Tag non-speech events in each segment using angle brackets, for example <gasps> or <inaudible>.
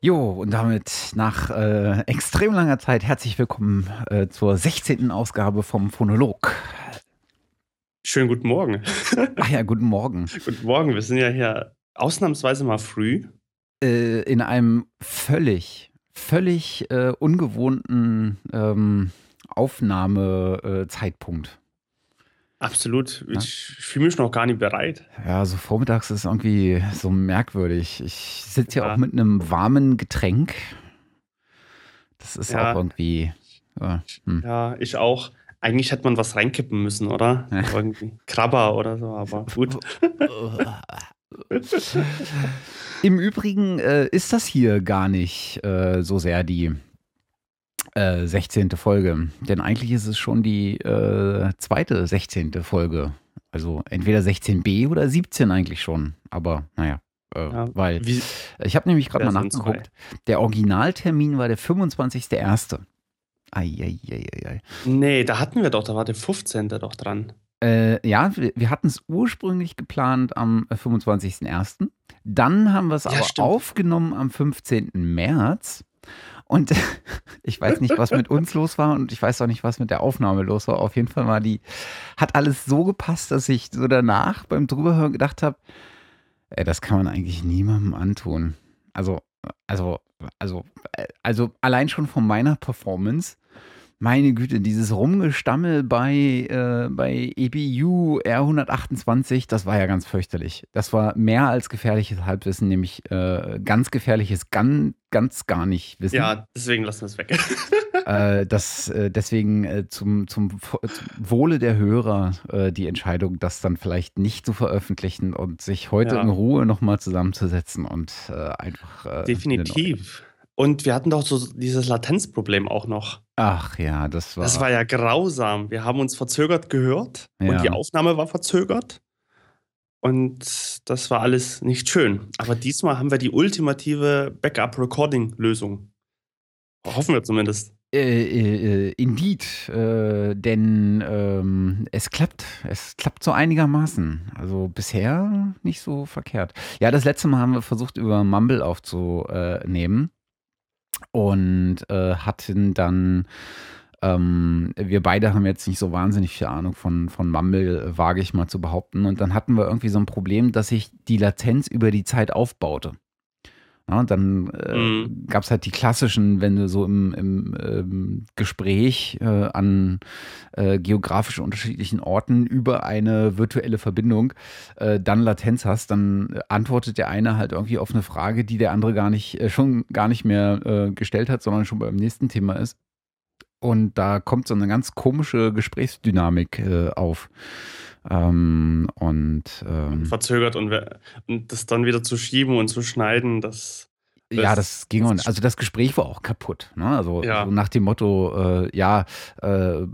Jo, und damit nach äh, extrem langer Zeit herzlich willkommen äh, zur 16. Ausgabe vom Phonolog. Schönen guten Morgen. Ach ja, guten Morgen. <laughs> guten Morgen, wir sind ja hier ausnahmsweise mal früh. Äh, in einem völlig, völlig äh, ungewohnten ähm, Aufnahmezeitpunkt. Absolut. Ich ja? fühle mich noch gar nicht bereit. Ja, so vormittags ist irgendwie so merkwürdig. Ich sitze ja, ja auch mit einem warmen Getränk. Das ist ja. auch irgendwie. Ja, hm. ja, ich auch. Eigentlich hätte man was reinkippen müssen, oder? <laughs> Irgendwie Krabber oder so, aber gut. Im Übrigen äh, ist das hier gar nicht äh, so sehr die äh, 16. Folge. Denn eigentlich ist es schon die äh, zweite 16. Folge. Also entweder 16b oder 17 eigentlich schon. Aber naja. Äh, ja, weil wie, ich habe nämlich gerade mal nachgeguckt. Der Originaltermin war der 25.01. Eieieiei. Nee, da hatten wir doch, da war der 15. doch dran. Äh, ja, wir, wir hatten es ursprünglich geplant am 25.01. Äh, Dann haben wir es ja, aber stimmt. aufgenommen am 15. März. Und <laughs> ich weiß nicht, was mit uns los war und ich weiß auch nicht, was mit der Aufnahme los war. Auf jeden Fall war die, hat alles so gepasst, dass ich so danach beim Drüberhören gedacht habe, das kann man eigentlich niemandem antun. Also, also, also, also allein schon von meiner Performance meine Güte, dieses Rumgestammel bei, äh, bei EBU R128, das war ja ganz fürchterlich. Das war mehr als gefährliches Halbwissen, nämlich äh, ganz gefährliches Gan ganz gar nicht wissen. Ja, deswegen lassen wir es weg. <laughs> äh, das, äh, deswegen äh, zum, zum, zum, Wohle der Hörer äh, die Entscheidung, das dann vielleicht nicht zu veröffentlichen und sich heute ja. in Ruhe nochmal zusammenzusetzen und einfach. Definitiv. Und wir hatten doch so dieses Latenzproblem auch noch. Ach ja, das war. Das war ja grausam. Wir haben uns verzögert gehört ja. und die Aufnahme war verzögert. Und das war alles nicht schön. Aber diesmal haben wir die ultimative Backup-Recording-Lösung. Hoffen wir zumindest. Äh, äh, indeed, äh, denn ähm, es klappt, es klappt so einigermaßen. Also bisher nicht so verkehrt. Ja, das letzte Mal haben wir versucht, über Mumble aufzunehmen und äh, hatten dann ähm, wir beide haben jetzt nicht so wahnsinnig viel Ahnung von, von Mumble, wage ich mal zu behaupten. Und dann hatten wir irgendwie so ein Problem, dass sich die Latenz über die Zeit aufbaute. Ja, und dann äh, mhm. gab es halt die klassischen, wenn du so im, im ähm, Gespräch äh, an äh, geografisch unterschiedlichen Orten über eine virtuelle Verbindung äh, dann Latenz hast, dann antwortet der eine halt irgendwie auf eine Frage, die der andere gar nicht, äh, schon gar nicht mehr äh, gestellt hat, sondern schon beim nächsten Thema ist. Und da kommt so eine ganz komische Gesprächsdynamik auf. Ähm, und ähm, verzögert und, und, das dann wieder zu schieben und zu schneiden, das ja, das ging und also das Gespräch war auch kaputt. Ne? Also ja. so nach dem Motto, äh, ja, äh,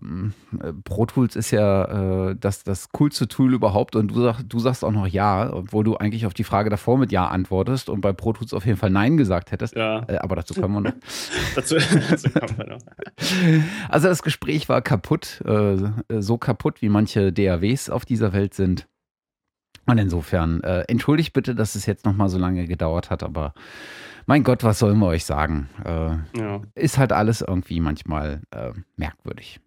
Pro Tools ist ja äh, das, das coolste Tool überhaupt und du, sag, du sagst auch noch ja, obwohl du eigentlich auf die Frage davor mit Ja antwortest und bei Pro Tools auf jeden Fall Nein gesagt hättest. Ja. Äh, aber dazu kommen wir noch. <laughs> dazu, dazu kommen wir noch. Also das Gespräch war kaputt, äh, so kaputt, wie manche DAWs auf dieser Welt sind. Und insofern, äh, entschuldigt bitte, dass es jetzt nochmal so lange gedauert hat, aber mein Gott, was sollen wir euch sagen? Äh, ja. Ist halt alles irgendwie manchmal äh, merkwürdig.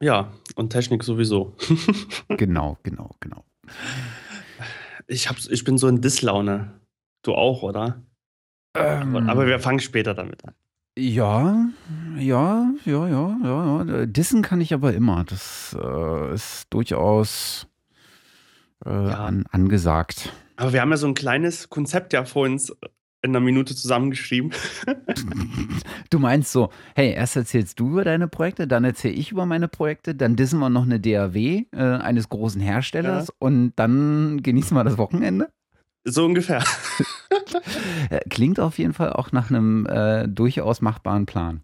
Ja, und Technik sowieso. <laughs> genau, genau, genau. Ich, hab, ich bin so in Disslaune. Du auch, oder? Ähm, Aber wir fangen später damit an. Ja, ja, ja, ja, ja. Dissen kann ich aber immer. Das äh, ist durchaus äh, ja. an, angesagt. Aber wir haben ja so ein kleines Konzept ja vor uns in einer Minute zusammengeschrieben. <laughs> Du meinst so, hey, erst erzählst du über deine Projekte, dann erzähle ich über meine Projekte, dann dissen wir noch eine DAW äh, eines großen Herstellers ja. und dann genießen wir das Wochenende? So ungefähr. <laughs> Klingt auf jeden Fall auch nach einem äh, durchaus machbaren Plan.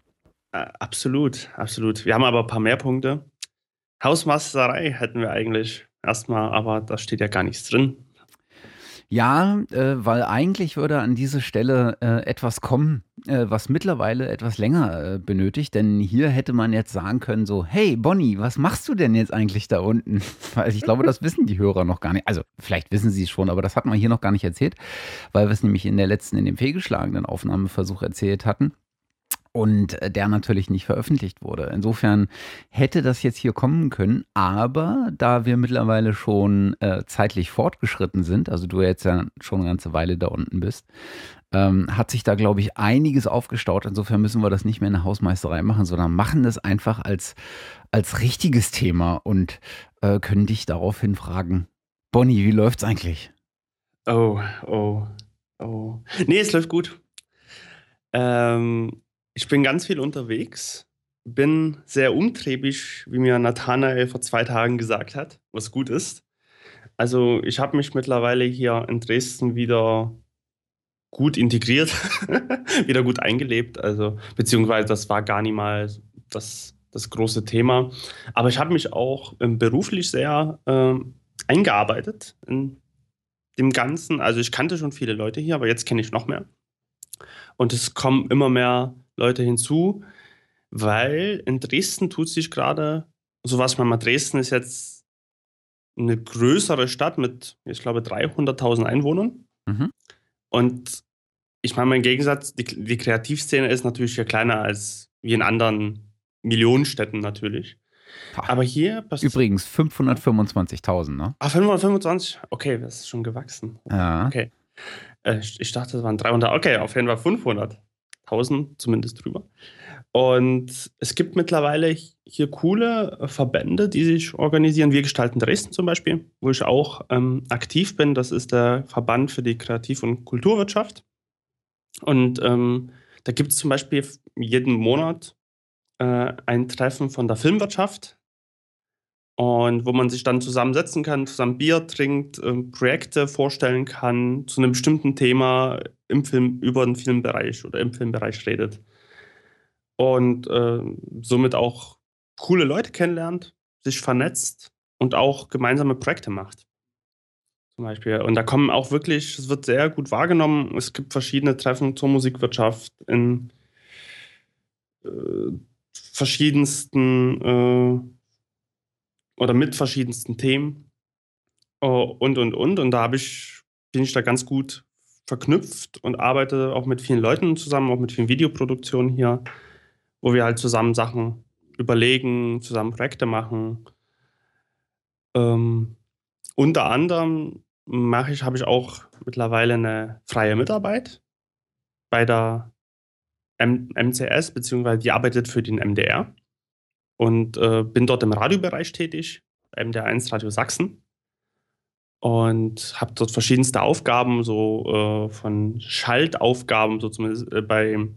Äh, absolut, absolut. Wir haben aber ein paar mehr Punkte. Hausmasterei hätten wir eigentlich erstmal, aber da steht ja gar nichts drin. Ja, äh, weil eigentlich würde an diese Stelle äh, etwas kommen, äh, was mittlerweile etwas länger äh, benötigt. Denn hier hätte man jetzt sagen können, so, hey Bonnie, was machst du denn jetzt eigentlich da unten? <laughs> Weil ich glaube, das wissen die Hörer noch gar nicht. Also vielleicht wissen sie es schon, aber das hat man hier noch gar nicht erzählt, weil wir es nämlich in der letzten, in dem fehlgeschlagenen Aufnahmeversuch erzählt hatten und der natürlich nicht veröffentlicht wurde. Insofern hätte das jetzt hier kommen können, aber da wir mittlerweile schon äh, zeitlich fortgeschritten sind, also du jetzt ja schon eine ganze Weile da unten bist, ähm, hat sich da, glaube ich, einiges aufgestaut. Insofern müssen wir das nicht mehr in der Hausmeisterei machen, sondern machen das einfach als, als richtiges Thema und äh, können dich daraufhin fragen, Bonnie, wie läuft's eigentlich? Oh, oh, oh. Nee, es läuft gut. Ähm, ich bin ganz viel unterwegs, bin sehr umtriebig, wie mir Nathanael vor zwei Tagen gesagt hat, was gut ist. Also ich habe mich mittlerweile hier in Dresden wieder gut integriert, <laughs> wieder gut eingelebt. Also beziehungsweise das war gar nicht mal das, das große Thema. Aber ich habe mich auch ähm, beruflich sehr äh, eingearbeitet in dem Ganzen. Also ich kannte schon viele Leute hier, aber jetzt kenne ich noch mehr. Und es kommen immer mehr Leute hinzu, weil in Dresden tut sich gerade sowas. Mal Dresden ist jetzt eine größere Stadt mit, ich glaube, 300.000 Einwohnern. Mhm. Und ich meine, im Gegensatz, die, die Kreativszene ist natürlich hier kleiner als wie in anderen Millionenstädten natürlich. Aber hier Übrigens 525.000, ne? Ah, 525? Okay, das ist schon gewachsen. Ja. Okay. Äh, ich dachte, es waren 300. Okay, auf jeden Fall 500. 1000 zumindest drüber. Und es gibt mittlerweile hier coole Verbände, die sich organisieren. Wir gestalten Dresden zum Beispiel, wo ich auch ähm, aktiv bin. Das ist der Verband für die Kreativ- und Kulturwirtschaft. Und ähm, da gibt es zum Beispiel jeden Monat äh, ein Treffen von der Filmwirtschaft. Und wo man sich dann zusammensetzen kann, zusammen Bier trinkt, äh, Projekte vorstellen kann zu einem bestimmten Thema im Film, über den Filmbereich oder im Filmbereich redet. Und äh, somit auch coole Leute kennenlernt, sich vernetzt und auch gemeinsame Projekte macht. Zum Beispiel. Und da kommen auch wirklich, es wird sehr gut wahrgenommen. Es gibt verschiedene Treffen zur Musikwirtschaft in äh, verschiedensten äh, oder mit verschiedensten Themen uh, und und und. Und da ich, bin ich da ganz gut verknüpft und arbeite auch mit vielen Leuten zusammen, auch mit vielen Videoproduktionen hier, wo wir halt zusammen Sachen überlegen, zusammen Projekte machen. Ähm, unter anderem mache ich, habe ich auch mittlerweile eine freie Mitarbeit bei der M MCS, beziehungsweise die arbeitet für den MDR und äh, bin dort im Radiobereich tätig, beim MDR1 Radio Sachsen und habe dort verschiedenste Aufgaben, so äh, von Schaltaufgaben, so zumindest äh, bei, du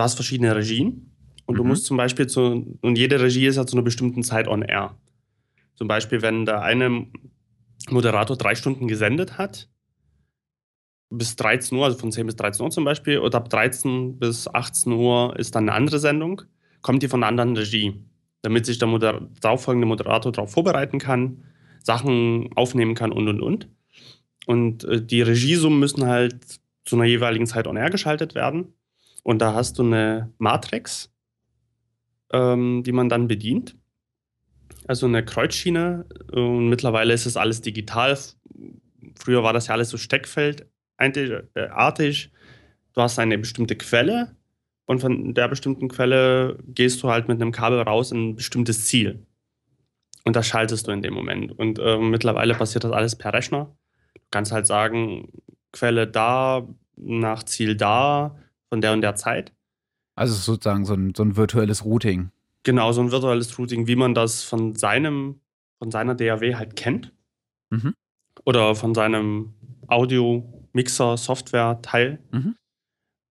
hast verschiedene Regien und mhm. du musst zum Beispiel zu, und jede Regie ist ja zu einer bestimmten Zeit on air. Zum Beispiel, wenn der eine Moderator drei Stunden gesendet hat, bis 13 Uhr, also von 10 bis 13 Uhr zum Beispiel, und ab 13 bis 18 Uhr ist dann eine andere Sendung, kommt die von einer anderen Regie, damit sich der Moder darauffolgende Moderator darauf vorbereiten kann Sachen aufnehmen kann und und und. Und äh, die Regiesummen müssen halt zu einer jeweiligen Zeit on air geschaltet werden. Und da hast du eine Matrix, ähm, die man dann bedient. Also eine Kreuzschiene. Und mittlerweile ist es alles digital. Früher war das ja alles so steckfeldartig. Du hast eine bestimmte Quelle und von der bestimmten Quelle gehst du halt mit einem Kabel raus in ein bestimmtes Ziel. Und das schaltest du in dem Moment. Und äh, mittlerweile passiert das alles per Rechner. Du kannst halt sagen, Quelle da, nach Ziel da, von der und der Zeit. Also sozusagen so ein, so ein virtuelles Routing. Genau, so ein virtuelles Routing, wie man das von seinem, von seiner DAW halt kennt. Mhm. Oder von seinem Audio-Mixer-Software-Teil. Mhm.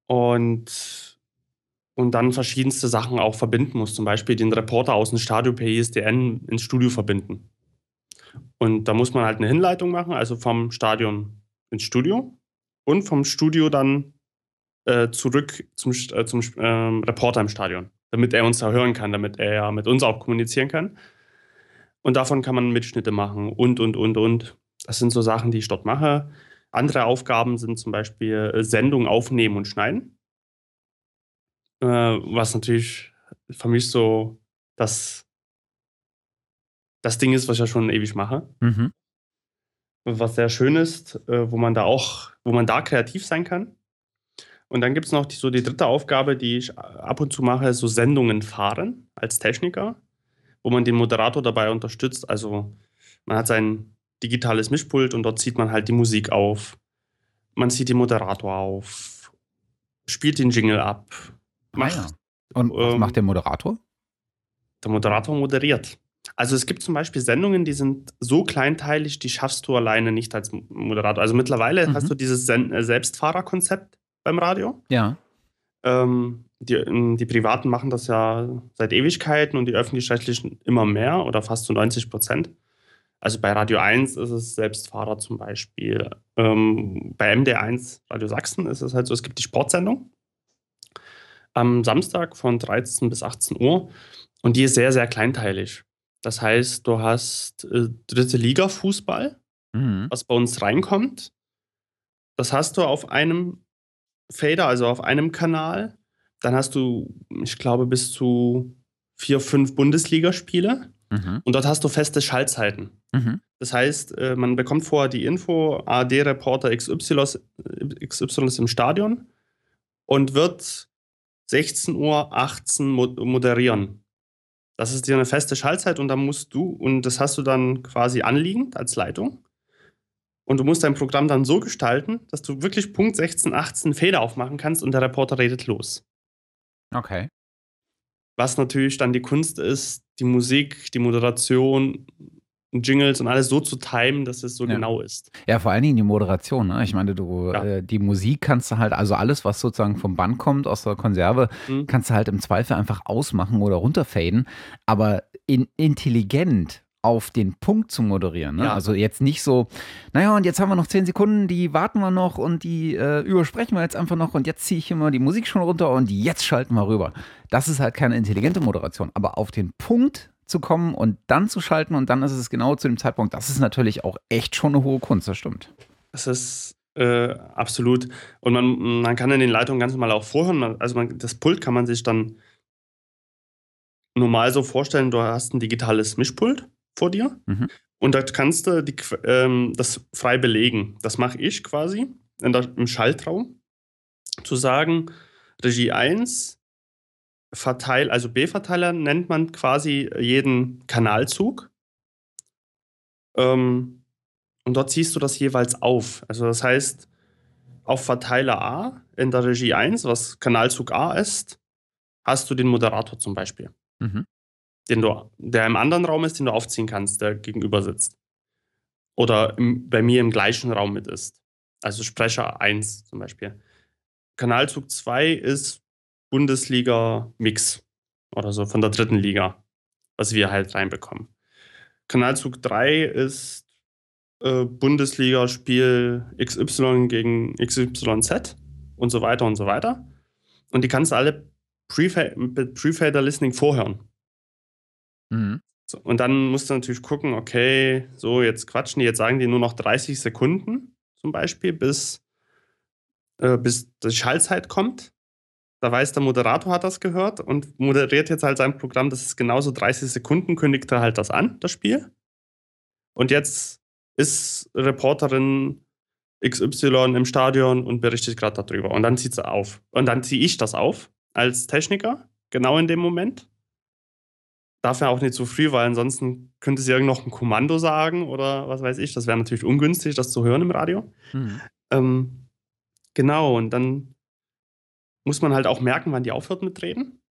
Und und dann verschiedenste Sachen auch verbinden muss. Zum Beispiel den Reporter aus dem Stadion per ISDN ins Studio verbinden. Und da muss man halt eine Hinleitung machen, also vom Stadion ins Studio und vom Studio dann äh, zurück zum, äh, zum äh, Reporter im Stadion, damit er uns da hören kann, damit er ja mit uns auch kommunizieren kann. Und davon kann man Mitschnitte machen und, und, und, und. Das sind so Sachen, die ich dort mache. Andere Aufgaben sind zum Beispiel äh, Sendung aufnehmen und schneiden. Äh, was natürlich für mich so das, das Ding ist, was ich ja schon ewig mache. Mhm. Was sehr schön ist, äh, wo man da auch, wo man da kreativ sein kann. Und dann gibt es noch die, so die dritte Aufgabe, die ich ab und zu mache, so Sendungen fahren als Techniker, wo man den Moderator dabei unterstützt. Also man hat sein digitales Mischpult und dort zieht man halt die Musik auf. Man zieht den Moderator auf, spielt den Jingle ab. Macht, ah ja. Und was ähm, macht der Moderator? Der Moderator moderiert. Also es gibt zum Beispiel Sendungen, die sind so kleinteilig, die schaffst du alleine nicht als Moderator. Also mittlerweile mhm. hast du dieses äh, Selbstfahrerkonzept beim Radio. Ja. Ähm, die, ähm, die Privaten machen das ja seit Ewigkeiten und die öffentlich-rechtlichen immer mehr oder fast zu 90 Prozent. Also bei Radio 1 ist es Selbstfahrer zum Beispiel. Ähm, bei MD1 Radio Sachsen ist es halt so, es gibt die Sportsendung am Samstag von 13 bis 18 Uhr und die ist sehr, sehr kleinteilig. Das heißt, du hast äh, dritte Liga Fußball, mhm. was bei uns reinkommt. Das hast du auf einem Fader, also auf einem Kanal. Dann hast du, ich glaube, bis zu vier, fünf Bundesligaspiele. Mhm. Und dort hast du feste Schaltzeiten. Mhm. Das heißt, äh, man bekommt vorher die Info, AD-Reporter XY, XY ist im Stadion und wird 16 Uhr 18 moderieren. Das ist dir eine feste Schaltzeit und dann musst du, und das hast du dann quasi anliegend als Leitung. Und du musst dein Programm dann so gestalten, dass du wirklich Punkt 16, 18 Fehler aufmachen kannst und der Reporter redet los. Okay. Was natürlich dann die Kunst ist, die Musik, die Moderation, Jingles und alles so zu timen, dass es so ja. genau ist. Ja, vor allen Dingen die Moderation. Ne? Ich meine, du ja. äh, die Musik kannst du halt, also alles, was sozusagen vom Band kommt aus der Konserve, mhm. kannst du halt im Zweifel einfach ausmachen oder runterfaden. Aber in, intelligent auf den Punkt zu moderieren. Ne? Ja. Also jetzt nicht so, naja, und jetzt haben wir noch zehn Sekunden, die warten wir noch und die äh, übersprechen wir jetzt einfach noch und jetzt ziehe ich immer die Musik schon runter und jetzt schalten wir rüber. Das ist halt keine intelligente Moderation. Aber auf den Punkt zu kommen und dann zu schalten und dann ist es genau zu dem Zeitpunkt, das ist natürlich auch echt schon eine hohe Kunst, das stimmt. Das ist äh, absolut. Und man, man kann in den Leitungen ganz normal auch vorhören. Also man, das Pult kann man sich dann normal so vorstellen, du hast ein digitales Mischpult vor dir mhm. und da kannst du die, ähm, das frei belegen. Das mache ich quasi der, im Schaltraum. Zu sagen, Regie 1 Verteil, also B-Verteiler nennt man quasi jeden Kanalzug. Ähm, und dort ziehst du das jeweils auf. Also das heißt, auf Verteiler A in der Regie 1, was Kanalzug A ist, hast du den Moderator zum Beispiel. Mhm. Den du, der im anderen Raum ist, den du aufziehen kannst, der gegenüber sitzt. Oder im, bei mir im gleichen Raum mit ist. Also Sprecher 1 zum Beispiel. Kanalzug 2 ist Bundesliga-Mix oder so von der dritten Liga, was wir halt reinbekommen. Kanalzug 3 ist äh, Bundesliga-Spiel XY gegen XYZ und so weiter und so weiter. Und die kannst du alle mit Pre-Fader-Listening vorhören. Mhm. So, und dann musst du natürlich gucken, okay, so jetzt quatschen die, jetzt sagen die nur noch 30 Sekunden zum Beispiel, bis, äh, bis die Schallzeit kommt. Da weiß der Moderator hat das gehört und moderiert jetzt halt sein Programm. Das ist genauso 30 Sekunden, kündigt er halt das an, das Spiel. Und jetzt ist Reporterin XY im Stadion und berichtet gerade darüber. Und dann zieht sie auf. Und dann ziehe ich das auf als Techniker, genau in dem Moment. Darf ja auch nicht zu früh, weil ansonsten könnte sie irgend noch ein Kommando sagen oder was weiß ich. Das wäre natürlich ungünstig, das zu hören im Radio. Mhm. Ähm, genau, und dann muss man halt auch merken, wann die aufhört mit Reden.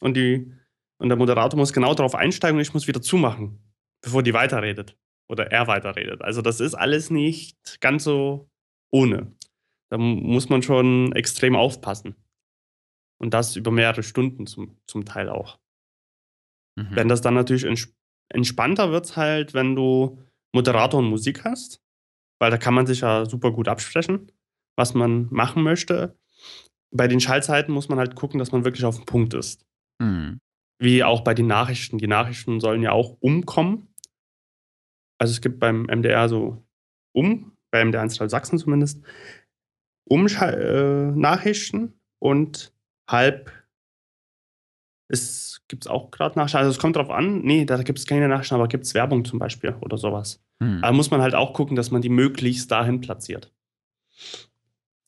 Und, die, und der Moderator muss genau darauf einsteigen und ich muss wieder zumachen, bevor die weiterredet oder er weiterredet. Also das ist alles nicht ganz so ohne. Da muss man schon extrem aufpassen. Und das über mehrere Stunden zum, zum Teil auch. Mhm. Wenn das dann natürlich ents entspannter wird, halt, wenn du Moderator und Musik hast, weil da kann man sich ja super gut absprechen, was man machen möchte bei den Schaltzeiten muss man halt gucken, dass man wirklich auf dem Punkt ist. Mhm. Wie auch bei den Nachrichten. Die Nachrichten sollen ja auch umkommen. Also es gibt beim MDR so um, bei MD1 Sachsen zumindest, Umschal äh, Nachrichten und halb es gibt auch gerade Nachrichten. Also es kommt drauf an, nee, da gibt es keine Nachrichten, aber gibt es Werbung zum Beispiel oder sowas. Hm. Da muss man halt auch gucken, dass man die möglichst dahin platziert.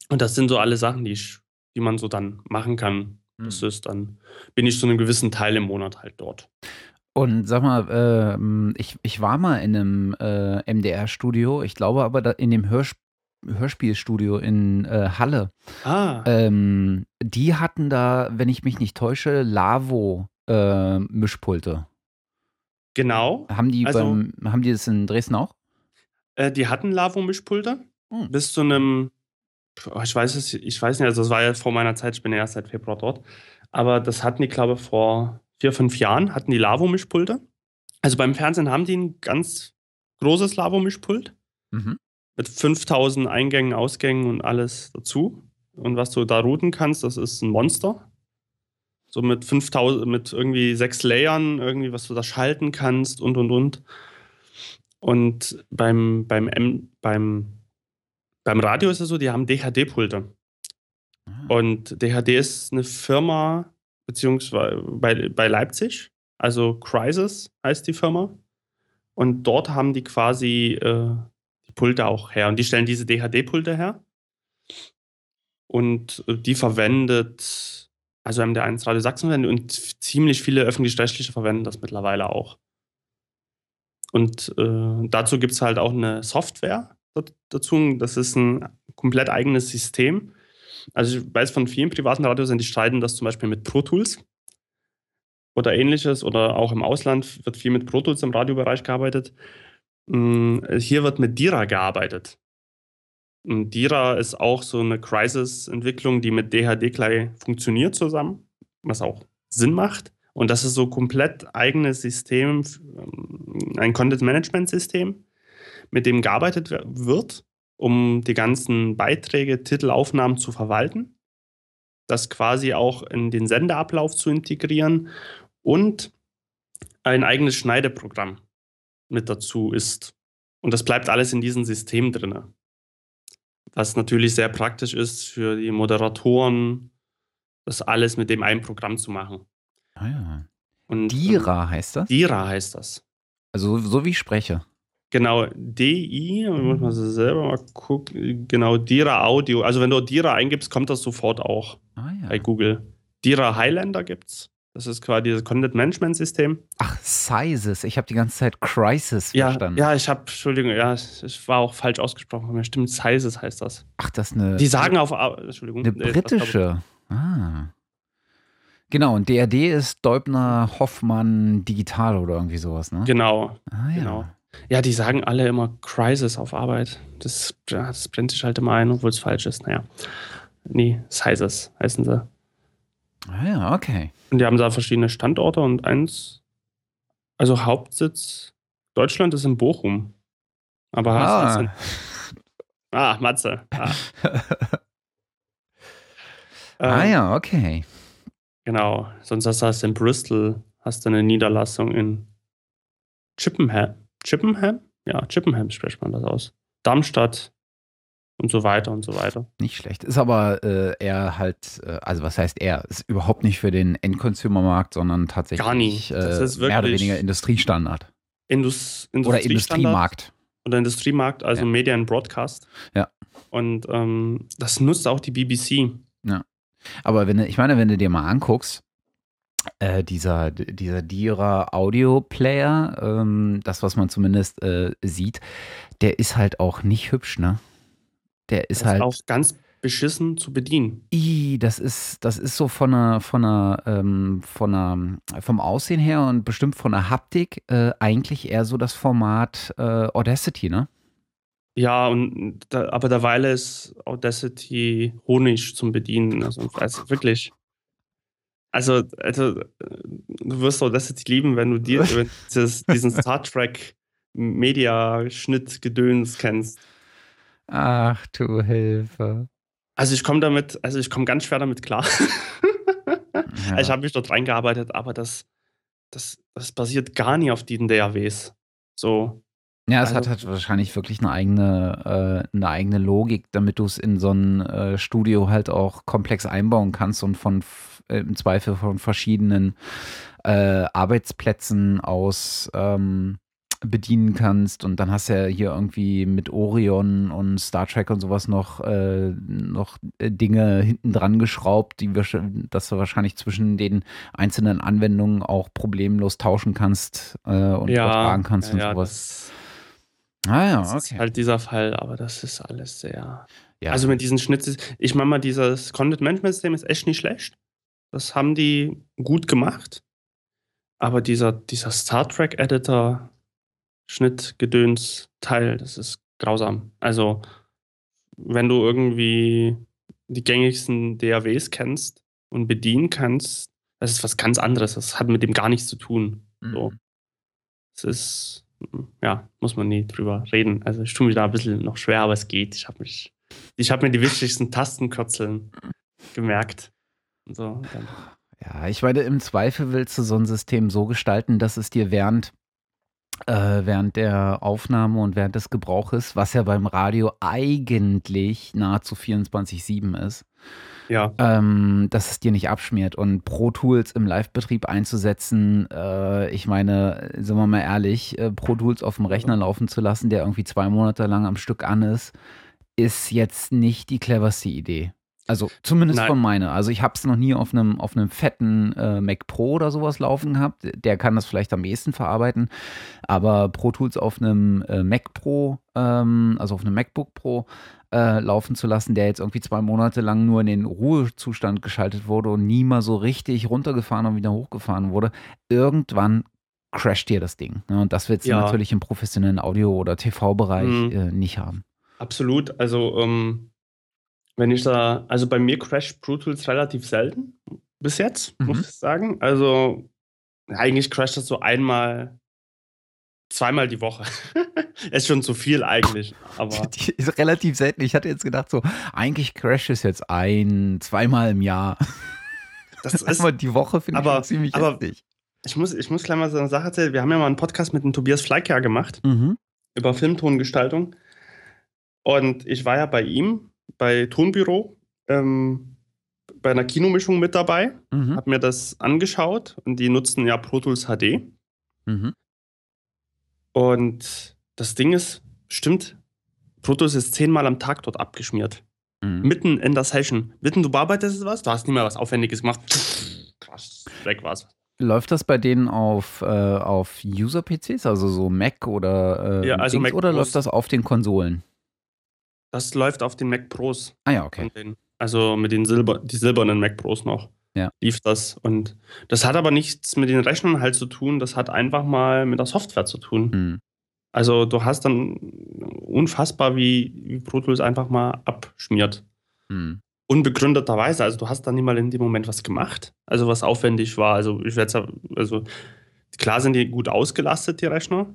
Und das sind so alle Sachen, die, ich, die man so dann machen kann. Hm. Das ist dann, bin ich zu einem gewissen Teil im Monat halt dort. Und sag mal, äh, ich, ich war mal in einem äh, MDR-Studio, ich glaube aber in dem Hörsp Hörspielstudio in äh, Halle. Ah. Ähm, die hatten da, wenn ich mich nicht täusche, Lavo-Mischpulte. Äh, genau. Haben die, also, beim, haben die das in Dresden auch? Äh, die hatten Lavo-Mischpulte. Hm. Bis zu einem, ich weiß es, ich weiß nicht, also das war ja vor meiner Zeit, ich bin ja erst seit Februar dort. Aber das hatten die, glaube ich, vor vier, fünf Jahren hatten die Lavo-Mischpulte. Also beim Fernsehen haben die ein ganz großes Lavo-Mischpult mhm. mit 5000 Eingängen, Ausgängen und alles dazu. Und was du da routen kannst, das ist ein Monster. So mit 5000, mit irgendwie sechs Layern, irgendwie, was du da schalten kannst und und und. Und beim, beim, M, beim, beim Radio ist es so, die haben DHD-Pulte. Ah. Und DHD ist eine Firma, beziehungsweise bei, bei Leipzig. Also Crisis heißt die Firma. Und dort haben die quasi äh, die Pulte auch her. Und die stellen diese DHD-Pulte her. Und äh, die verwendet, also MD1 Radio Sachsen verwendet und ziemlich viele öffentlich-rechtliche verwenden das mittlerweile auch. Und äh, dazu gibt es halt auch eine Software dazu. Das ist ein komplett eigenes System. Also ich weiß von vielen privaten Radios, die streiten das zum Beispiel mit Pro Tools oder ähnliches oder auch im Ausland wird viel mit Pro Tools im Radiobereich gearbeitet. Mm, hier wird mit Dira gearbeitet. Und Dira ist auch so eine Crisis-Entwicklung, die mit DHD gleich funktioniert zusammen, was auch Sinn macht. Und das ist so komplett eigenes System, ein Content-Management-System, mit dem gearbeitet wird um die ganzen Beiträge, Titelaufnahmen zu verwalten, das quasi auch in den Sendeablauf zu integrieren und ein eigenes Schneideprogramm mit dazu ist. Und das bleibt alles in diesem System drin. Was natürlich sehr praktisch ist für die Moderatoren, das alles mit dem einen Programm zu machen. Ah ja. Und, Dira ähm, heißt das? Dira heißt das. Also so wie ich spreche. Genau, DI, muss man selber mal gucken. Genau, Dira Audio. Also, wenn du Dira eingibst, kommt das sofort auch ah, ja. bei Google. Dira Highlander gibt's. Das ist quasi dieses Content Management System. Ach, Sizes. Ich habe die ganze Zeit Crisis ja, verstanden. Ja, ich habe, Entschuldigung, ja, es war auch falsch ausgesprochen. Ja, stimmt, Sizes heißt das. Ach, das ist eine. Die sagen auf, Entschuldigung. Eine britische. Ah. Genau, und DRD ist Deubner Hoffmann Digital oder irgendwie sowas, ne? Genau. Ah, ja. Genau. Ja, die sagen alle immer Crisis auf Arbeit. Das, das brennt sich halt immer ein, obwohl es falsch ist. Naja. Nee, Sizes heißen sie. Ah ja, okay. Und die haben da verschiedene Standorte und eins, also Hauptsitz Deutschland ist in Bochum. Aber ah. Ah, Matze. Ah. <laughs> ah ja, okay. Genau. Sonst hast du in Bristol, hast du eine Niederlassung in Chippenham. Chippenham? Ja, Chippenham spricht man das aus. Darmstadt und so weiter und so weiter. Nicht schlecht. Ist aber äh, eher halt, äh, also was heißt er? Ist überhaupt nicht für den Endconsumer-Markt, sondern tatsächlich Gar nicht. Das äh, ist mehr oder weniger Industriestandard. Indus oder Industriemarkt. Oder Industriemarkt, also ja. Media and Broadcast. Ja. Und ähm, das nutzt auch die BBC. Ja. Aber wenn ich meine, wenn du dir mal anguckst, äh, dieser, dieser Dira Audio Player, ähm, das, was man zumindest äh, sieht, der ist halt auch nicht hübsch, ne? Der ist, das halt. auch ganz beschissen zu bedienen. I, das ist, das ist so von einer, von einer, ähm, von einer, vom Aussehen her und bestimmt von der Haptik äh, eigentlich eher so das Format äh, Audacity, ne? Ja, und da, aber derweil ist Audacity Honig zum Bedienen. Also, also wirklich. Also, also, du wirst Audacity lieben, wenn du dir <laughs> wenn dieses, diesen Star Trek Media-Schnitt Gedöns kennst. Ach du Hilfe. Also ich komme damit, also ich komme ganz schwer damit klar. <laughs> ja. Ich habe mich dort reingearbeitet, aber das, das, das basiert gar nicht auf diesen DAWs. So. Ja, es also, hat halt wahrscheinlich wirklich eine eigene, äh, eine eigene Logik, damit du es in so ein äh, Studio halt auch komplex einbauen kannst und von äh, im Zweifel von verschiedenen äh, Arbeitsplätzen aus ähm, bedienen kannst. Und dann hast du ja hier irgendwie mit Orion und Star Trek und sowas noch, äh, noch äh, Dinge hinten dran geschraubt, die wir, dass du wahrscheinlich zwischen den einzelnen Anwendungen auch problemlos tauschen kannst äh, und ja, übertragen kannst ja, und sowas. Ah ja, okay. Das ist halt dieser Fall, aber das ist alles sehr. Ja. Also mit diesen Schnitzel, ich meine mal, dieses Content Management System ist echt nicht schlecht. Das haben die gut gemacht. Aber dieser, dieser Star Trek Editor, Schnittgedöns Teil, das ist grausam. Also, wenn du irgendwie die gängigsten DAWs kennst und bedienen kannst, das ist was ganz anderes. Das hat mit dem gar nichts zu tun. Mhm. So. Es ist, ja, muss man nie drüber reden. Also, ich tue mich da ein bisschen noch schwer, aber es geht. Ich habe mich, ich habe mir die wichtigsten Tastenkürzeln gemerkt. So, ja, ich meine, im Zweifel willst du so ein System so gestalten, dass es dir während äh, während der Aufnahme und während des Gebrauches, was ja beim Radio eigentlich nahezu 24-7 ist, ja. ähm, dass es dir nicht abschmiert. Und Pro Tools im Live-Betrieb einzusetzen, äh, ich meine, sind wir mal ehrlich, äh, Pro Tools auf dem Rechner laufen zu lassen, der irgendwie zwei Monate lang am Stück an ist, ist jetzt nicht die cleverste Idee. Also zumindest Nein. von meiner. Also ich habe es noch nie auf einem auf einem fetten äh, Mac Pro oder sowas laufen gehabt. Der kann das vielleicht am ehesten verarbeiten. Aber Pro Tools auf einem äh, Mac Pro, ähm, also auf einem MacBook Pro äh, laufen zu lassen, der jetzt irgendwie zwei Monate lang nur in den Ruhezustand geschaltet wurde und nie mal so richtig runtergefahren und wieder hochgefahren wurde, irgendwann crasht dir das Ding. Ne? Und das wird ja. natürlich im professionellen Audio- oder TV-Bereich mhm. Äh, nicht haben. Absolut. Also ähm wenn ich da, also bei mir crasht Pro Tools relativ selten bis jetzt, mhm. muss ich sagen. Also eigentlich crasht das so einmal, zweimal die Woche. <laughs> ist schon zu viel eigentlich, aber. <laughs> Ist relativ selten. Ich hatte jetzt gedacht, so, eigentlich crasht es jetzt ein, zweimal im Jahr. Das ist <laughs> aber die Woche finde ich aber, ziemlich aber heftig. Ich muss, ich muss gleich mal so eine Sache erzählen. Wir haben ja mal einen Podcast mit dem Tobias Fleiker gemacht mhm. über Filmtongestaltung. Und ich war ja bei ihm bei Tonbüro ähm, bei einer Kinomischung mit dabei, mhm. habe mir das angeschaut und die nutzen ja Pro Tools HD. Mhm. Und das Ding ist, stimmt, Pro Tools ist zehnmal am Tag dort abgeschmiert. Mhm. Mitten in der Session. Mitten, du bearbeitest was, du hast nicht mehr was Aufwendiges gemacht. krass, weg war's. Läuft das bei denen auf, äh, auf User-PCs, also so Mac oder, äh, ja, also Mac oder läuft das auf den Konsolen? Das läuft auf den Mac Pros. Ah ja, okay. Den, also mit den Silber, die silbernen Mac Pros noch. Ja. Lief das. Und das hat aber nichts mit den Rechnern halt zu tun, das hat einfach mal mit der Software zu tun. Mhm. Also du hast dann unfassbar, wie, wie Pro Tools einfach mal abschmiert. Mhm. Unbegründeterweise. Also du hast dann nicht mal in dem Moment was gemacht, also was aufwendig war. Also ich werde also klar sind die gut ausgelastet, die Rechner,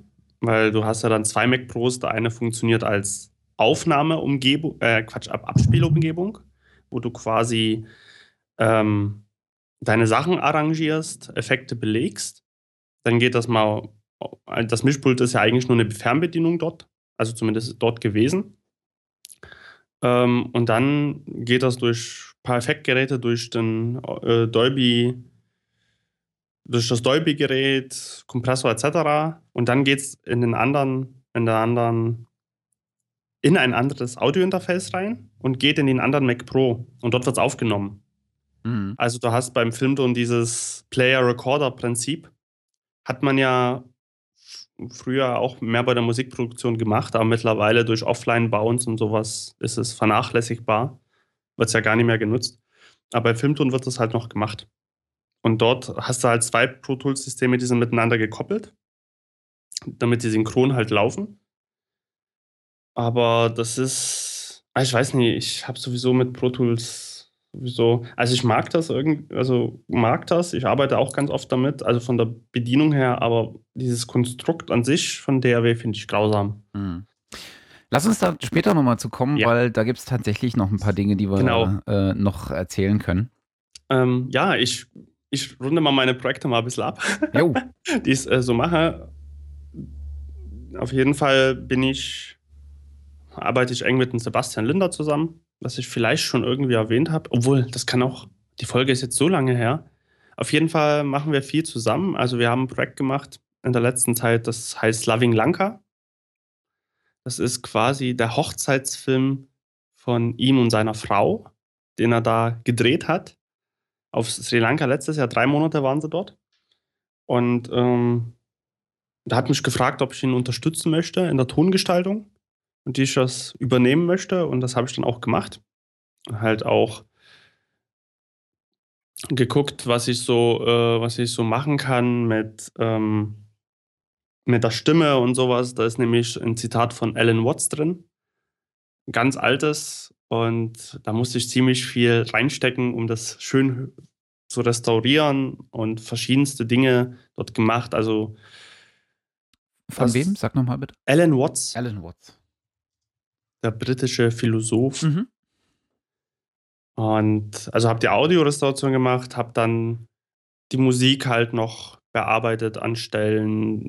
weil du hast ja dann zwei Mac Pros, der eine funktioniert als Aufnahmeumgebung, äh, Quatsch, Ab Abspielumgebung, wo du quasi ähm, deine Sachen arrangierst, Effekte belegst. Dann geht das mal, das Mischpult ist ja eigentlich nur eine Fernbedienung dort, also zumindest dort gewesen. Ähm, und dann geht das durch ein paar Effektgeräte, durch den äh, Dolby, durch das Dolby-Gerät, Kompressor etc. Und dann geht es in den anderen, in der anderen in ein anderes Audiointerface rein und geht in den anderen Mac Pro und dort wird es aufgenommen. Mhm. Also du hast beim Filmton dieses Player-Recorder-Prinzip, hat man ja früher auch mehr bei der Musikproduktion gemacht, aber mittlerweile durch Offline-Bounce und sowas ist es vernachlässigbar, wird es ja gar nicht mehr genutzt. Aber bei Filmton wird das halt noch gemacht. Und dort hast du halt zwei Pro Tools-Systeme, die sind miteinander gekoppelt, damit die synchron halt laufen. Aber das ist, ah, ich weiß nicht, ich habe sowieso mit Pro Tools sowieso, also ich mag das irgendwie, also mag das, ich arbeite auch ganz oft damit, also von der Bedienung her, aber dieses Konstrukt an sich von DAW finde ich grausam. Mhm. Lass uns da später nochmal zu kommen, ja. weil da gibt es tatsächlich noch ein paar Dinge, die wir genau. äh, noch erzählen können. Ähm, ja, ich, ich runde mal meine Projekte mal ein bisschen ab, <laughs> die ich äh, so mache auf jeden Fall bin ich, arbeite ich eng mit dem Sebastian Linder zusammen, was ich vielleicht schon irgendwie erwähnt habe. Obwohl, das kann auch, die Folge ist jetzt so lange her. Auf jeden Fall machen wir viel zusammen. Also wir haben ein Projekt gemacht in der letzten Zeit, das heißt Loving Lanka. Das ist quasi der Hochzeitsfilm von ihm und seiner Frau, den er da gedreht hat. Auf Sri Lanka letztes Jahr, drei Monate waren sie dort. Und ähm, er hat mich gefragt, ob ich ihn unterstützen möchte in der Tongestaltung und die ich das übernehmen möchte. Und das habe ich dann auch gemacht. Halt auch geguckt, was ich so, äh, was ich so machen kann mit, ähm, mit der Stimme und sowas. Da ist nämlich ein Zitat von Alan Watts drin. Ganz altes. Und da musste ich ziemlich viel reinstecken, um das schön zu restaurieren und verschiedenste Dinge dort gemacht. Also von wem? Sag nochmal bitte. Alan Watts. Alan Watts. Der britische Philosoph. Mhm. Und also habe die Audiorestauration gemacht, habe dann die Musik halt noch bearbeitet anstellen.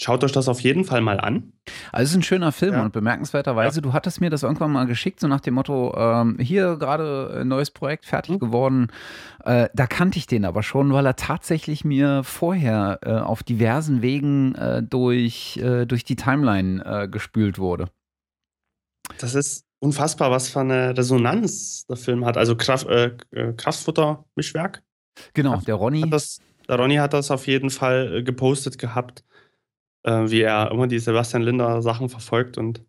Schaut euch das auf jeden Fall mal an. Also es ist ein schöner Film ja. und bemerkenswerterweise, ja. du hattest mir das irgendwann mal geschickt, so nach dem Motto, ähm, hier gerade ein neues Projekt fertig mhm. geworden. Äh, da kannte ich den aber schon, weil er tatsächlich mir vorher äh, auf diversen Wegen äh, durch, äh, durch die Timeline äh, gespült wurde. Das ist unfassbar, was für eine Resonanz der Film hat. Also Kraft, äh, Kraftfutter-Mischwerk. Genau, der Ronny. Hat das, der Ronny hat das auf jeden Fall äh, gepostet gehabt, äh, wie er immer die Sebastian Linder Sachen verfolgt und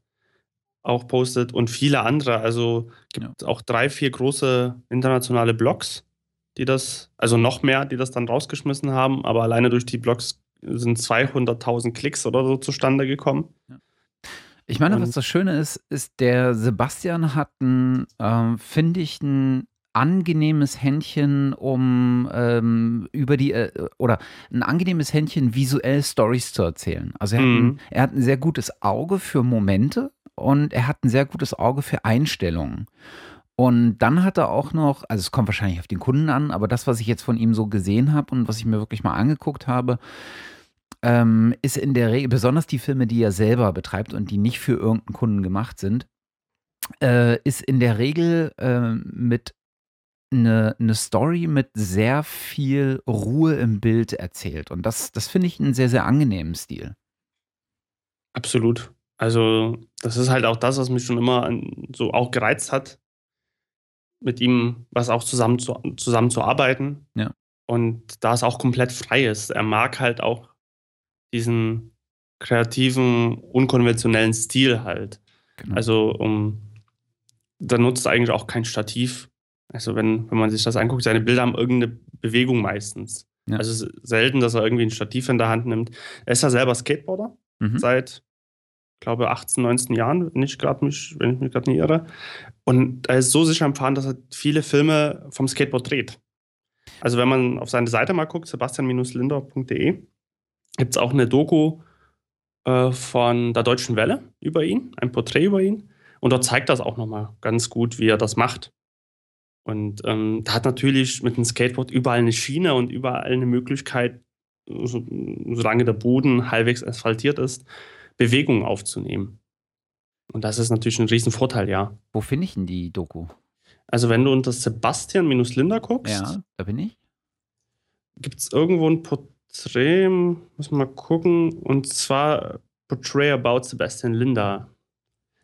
auch postet und viele andere. Also gibt ja. auch drei, vier große internationale Blogs, die das, also noch mehr, die das dann rausgeschmissen haben, aber alleine durch die Blogs sind 200.000 Klicks oder so zustande gekommen. Ja. Ich meine, und was das Schöne ist, ist, der Sebastian hat ein, äh, finde ich, ein angenehmes Händchen, um ähm, über die äh, oder ein angenehmes Händchen, visuell Stories zu erzählen. Also er, mhm. hat ein, er hat ein sehr gutes Auge für Momente und er hat ein sehr gutes Auge für Einstellungen. Und dann hat er auch noch, also es kommt wahrscheinlich auf den Kunden an, aber das, was ich jetzt von ihm so gesehen habe und was ich mir wirklich mal angeguckt habe, ähm, ist in der Regel, besonders die Filme, die er selber betreibt und die nicht für irgendeinen Kunden gemacht sind, äh, ist in der Regel äh, mit eine, eine Story mit sehr viel Ruhe im Bild erzählt. Und das, das finde ich einen sehr, sehr angenehmen Stil. Absolut. Also, das ist halt auch das, was mich schon immer so auch gereizt hat, mit ihm was auch zusammen zu, zusammen zu arbeiten. Ja. Und da es auch komplett frei ist. Er mag halt auch diesen kreativen, unkonventionellen Stil halt. Genau. Also um, da nutzt eigentlich auch kein Stativ. Also wenn, wenn man sich das anguckt, seine Bilder haben irgendeine Bewegung meistens. Ja. Also selten, dass er irgendwie ein Stativ in der Hand nimmt. Er ist ja selber Skateboarder mhm. seit, glaube 18, 19 Jahren, wenn ich, mich, wenn ich mich gerade nicht irre. Und er ist so sicher am Fahren, dass er viele Filme vom Skateboard dreht. Also wenn man auf seine Seite mal guckt, sebastian-linder.de, gibt es auch eine Doku äh, von der Deutschen Welle über ihn, ein Porträt über ihn. Und dort zeigt das auch nochmal ganz gut, wie er das macht. Und ähm, da hat natürlich mit dem Skateboard überall eine Schiene und überall eine Möglichkeit, so, solange der Boden halbwegs asphaltiert ist, Bewegung aufzunehmen. Und das ist natürlich ein Riesenvorteil, ja. Wo finde ich denn die Doku? Also wenn du unter Sebastian-Linder guckst. Ja, da bin ich. Gibt es irgendwo ein Porträt? Extrem, muss man mal gucken, und zwar Portray About Sebastian Linda.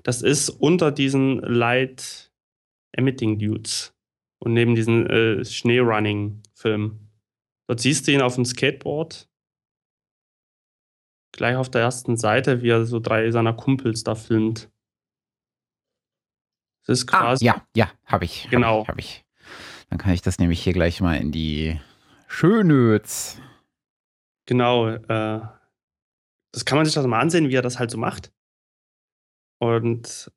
Das ist unter diesen Light Emitting Dudes und neben diesen äh, Schneerunning-Film. Dort siehst du ihn auf dem Skateboard. Gleich auf der ersten Seite, wie er so drei seiner Kumpels da filmt. Das ist ah, quasi. Ah, ja, ja, habe ich. Genau. Hab ich, hab ich. Dann kann ich das nämlich hier gleich mal in die Schönöts Genau, äh, das kann man sich das mal ansehen, wie er das halt so macht. Und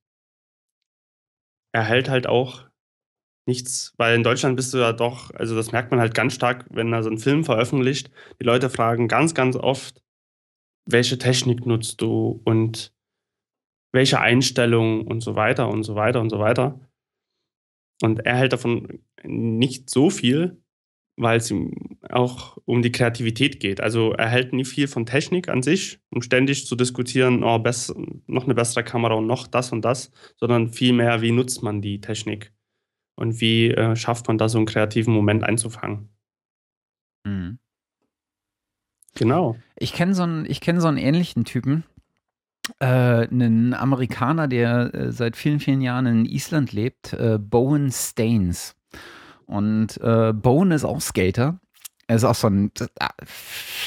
er hält halt auch nichts, weil in Deutschland bist du ja doch, also das merkt man halt ganz stark, wenn er so einen Film veröffentlicht. Die Leute fragen ganz, ganz oft, welche Technik nutzt du und welche Einstellungen und so weiter und so weiter und so weiter. Und er hält davon nicht so viel, weil es ihm auch um die Kreativität geht. Also er hält nie viel von Technik an sich, um ständig zu diskutieren, oh, best, noch eine bessere Kamera und noch das und das, sondern vielmehr, wie nutzt man die Technik und wie äh, schafft man da so einen kreativen Moment einzufangen. Mhm. Genau. Ich kenne so, einen, kenn so einen ähnlichen Typen, äh, einen Amerikaner, der äh, seit vielen, vielen Jahren in Island lebt, äh, Bowen Staines. Und äh, Bowen ist auch Skater. Er ist auch so ein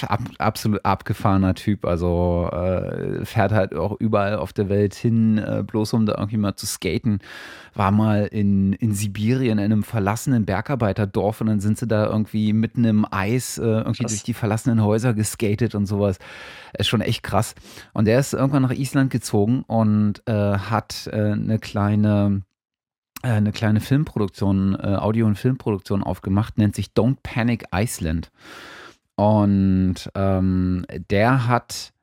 ab, absolut abgefahrener Typ. Also äh, fährt halt auch überall auf der Welt hin, äh, bloß um da irgendwie mal zu skaten. War mal in, in Sibirien in einem verlassenen Bergarbeiterdorf und dann sind sie da irgendwie mitten im Eis äh, irgendwie krass. durch die verlassenen Häuser geskatet und sowas. Ist schon echt krass. Und er ist irgendwann nach Island gezogen und äh, hat äh, eine kleine eine kleine Filmproduktion, äh, Audio- und Filmproduktion aufgemacht, nennt sich Don't Panic Iceland. Und ähm, der hat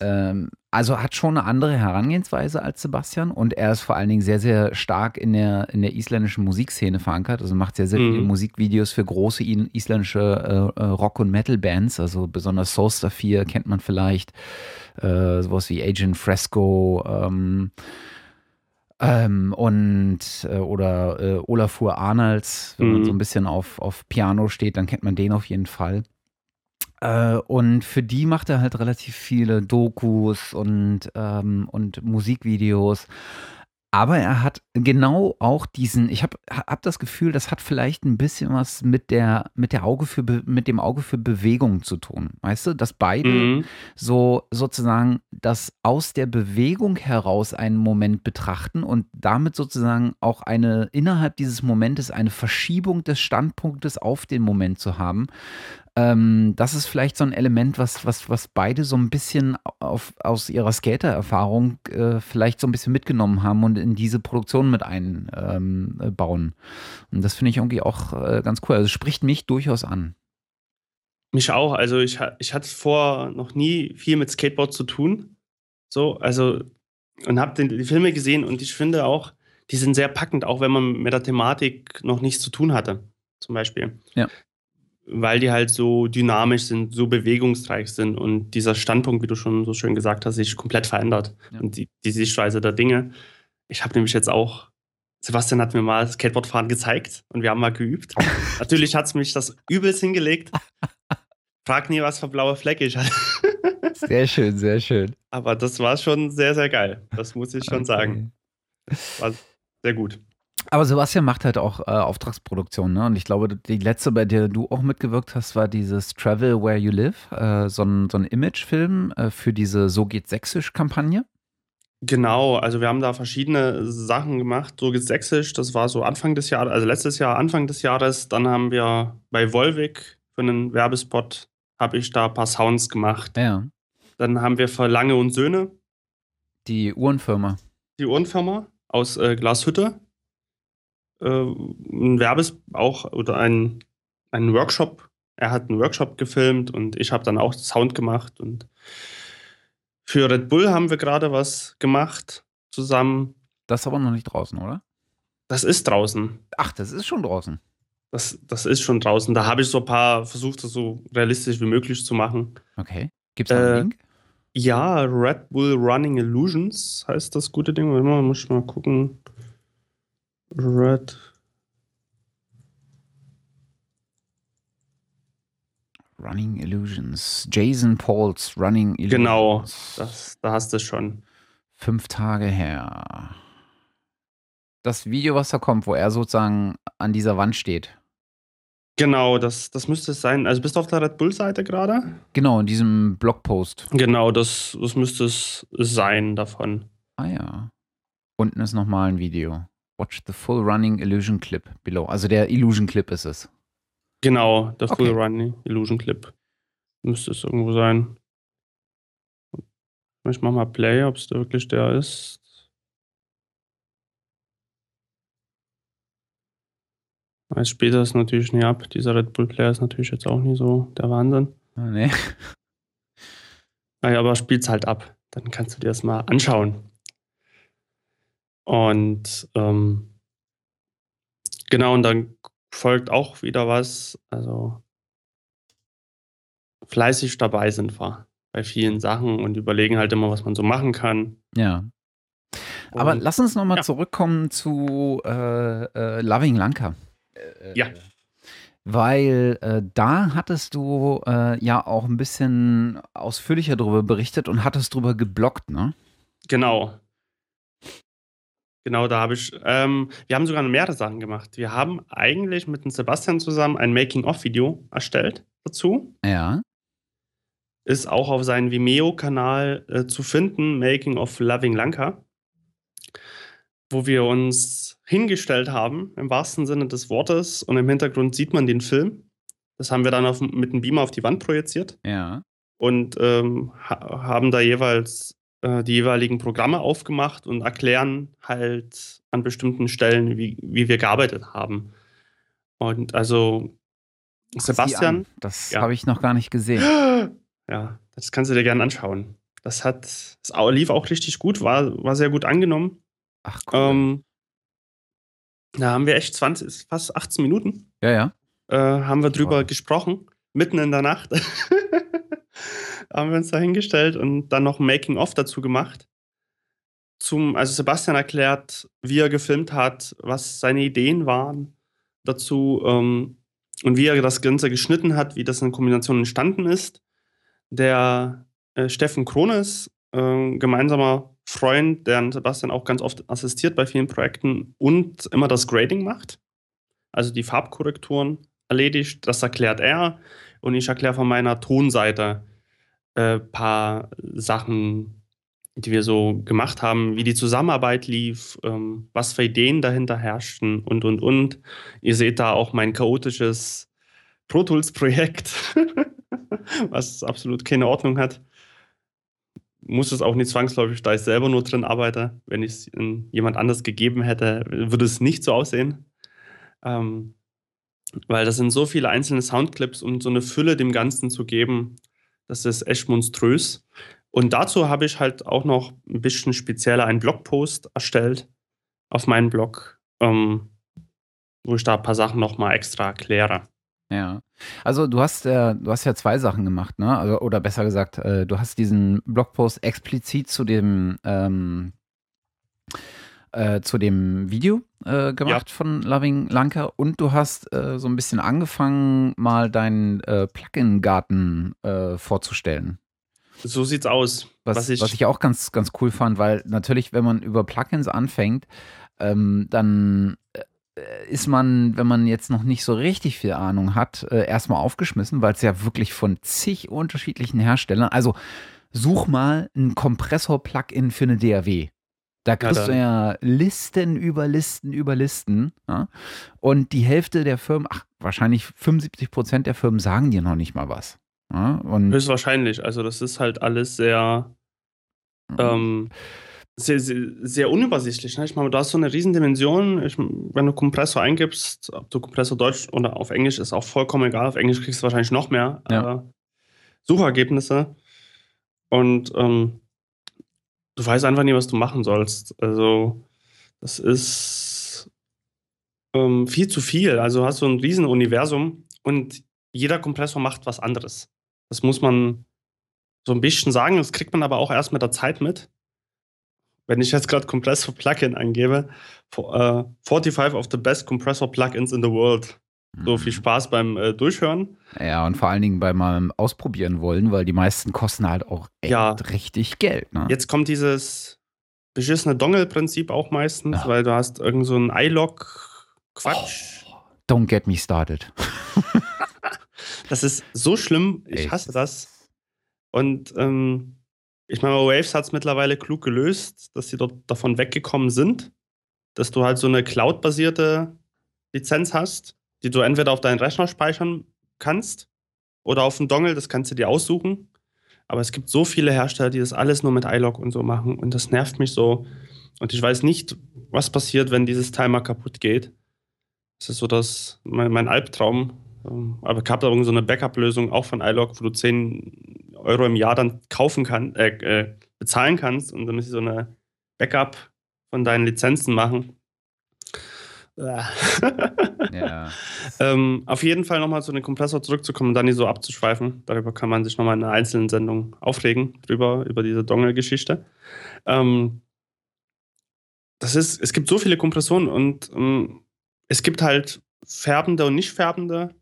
ähm, also hat schon eine andere Herangehensweise als Sebastian und er ist vor allen Dingen sehr, sehr stark in der, in der isländischen Musikszene verankert. Also macht sehr, sehr mhm. viele Musikvideos für große isländische äh, äh, Rock- und Metal-Bands. Also besonders Soulstar 4 kennt man vielleicht. Äh, sowas wie Agent Fresco. Ähm, ähm, und äh, oder äh, Olafur Arnolds, wenn mhm. man so ein bisschen auf, auf Piano steht, dann kennt man den auf jeden Fall. Äh, und für die macht er halt relativ viele Dokus und, ähm, und Musikvideos. Aber er hat genau auch diesen, ich habe hab das Gefühl, das hat vielleicht ein bisschen was mit der, mit der Auge für, mit dem Auge für Bewegung zu tun. Weißt du, dass beide mhm. so sozusagen das aus der Bewegung heraus einen Moment betrachten und damit sozusagen auch eine, innerhalb dieses Momentes eine Verschiebung des Standpunktes auf den Moment zu haben, ähm, das ist vielleicht so ein Element, was, was, was beide so ein bisschen auf, aus ihrer Skater-Erfahrung äh, vielleicht so ein bisschen mitgenommen haben und in diese Produktion mit einbauen. Ähm, und das finde ich irgendwie auch äh, ganz cool. Also spricht mich durchaus an. Mich auch. Also ich, ich hatte vor noch nie viel mit Skateboard zu tun. So, also und habe die Filme gesehen und ich finde auch, die sind sehr packend, auch wenn man mit der Thematik noch nichts zu tun hatte, zum Beispiel. Ja weil die halt so dynamisch sind, so bewegungsreich sind und dieser Standpunkt, wie du schon so schön gesagt hast, sich komplett verändert. Ja. Und die, die Sichtweise der Dinge. Ich habe nämlich jetzt auch, Sebastian hat mir mal Skateboardfahren gezeigt und wir haben mal geübt. <laughs> Natürlich hat es mich das übelst hingelegt. Frag nie, was für blaue Flecke ich hatte. <laughs> sehr schön, sehr schön. Aber das war schon sehr, sehr geil. Das muss ich schon okay. sagen. War sehr gut. Aber Sebastian macht halt auch äh, Auftragsproduktion, ne? Und ich glaube, die letzte, bei der du auch mitgewirkt hast, war dieses Travel Where You Live, äh, so ein, so ein Imagefilm äh, für diese So geht Sächsisch-Kampagne. Genau, also wir haben da verschiedene Sachen gemacht. So geht Sächsisch, das war so Anfang des Jahres, also letztes Jahr, Anfang des Jahres. Dann haben wir bei Volvic für einen Werbespot, habe ich da ein paar Sounds gemacht. Ja. Dann haben wir für Lange und Söhne. Die Uhrenfirma. Die Uhrenfirma aus äh, Glashütte ein Werbes auch oder ein, ein Workshop. Er hat einen Workshop gefilmt und ich habe dann auch Sound gemacht. Und für Red Bull haben wir gerade was gemacht zusammen. Das ist aber noch nicht draußen, oder? Das ist draußen. Ach, das ist schon draußen. Das, das ist schon draußen. Da habe ich so ein paar versucht, das so realistisch wie möglich zu machen. Okay. Gibt es da einen äh, Link? Ja, Red Bull Running Illusions heißt das gute Ding. Mal, muss ich mal gucken. Red. Running Illusions. Jason Pauls Running Illusions. Genau, das, da hast du es schon. Fünf Tage her. Das Video, was da kommt, wo er sozusagen an dieser Wand steht. Genau, das, das müsste es sein. Also bist du auf der Red Bull-Seite gerade? Genau, in diesem Blogpost. Genau, das, das müsste es sein davon. Ah ja. Unten ist nochmal ein Video. Watch the full running illusion clip below. Also der Illusion Clip ist es. Genau, der okay. full running illusion clip. Müsste es irgendwo sein. Ich mach mal Play, ob es wirklich der ist. Weiß später ist natürlich nie ab. Dieser Red Bull Player ist natürlich jetzt auch nie so der Wahnsinn. Ah, nee. Naja, aber spiel's halt ab. Dann kannst du dir das mal anschauen. Und ähm, genau, und dann folgt auch wieder was. Also fleißig dabei sind wir bei vielen Sachen und überlegen halt immer, was man so machen kann. Ja. Aber und, lass uns nochmal ja. zurückkommen zu äh, äh, Loving Lanka. Äh, ja. Weil äh, da hattest du äh, ja auch ein bisschen ausführlicher darüber berichtet und hattest darüber geblockt, ne? Genau. Genau, da habe ich, ähm, wir haben sogar mehrere Sachen gemacht. Wir haben eigentlich mit dem Sebastian zusammen ein Making-of-Video erstellt dazu. Ja. Ist auch auf seinem Vimeo-Kanal äh, zu finden, Making of Loving Lanka, wo wir uns hingestellt haben, im wahrsten Sinne des Wortes, und im Hintergrund sieht man den Film. Das haben wir dann auf, mit dem Beamer auf die Wand projiziert. Ja. Und ähm, ha haben da jeweils äh, die jeweiligen Programme aufgemacht und erklären halt an bestimmten Stellen, wie, wie wir gearbeitet haben. Und also Sebastian. Das ja. habe ich noch gar nicht gesehen. <gasps> Ja, das kannst du dir gerne anschauen. Das hat, das lief auch richtig gut, war, war sehr gut angenommen. Ach cool. Ähm, da haben wir echt 20, fast 18 Minuten. Ja, ja. Äh, haben wir drüber wow. gesprochen, mitten in der Nacht. <laughs> haben wir uns da hingestellt und dann noch ein Making-of dazu gemacht. Zum, also Sebastian erklärt, wie er gefilmt hat, was seine Ideen waren dazu ähm, und wie er das Ganze geschnitten hat, wie das in Kombination entstanden ist. Der äh, Steffen Krones, äh, gemeinsamer Freund, der Sebastian auch ganz oft assistiert bei vielen Projekten und immer das Grading macht, also die Farbkorrekturen erledigt, das erklärt er und ich erkläre von meiner Tonseite, äh, paar Sachen, die wir so gemacht haben, wie die Zusammenarbeit lief, ähm, was für Ideen dahinter herrschten und, und, und. Ihr seht da auch mein chaotisches Pro Tools-Projekt, <laughs> was absolut keine Ordnung hat. Muss es auch nicht zwangsläufig, da ich selber nur drin arbeite. Wenn ich es jemand anders gegeben hätte, würde es nicht so aussehen. Ähm, weil das sind so viele einzelne Soundclips, um so eine Fülle dem Ganzen zu geben, das ist echt monströs. Und dazu habe ich halt auch noch ein bisschen spezieller einen Blogpost erstellt auf meinem Blog, ähm, wo ich da ein paar Sachen nochmal extra erkläre. Ja, also du hast ja, du hast ja zwei Sachen gemacht, ne? Also, oder besser gesagt, äh, du hast diesen Blogpost explizit zu dem ähm, äh, zu dem Video äh, gemacht ja. von Loving Lanka und du hast äh, so ein bisschen angefangen, mal deinen äh, Plugin-Garten äh, vorzustellen. So sieht's aus. Was, was, ich, was ich auch ganz, ganz cool fand, weil natürlich, wenn man über Plugins anfängt, ähm, dann äh, ist man, wenn man jetzt noch nicht so richtig viel Ahnung hat, erstmal aufgeschmissen, weil es ja wirklich von zig unterschiedlichen Herstellern, also such mal ein Kompressor-Plugin für eine DAW. Da kriegst ja, du ja Listen über Listen über Listen. Ja? Und die Hälfte der Firmen, ach, wahrscheinlich 75 Prozent der Firmen sagen dir noch nicht mal was. Ja? Und Höchstwahrscheinlich. Also, das ist halt alles sehr, ähm, sehr, sehr, sehr, unübersichtlich. Ne? Ich meine, du hast so eine Riesendimension. Ich, wenn du Kompressor eingibst, ob du Kompressor Deutsch oder auf Englisch, ist auch vollkommen egal. Auf Englisch kriegst du wahrscheinlich noch mehr äh, Suchergebnisse. Und ähm, du weißt einfach nie, was du machen sollst. Also, das ist ähm, viel zu viel. Also hast du ein riesen Universum und jeder Kompressor macht was anderes. Das muss man so ein bisschen sagen. Das kriegt man aber auch erst mit der Zeit mit. Wenn ich jetzt gerade Kompressor Plugin angebe, for, uh, 45 of the best Compressor Plugins in the world. So viel mhm. Spaß beim äh, Durchhören. Ja, und vor allen Dingen beim Ausprobieren wollen, weil die meisten kosten halt auch echt ja. richtig Geld. Ne? Jetzt kommt dieses beschissene Dongle-Prinzip auch meistens, ja. weil du hast irgend so ein iLog-Quatsch. Oh, don't get me started. <laughs> das ist so schlimm. Ich echt? hasse das. Und ähm, ich meine, Waves hat es mittlerweile klug gelöst, dass sie dort davon weggekommen sind, dass du halt so eine Cloud-basierte Lizenz hast die du entweder auf deinen Rechner speichern kannst oder auf dem Dongle, das kannst du dir aussuchen. Aber es gibt so viele Hersteller, die das alles nur mit iLog und so machen und das nervt mich so. Und ich weiß nicht, was passiert, wenn dieses Timer kaputt geht. Das ist so das, mein, mein Albtraum. Ähm, aber ich habe da so eine Backup-Lösung auch von iLog, wo du 10 Euro im Jahr dann kaufen kannst, äh, äh, bezahlen kannst und dann müsst ihr so eine Backup von deinen Lizenzen machen. <laughs> ja. ähm, auf jeden Fall nochmal zu dem Kompressor zurückzukommen und dann nicht so abzuschweifen. Darüber kann man sich nochmal in einer einzelnen Sendung aufregen, drüber, über diese Dongle-Geschichte. Ähm, das ist, es gibt so viele Kompressoren und ähm, es gibt halt färbende und nicht färbende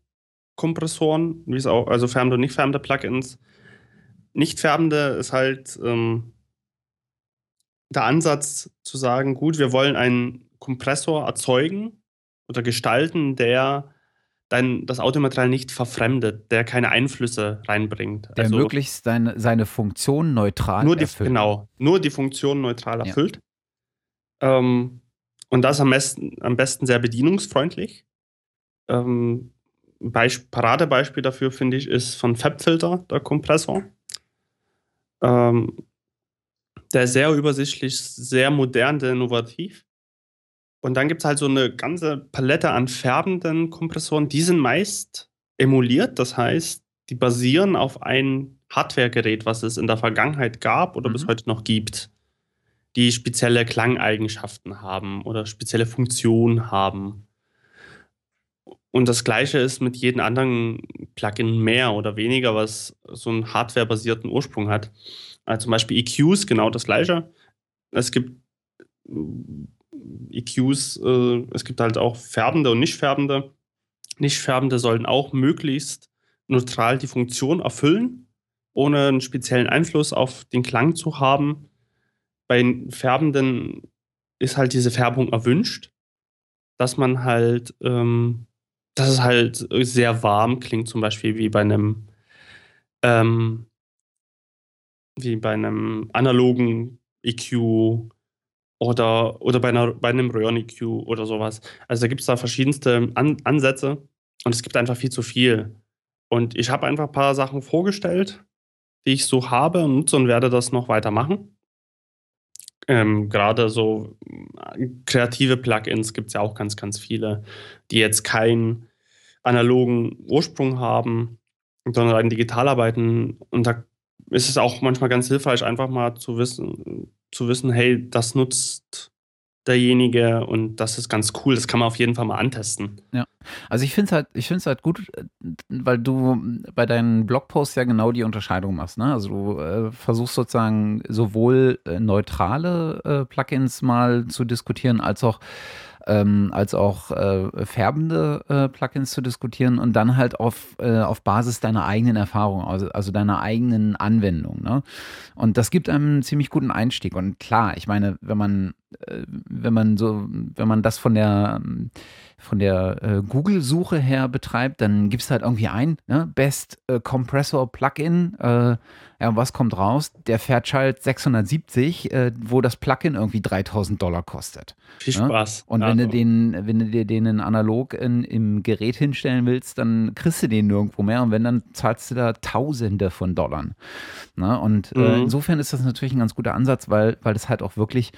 Kompressoren, wie es auch, also färbende und nicht färbende Plugins. Nicht färbende ist halt ähm, der Ansatz zu sagen, gut, wir wollen einen Kompressor erzeugen oder gestalten, der dein, das Automaterial nicht verfremdet, der keine Einflüsse reinbringt. Der also möglichst seine, seine Funktion neutral nur die, erfüllt. Genau, nur die Funktion neutral erfüllt. Ja. Ähm, und das am besten, am besten sehr bedienungsfreundlich. Ähm, Beisp Paradebeispiel dafür, finde ich, ist von FabFilter, der Kompressor. Ähm, der ist sehr übersichtlich, sehr modern, sehr innovativ. Und dann gibt es halt so eine ganze Palette an färbenden Kompressoren. Die sind meist emuliert, das heißt, die basieren auf ein Hardware-Gerät, was es in der Vergangenheit gab oder mhm. bis heute noch gibt, die spezielle Klangeigenschaften haben oder spezielle Funktionen haben. Und das gleiche ist mit jedem anderen Plugin mehr oder weniger, was so einen hardware-basierten Ursprung hat. Also zum Beispiel EQs, genau das gleiche. Es gibt EQs, äh, es gibt halt auch färbende und nicht färbende. Nicht färbende sollen auch möglichst neutral die Funktion erfüllen, ohne einen speziellen Einfluss auf den Klang zu haben. Bei färbenden ist halt diese Färbung erwünscht, dass man halt, ähm, dass es halt sehr warm klingt, zum Beispiel wie bei einem ähm, wie bei einem analogen EQ oder, oder bei, einer, bei einem Röhren-EQ oder sowas. Also da gibt es da verschiedenste An Ansätze und es gibt einfach viel zu viel. Und ich habe einfach ein paar Sachen vorgestellt, die ich so habe und nutze und werde das noch weitermachen. Ähm, Gerade so äh, kreative Plugins gibt es ja auch ganz, ganz viele, die jetzt keinen analogen Ursprung haben, sondern rein digital arbeiten. Und da ist es auch manchmal ganz hilfreich, einfach mal zu wissen, zu wissen, hey, das nutzt derjenige und das ist ganz cool. Das kann man auf jeden Fall mal antesten. Ja, also ich finde es halt, ich finde es halt gut, weil du bei deinen Blogposts ja genau die Unterscheidung machst. Ne? Also du äh, versuchst sozusagen sowohl äh, neutrale äh, Plugins mal zu diskutieren, als auch ähm, als auch äh, färbende äh, Plugins zu diskutieren und dann halt auf, äh, auf Basis deiner eigenen Erfahrung, also, also deiner eigenen Anwendung. Ne? Und das gibt einem einen ziemlich guten Einstieg. Und klar, ich meine, wenn man, äh, wenn man so, wenn man das von der von der äh, Google-Suche her betreibt, dann gibst du halt irgendwie ein, ne? Best äh, Compressor Plugin. Äh, ja, was kommt raus? Der Fairchild 670, äh, wo das Plugin irgendwie 3000 Dollar kostet. Viel Spaß. Und wenn, also. du den, wenn du dir den analog in, im Gerät hinstellen willst, dann kriegst du den nirgendwo mehr. Und wenn, dann zahlst du da Tausende von Dollar. Ne? Und äh, mhm. insofern ist das natürlich ein ganz guter Ansatz, weil, weil das halt auch wirklich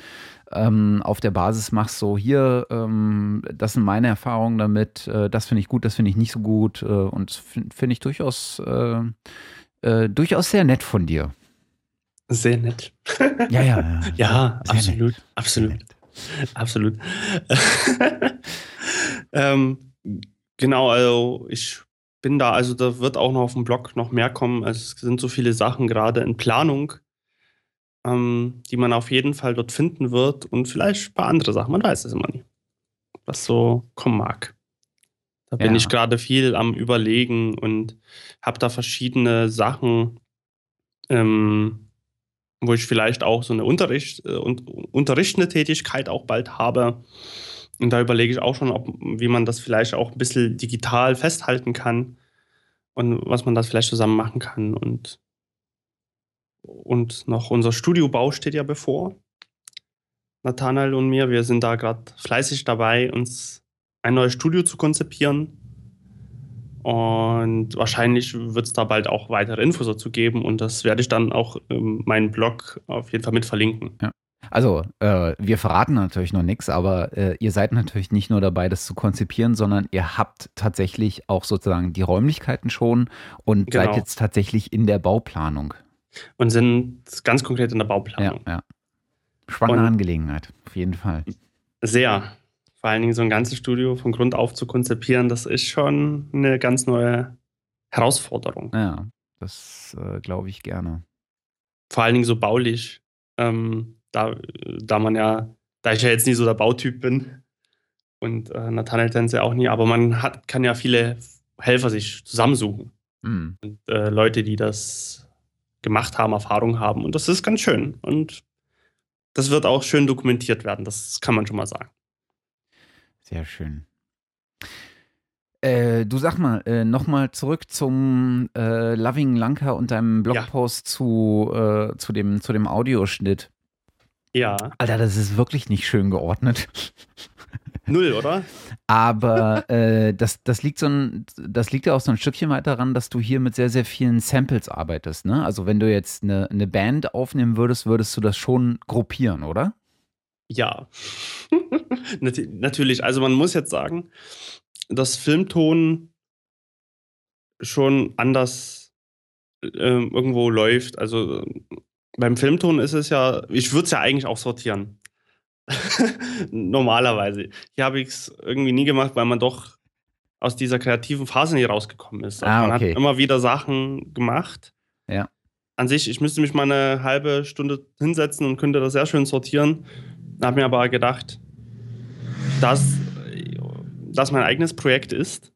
ähm, auf der Basis machst, so hier, ähm, das sind meine Erfahrungen damit, äh, das finde ich gut, das finde ich nicht so gut äh, und finde find ich durchaus, äh, äh, durchaus sehr nett von dir. Sehr nett. Ja, ja, ja. <laughs> ja absolut, nett. absolut. Absolut. <laughs> ähm, genau, also ich bin da, also da wird auch noch auf dem Blog noch mehr kommen. Also es sind so viele Sachen gerade in Planung, ähm, die man auf jeden Fall dort finden wird und vielleicht ein paar andere Sachen. Man weiß es immer nie, was so kommen mag. Da bin ja. ich gerade viel am Überlegen und habe da verschiedene Sachen, ähm, wo ich vielleicht auch so eine Unterricht, äh, unterrichtende Tätigkeit auch bald habe. Und da überlege ich auch schon, ob, wie man das vielleicht auch ein bisschen digital festhalten kann und was man das vielleicht zusammen machen kann. Und und noch unser Studiobau steht ja bevor. Nathanael und mir, wir sind da gerade fleißig dabei, uns ein neues Studio zu konzipieren. Und wahrscheinlich wird es da bald auch weitere Infos dazu geben und das werde ich dann auch in meinem Blog auf jeden Fall mit verlinken. Ja. Also, äh, wir verraten natürlich noch nichts, aber äh, ihr seid natürlich nicht nur dabei, das zu konzipieren, sondern ihr habt tatsächlich auch sozusagen die Räumlichkeiten schon und genau. seid jetzt tatsächlich in der Bauplanung und sind ganz konkret in der Bauplanung. Ja, ja. Spannende und Angelegenheit, auf jeden Fall. Sehr. Vor allen Dingen so ein ganzes Studio von Grund auf zu konzipieren, das ist schon eine ganz neue Herausforderung. Ja, das äh, glaube ich gerne. Vor allen Dingen so baulich. Ähm, da, da man ja, da ich ja jetzt nie so der Bautyp bin und äh, Nathanael Tänze auch nie, aber man hat, kann ja viele Helfer sich zusammensuchen. Mhm. Und äh, Leute, die das gemacht haben, Erfahrung haben. Und das ist ganz schön. Und das wird auch schön dokumentiert werden, das kann man schon mal sagen. Sehr schön. Äh, du sag mal, äh, nochmal zurück zum äh, Loving Lanka und deinem Blogpost ja. zu, äh, zu, dem, zu dem Audioschnitt. Ja. Alter, das ist wirklich nicht schön geordnet. Null, oder? Aber äh, das, das, liegt so ein, das liegt ja auch so ein Stückchen weit daran, dass du hier mit sehr, sehr vielen Samples arbeitest. Ne? Also wenn du jetzt eine, eine Band aufnehmen würdest, würdest du das schon gruppieren, oder? Ja, natürlich. Also man muss jetzt sagen, dass Filmton schon anders äh, irgendwo läuft. Also beim Filmton ist es ja, ich würde es ja eigentlich auch sortieren. <laughs> Normalerweise. Hier habe ich es irgendwie nie gemacht, weil man doch aus dieser kreativen Phase nicht rausgekommen ist. Also ah, man okay. hat immer wieder Sachen gemacht. Ja. An sich, ich müsste mich mal eine halbe Stunde hinsetzen und könnte das sehr schön sortieren. Habe mir aber gedacht, dass das mein eigenes Projekt ist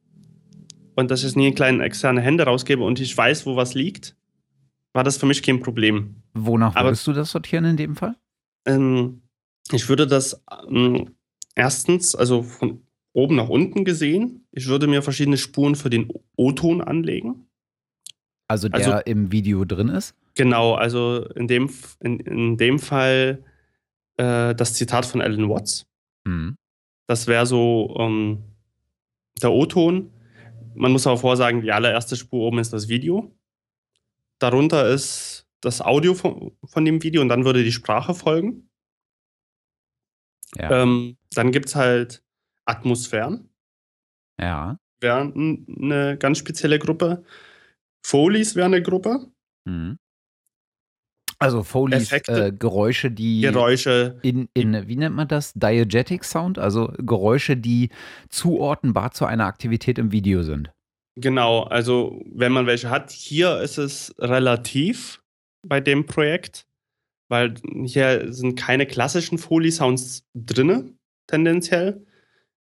und dass ich nie in kleine externe Hände rausgebe und ich weiß, wo was liegt, war das für mich kein Problem. Wonach würdest du das sortieren in dem Fall? Ähm, ich würde das ähm, erstens, also von oben nach unten gesehen, ich würde mir verschiedene Spuren für den O-Ton anlegen. Also der also, im Video drin ist? Genau, also in dem, in, in dem Fall äh, das Zitat von Alan Watts. Mhm. Das wäre so ähm, der O-Ton. Man muss aber vorsagen, die allererste Spur oben ist das Video. Darunter ist das Audio von, von dem Video und dann würde die Sprache folgen. Ja. Ähm, dann gibt es halt Atmosphären. Ja. Wäre eine ganz spezielle Gruppe. Folies wäre eine Gruppe. Mhm. Also Foley's äh, Geräusche, die Geräusche in, in, wie nennt man das? Diegetic Sound, also Geräusche, die zuordnenbar zu einer Aktivität im Video sind. Genau, also wenn man welche hat, hier ist es relativ bei dem Projekt, weil hier sind keine klassischen Foley-Sounds drin, tendenziell,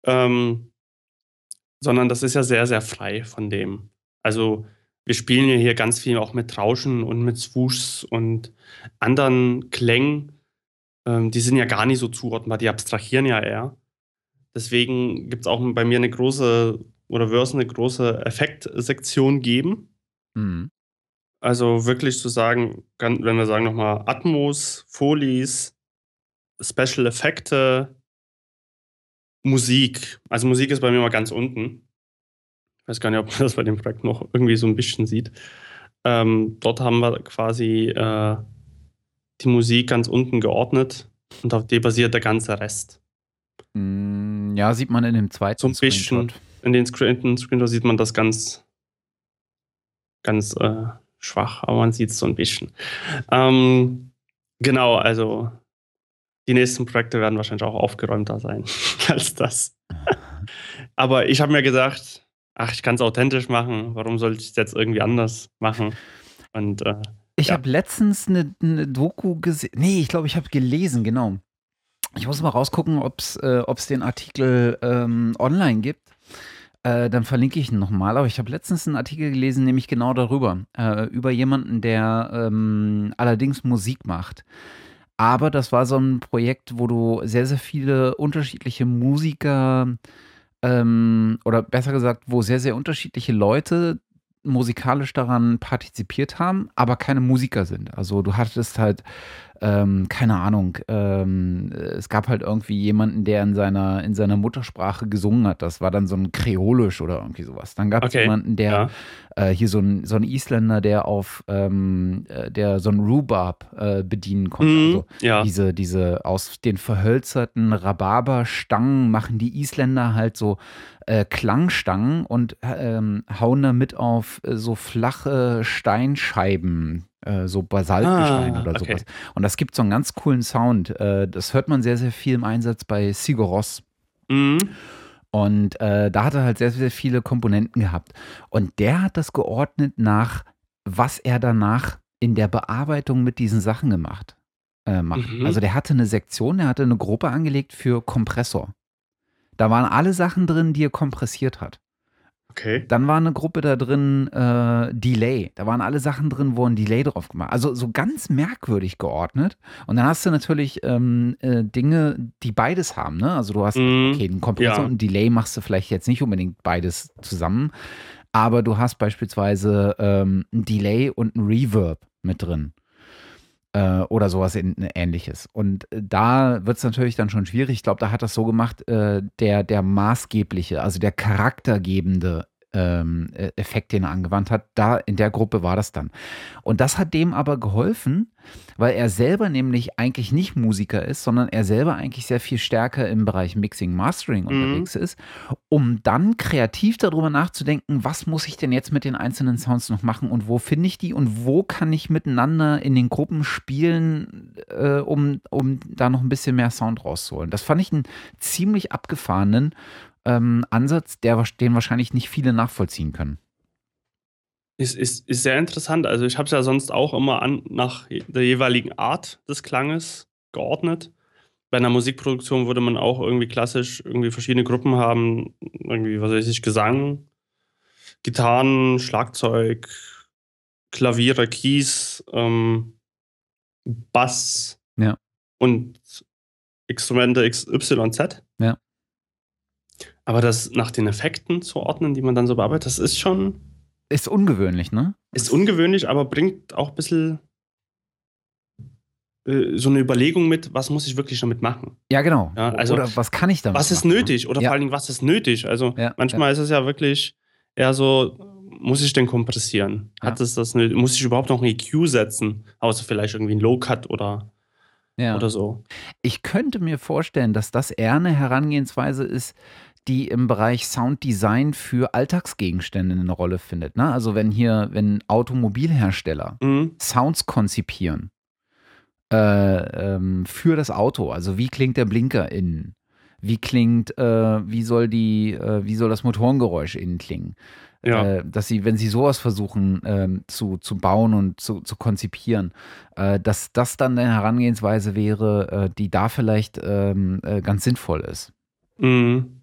ähm, sondern das ist ja sehr, sehr frei von dem. Also wir spielen ja hier ganz viel auch mit Rauschen und mit Swooshs und anderen Klängen. Ähm, die sind ja gar nicht so zuordnbar, die abstrahieren ja eher. Deswegen gibt es auch bei mir eine große, oder wird es eine große Effektsektion geben. Mhm. Also wirklich zu sagen, wenn wir sagen nochmal Atmos, Folies, Special Effekte, Musik. Also Musik ist bei mir mal ganz unten weiß gar nicht, ob man <laughs> das bei dem Projekt noch irgendwie so ein bisschen sieht. Ähm, dort haben wir quasi äh, die Musik ganz unten geordnet und auf der basiert der ganze Rest. Mm, ja, sieht man in dem zweiten so ein bisschen, In den Screen Screenshot sieht man das ganz, ganz äh, schwach, aber man sieht es so ein bisschen. Ähm, genau, also die nächsten Projekte werden wahrscheinlich auch aufgeräumter sein <laughs> als das. <laughs> aber ich habe mir gedacht, ach, ich kann es authentisch machen, warum sollte ich es jetzt irgendwie anders machen? Und äh, ich ja. habe letztens eine, eine Doku gesehen. Nee, ich glaube, ich habe gelesen, genau. Ich muss mal rausgucken, ob es äh, den Artikel ähm, online gibt. Äh, dann verlinke ich ihn nochmal. Aber ich habe letztens einen Artikel gelesen, nämlich genau darüber. Äh, über jemanden, der ähm, allerdings Musik macht. Aber das war so ein Projekt, wo du sehr, sehr viele unterschiedliche Musiker ähm, oder besser gesagt, wo sehr, sehr unterschiedliche Leute musikalisch daran partizipiert haben, aber keine Musiker sind. Also du hattest halt ähm, keine Ahnung, ähm, es gab halt irgendwie jemanden, der in seiner, in seiner Muttersprache gesungen hat. Das war dann so ein Kreolisch oder irgendwie sowas. Dann gab es okay. jemanden, der ja. äh, hier so ein, so ein Isländer, der auf ähm, äh, der so ein Rhubarb äh, bedienen konnte. Mhm, also ja. diese, diese aus den verhölzerten Rhabarberstangen machen die Isländer halt so äh, Klangstangen und ähm, hauen damit auf äh, so flache Steinscheiben äh, so Basaltgestein ah, oder okay. sowas. Und das gibt so einen ganz coolen Sound. Äh, das hört man sehr, sehr viel im Einsatz bei Sigur Ross. Mhm. Und äh, da hat er halt sehr, sehr viele Komponenten gehabt. Und der hat das geordnet nach, was er danach in der Bearbeitung mit diesen Sachen gemacht äh, macht. Mhm. Also der hatte eine Sektion, der hatte eine Gruppe angelegt für Kompressor. Da waren alle Sachen drin, die er kompressiert hat. Okay. Dann war eine Gruppe da drin, äh, Delay. Da waren alle Sachen drin, wo ein Delay drauf gemacht Also so ganz merkwürdig geordnet. Und dann hast du natürlich ähm, äh, Dinge, die beides haben. Ne? Also du hast, mm, okay, einen Kompressor ja. und ein Delay machst du vielleicht jetzt nicht unbedingt beides zusammen. Aber du hast beispielsweise ähm, ein Delay und ein Reverb mit drin äh, oder sowas in, ähnliches. Und äh, da wird es natürlich dann schon schwierig. Ich glaube, da hat das so gemacht, äh, der, der maßgebliche, also der charaktergebende ähm, äh, Effekt, den er angewandt hat. Da in der Gruppe war das dann. Und das hat dem aber geholfen, weil er selber nämlich eigentlich nicht Musiker ist, sondern er selber eigentlich sehr viel stärker im Bereich Mixing, Mastering mhm. unterwegs ist, um dann kreativ darüber nachzudenken, was muss ich denn jetzt mit den einzelnen Sounds noch machen und wo finde ich die und wo kann ich miteinander in den Gruppen spielen, äh, um, um da noch ein bisschen mehr Sound rauszuholen. Das fand ich einen ziemlich abgefahrenen ähm, Ansatz, der, den wahrscheinlich nicht viele nachvollziehen können. Ist, ist, ist sehr interessant. Also ich habe es ja sonst auch immer an, nach der jeweiligen Art des Klanges geordnet. Bei einer Musikproduktion würde man auch irgendwie klassisch irgendwie verschiedene Gruppen haben, irgendwie, was weiß ich, Gesang, Gitarren, Schlagzeug, Klaviere, Keys, ähm, Bass ja. und Instrumente XYZ. Ja. Aber das nach den Effekten zu ordnen, die man dann so bearbeitet, das ist schon. Ist ungewöhnlich, ne? Ist ungewöhnlich, aber bringt auch ein bisschen äh, so eine Überlegung mit, was muss ich wirklich damit machen? Ja, genau. Ja, also, oder was kann ich damit Was ist machen, ne? nötig? Oder ja. vor allen Dingen, was ist nötig? Also ja, manchmal ist es ja wirklich eher so, muss ich denn kompressieren? Hat es das muss ich überhaupt noch ein EQ setzen? Außer vielleicht irgendwie ein Low-Cut oder, oder so. Ich könnte mir vorstellen, dass das eher eine Herangehensweise ist, die im Bereich Sounddesign für Alltagsgegenstände eine Rolle findet. Ne? Also wenn hier, wenn Automobilhersteller mhm. Sounds konzipieren äh, ähm, für das Auto, also wie klingt der Blinker innen? Wie klingt, äh, wie soll die, äh, wie soll das Motorengeräusch innen klingen? Ja. Äh, dass sie, wenn sie sowas versuchen ähm, zu, zu bauen und zu, zu konzipieren, äh, dass das dann eine Herangehensweise wäre, äh, die da vielleicht ähm, ganz sinnvoll ist. Mhm.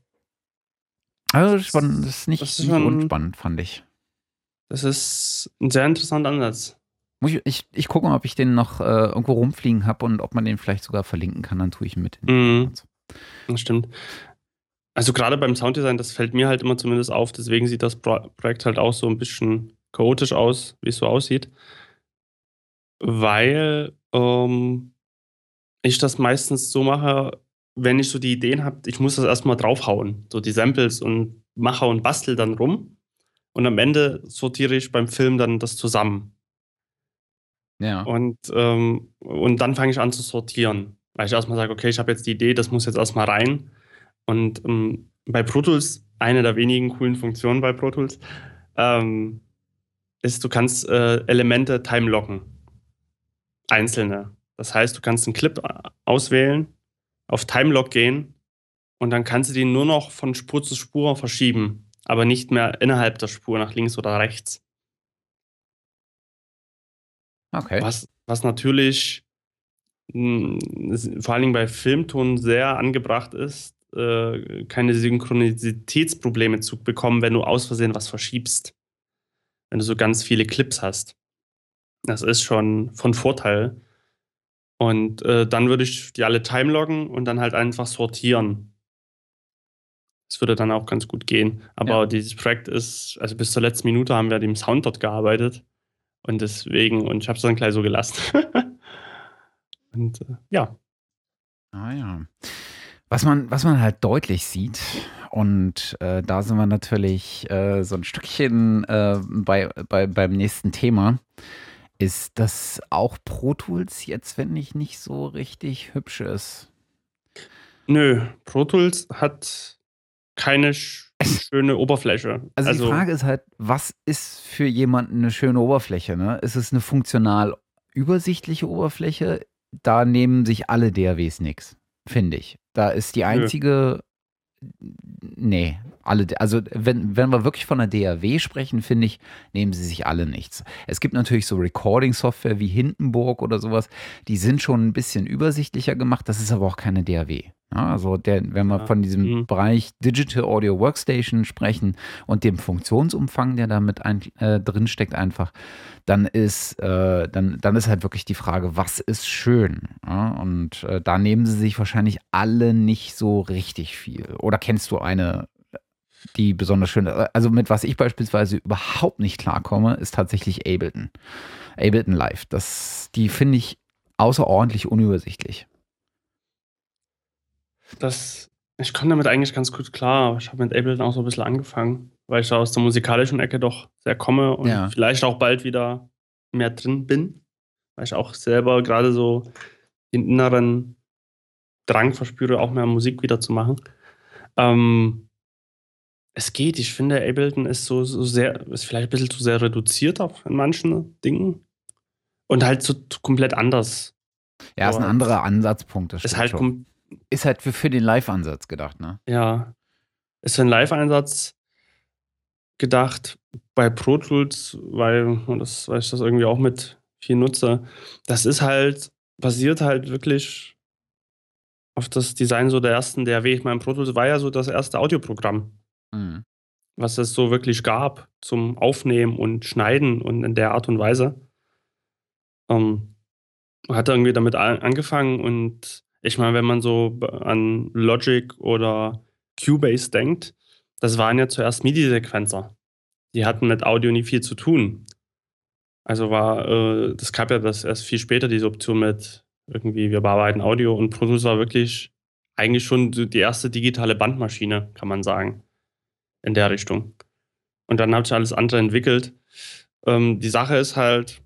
Also spannend, das ist nicht, das ist nicht unspannend, fand ich. Das ist ein sehr interessanter Ansatz. ich, ich, ich gucke mal, ob ich den noch äh, irgendwo rumfliegen habe und ob man den vielleicht sogar verlinken kann, dann tue ich ihn mit. Mhm. Das stimmt. Also gerade beim Sounddesign, das fällt mir halt immer zumindest auf, deswegen sieht das Projekt halt auch so ein bisschen chaotisch aus, wie es so aussieht. Weil ähm, ich das meistens so mache, wenn ich so die Ideen habe, ich muss das erstmal draufhauen, so die Samples und mache und bastel dann rum. Und am Ende sortiere ich beim Film dann das zusammen. Ja. Und, ähm, und dann fange ich an zu sortieren. Weil ich erstmal sage, okay, ich habe jetzt die Idee, das muss jetzt erstmal rein. Und ähm, bei Pro Tools, eine der wenigen coolen Funktionen bei Pro Tools, ähm, ist, du kannst äh, Elemente timelocken. Einzelne. Das heißt, du kannst einen Clip äh, auswählen auf Timelock gehen und dann kannst du den nur noch von Spur zu Spur verschieben, aber nicht mehr innerhalb der Spur nach links oder rechts. Okay. Was, was natürlich mh, hm, vor allen Dingen bei Filmton sehr angebracht ist, äh, keine Synchronizitätsprobleme zu bekommen, wenn du aus Versehen was verschiebst. Wenn du so ganz viele Clips hast. Das ist schon von Vorteil. Und äh, dann würde ich die alle timeloggen und dann halt einfach sortieren. Das würde dann auch ganz gut gehen. Aber ja. dieses Projekt ist, also bis zur letzten Minute haben wir dem Sound dort gearbeitet. Und deswegen, und ich habe es dann gleich so gelassen. <laughs> und äh, ja. Ah ja. Was man, was man halt deutlich sieht, und äh, da sind wir natürlich äh, so ein Stückchen äh, bei, bei, beim nächsten Thema. Ist das auch Pro Tools jetzt, wenn ich nicht so richtig hübsch ist? Nö, Pro Tools hat keine schöne Oberfläche. Also, also, die Frage ist halt, was ist für jemanden eine schöne Oberfläche? Ne? Ist es eine funktional übersichtliche Oberfläche? Da nehmen sich alle DAWs nichts, finde ich. Da ist die einzige, nee, alle, also wenn, wenn wir wirklich von der DAW sprechen, finde ich, nehmen sie sich alle nichts. Es gibt natürlich so Recording-Software wie Hindenburg oder sowas, die sind schon ein bisschen übersichtlicher gemacht, das ist aber auch keine DAW. Ja, also der, wenn wir von diesem mhm. Bereich Digital Audio Workstation sprechen und dem Funktionsumfang, der da mit ein, äh, drin steckt, einfach, dann ist, äh, dann, dann ist halt wirklich die Frage, was ist schön? Ja, und äh, da nehmen sie sich wahrscheinlich alle nicht so richtig viel. Oder kennst du eine, die besonders schön ist? Also mit was ich beispielsweise überhaupt nicht klarkomme, ist tatsächlich Ableton. Ableton Live. Das, die finde ich außerordentlich unübersichtlich. Das, ich komme damit eigentlich ganz gut klar. Ich habe mit Ableton auch so ein bisschen angefangen, weil ich da aus der musikalischen Ecke doch sehr komme und ja. vielleicht auch bald wieder mehr drin bin, weil ich auch selber gerade so den inneren Drang verspüre, auch mehr Musik wieder zu machen. Ähm, es geht, ich finde, Ableton ist so, so sehr, ist vielleicht ein bisschen zu sehr reduziert auf in manchen Dingen und halt so komplett anders. Ja, ist ein anderer Ansatzpunkt. Das ist halt ist halt für, für den Live-Ansatz gedacht, ne? Ja. Ist für den Live-Einsatz gedacht bei Pro Tools, weil, und das, weil ich das irgendwie auch mit viel nutze, das ist halt, basiert halt wirklich auf das Design so der ersten DAW. Ich meine, Pro Tools war ja so das erste Audioprogramm, mhm. was es so wirklich gab zum Aufnehmen und Schneiden und in der Art und Weise. Ähm, hat irgendwie damit angefangen und ich meine, wenn man so an Logic oder Cubase denkt, das waren ja zuerst MIDI-Sequenzer. Die hatten mit Audio nie viel zu tun. Also war, äh, das gab ja das erst viel später, diese Option mit irgendwie, wir bearbeiten Audio und Pro war wirklich eigentlich schon die erste digitale Bandmaschine, kann man sagen, in der Richtung. Und dann hat sich alles andere entwickelt. Ähm, die Sache ist halt,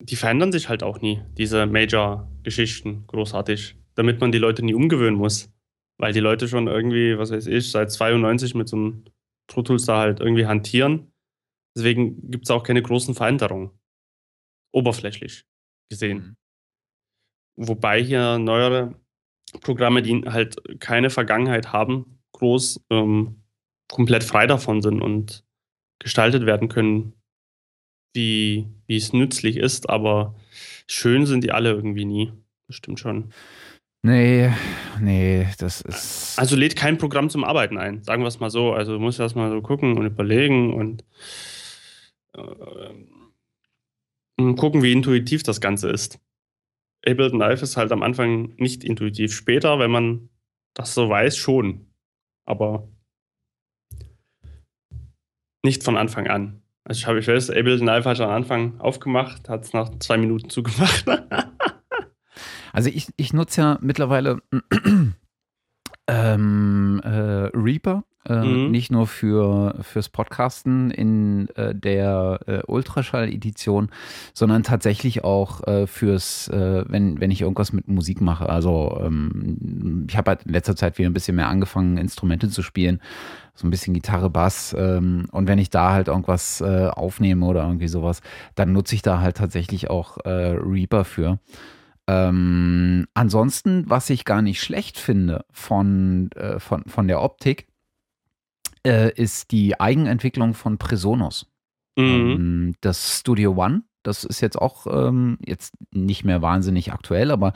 die verändern sich halt auch nie, diese Major-Geschichten großartig, damit man die Leute nie umgewöhnen muss. Weil die Leute schon irgendwie, was weiß ich, seit 92 mit so einem Pro Tools da halt irgendwie hantieren. Deswegen gibt es auch keine großen Veränderungen. Oberflächlich gesehen. Mhm. Wobei hier neuere Programme, die halt keine Vergangenheit haben, groß ähm, komplett frei davon sind und gestaltet werden können, wie, wie es nützlich ist, aber schön sind die alle irgendwie nie. Das stimmt schon. Nee, nee, das ist. Also lädt kein Programm zum Arbeiten ein, sagen wir es mal so. Also du musst erst mal so gucken und überlegen und äh, gucken, wie intuitiv das Ganze ist. Ableton Live ist halt am Anfang nicht intuitiv. Später, wenn man das so weiß, schon. Aber nicht von Anfang an. Also ich habe, ich weiß, Ableton Live hat am Anfang aufgemacht, hat es nach zwei Minuten <laughs> zugemacht. also ich, ich nutze ja mittlerweile <clears throat> ähm, äh, Reaper äh, mhm. Nicht nur für, fürs Podcasten in äh, der äh, Ultraschall-Edition, sondern tatsächlich auch äh, fürs, äh, wenn, wenn ich irgendwas mit Musik mache. Also ähm, ich habe halt in letzter Zeit wieder ein bisschen mehr angefangen, Instrumente zu spielen. So ein bisschen Gitarre, Bass. Ähm, und wenn ich da halt irgendwas äh, aufnehme oder irgendwie sowas, dann nutze ich da halt tatsächlich auch Reaper für. Ähm, ansonsten, was ich gar nicht schlecht finde von, äh, von, von der Optik, äh, ist die Eigenentwicklung von Presonus. Mhm. Ähm, das Studio One, das ist jetzt auch ähm, jetzt nicht mehr wahnsinnig aktuell, aber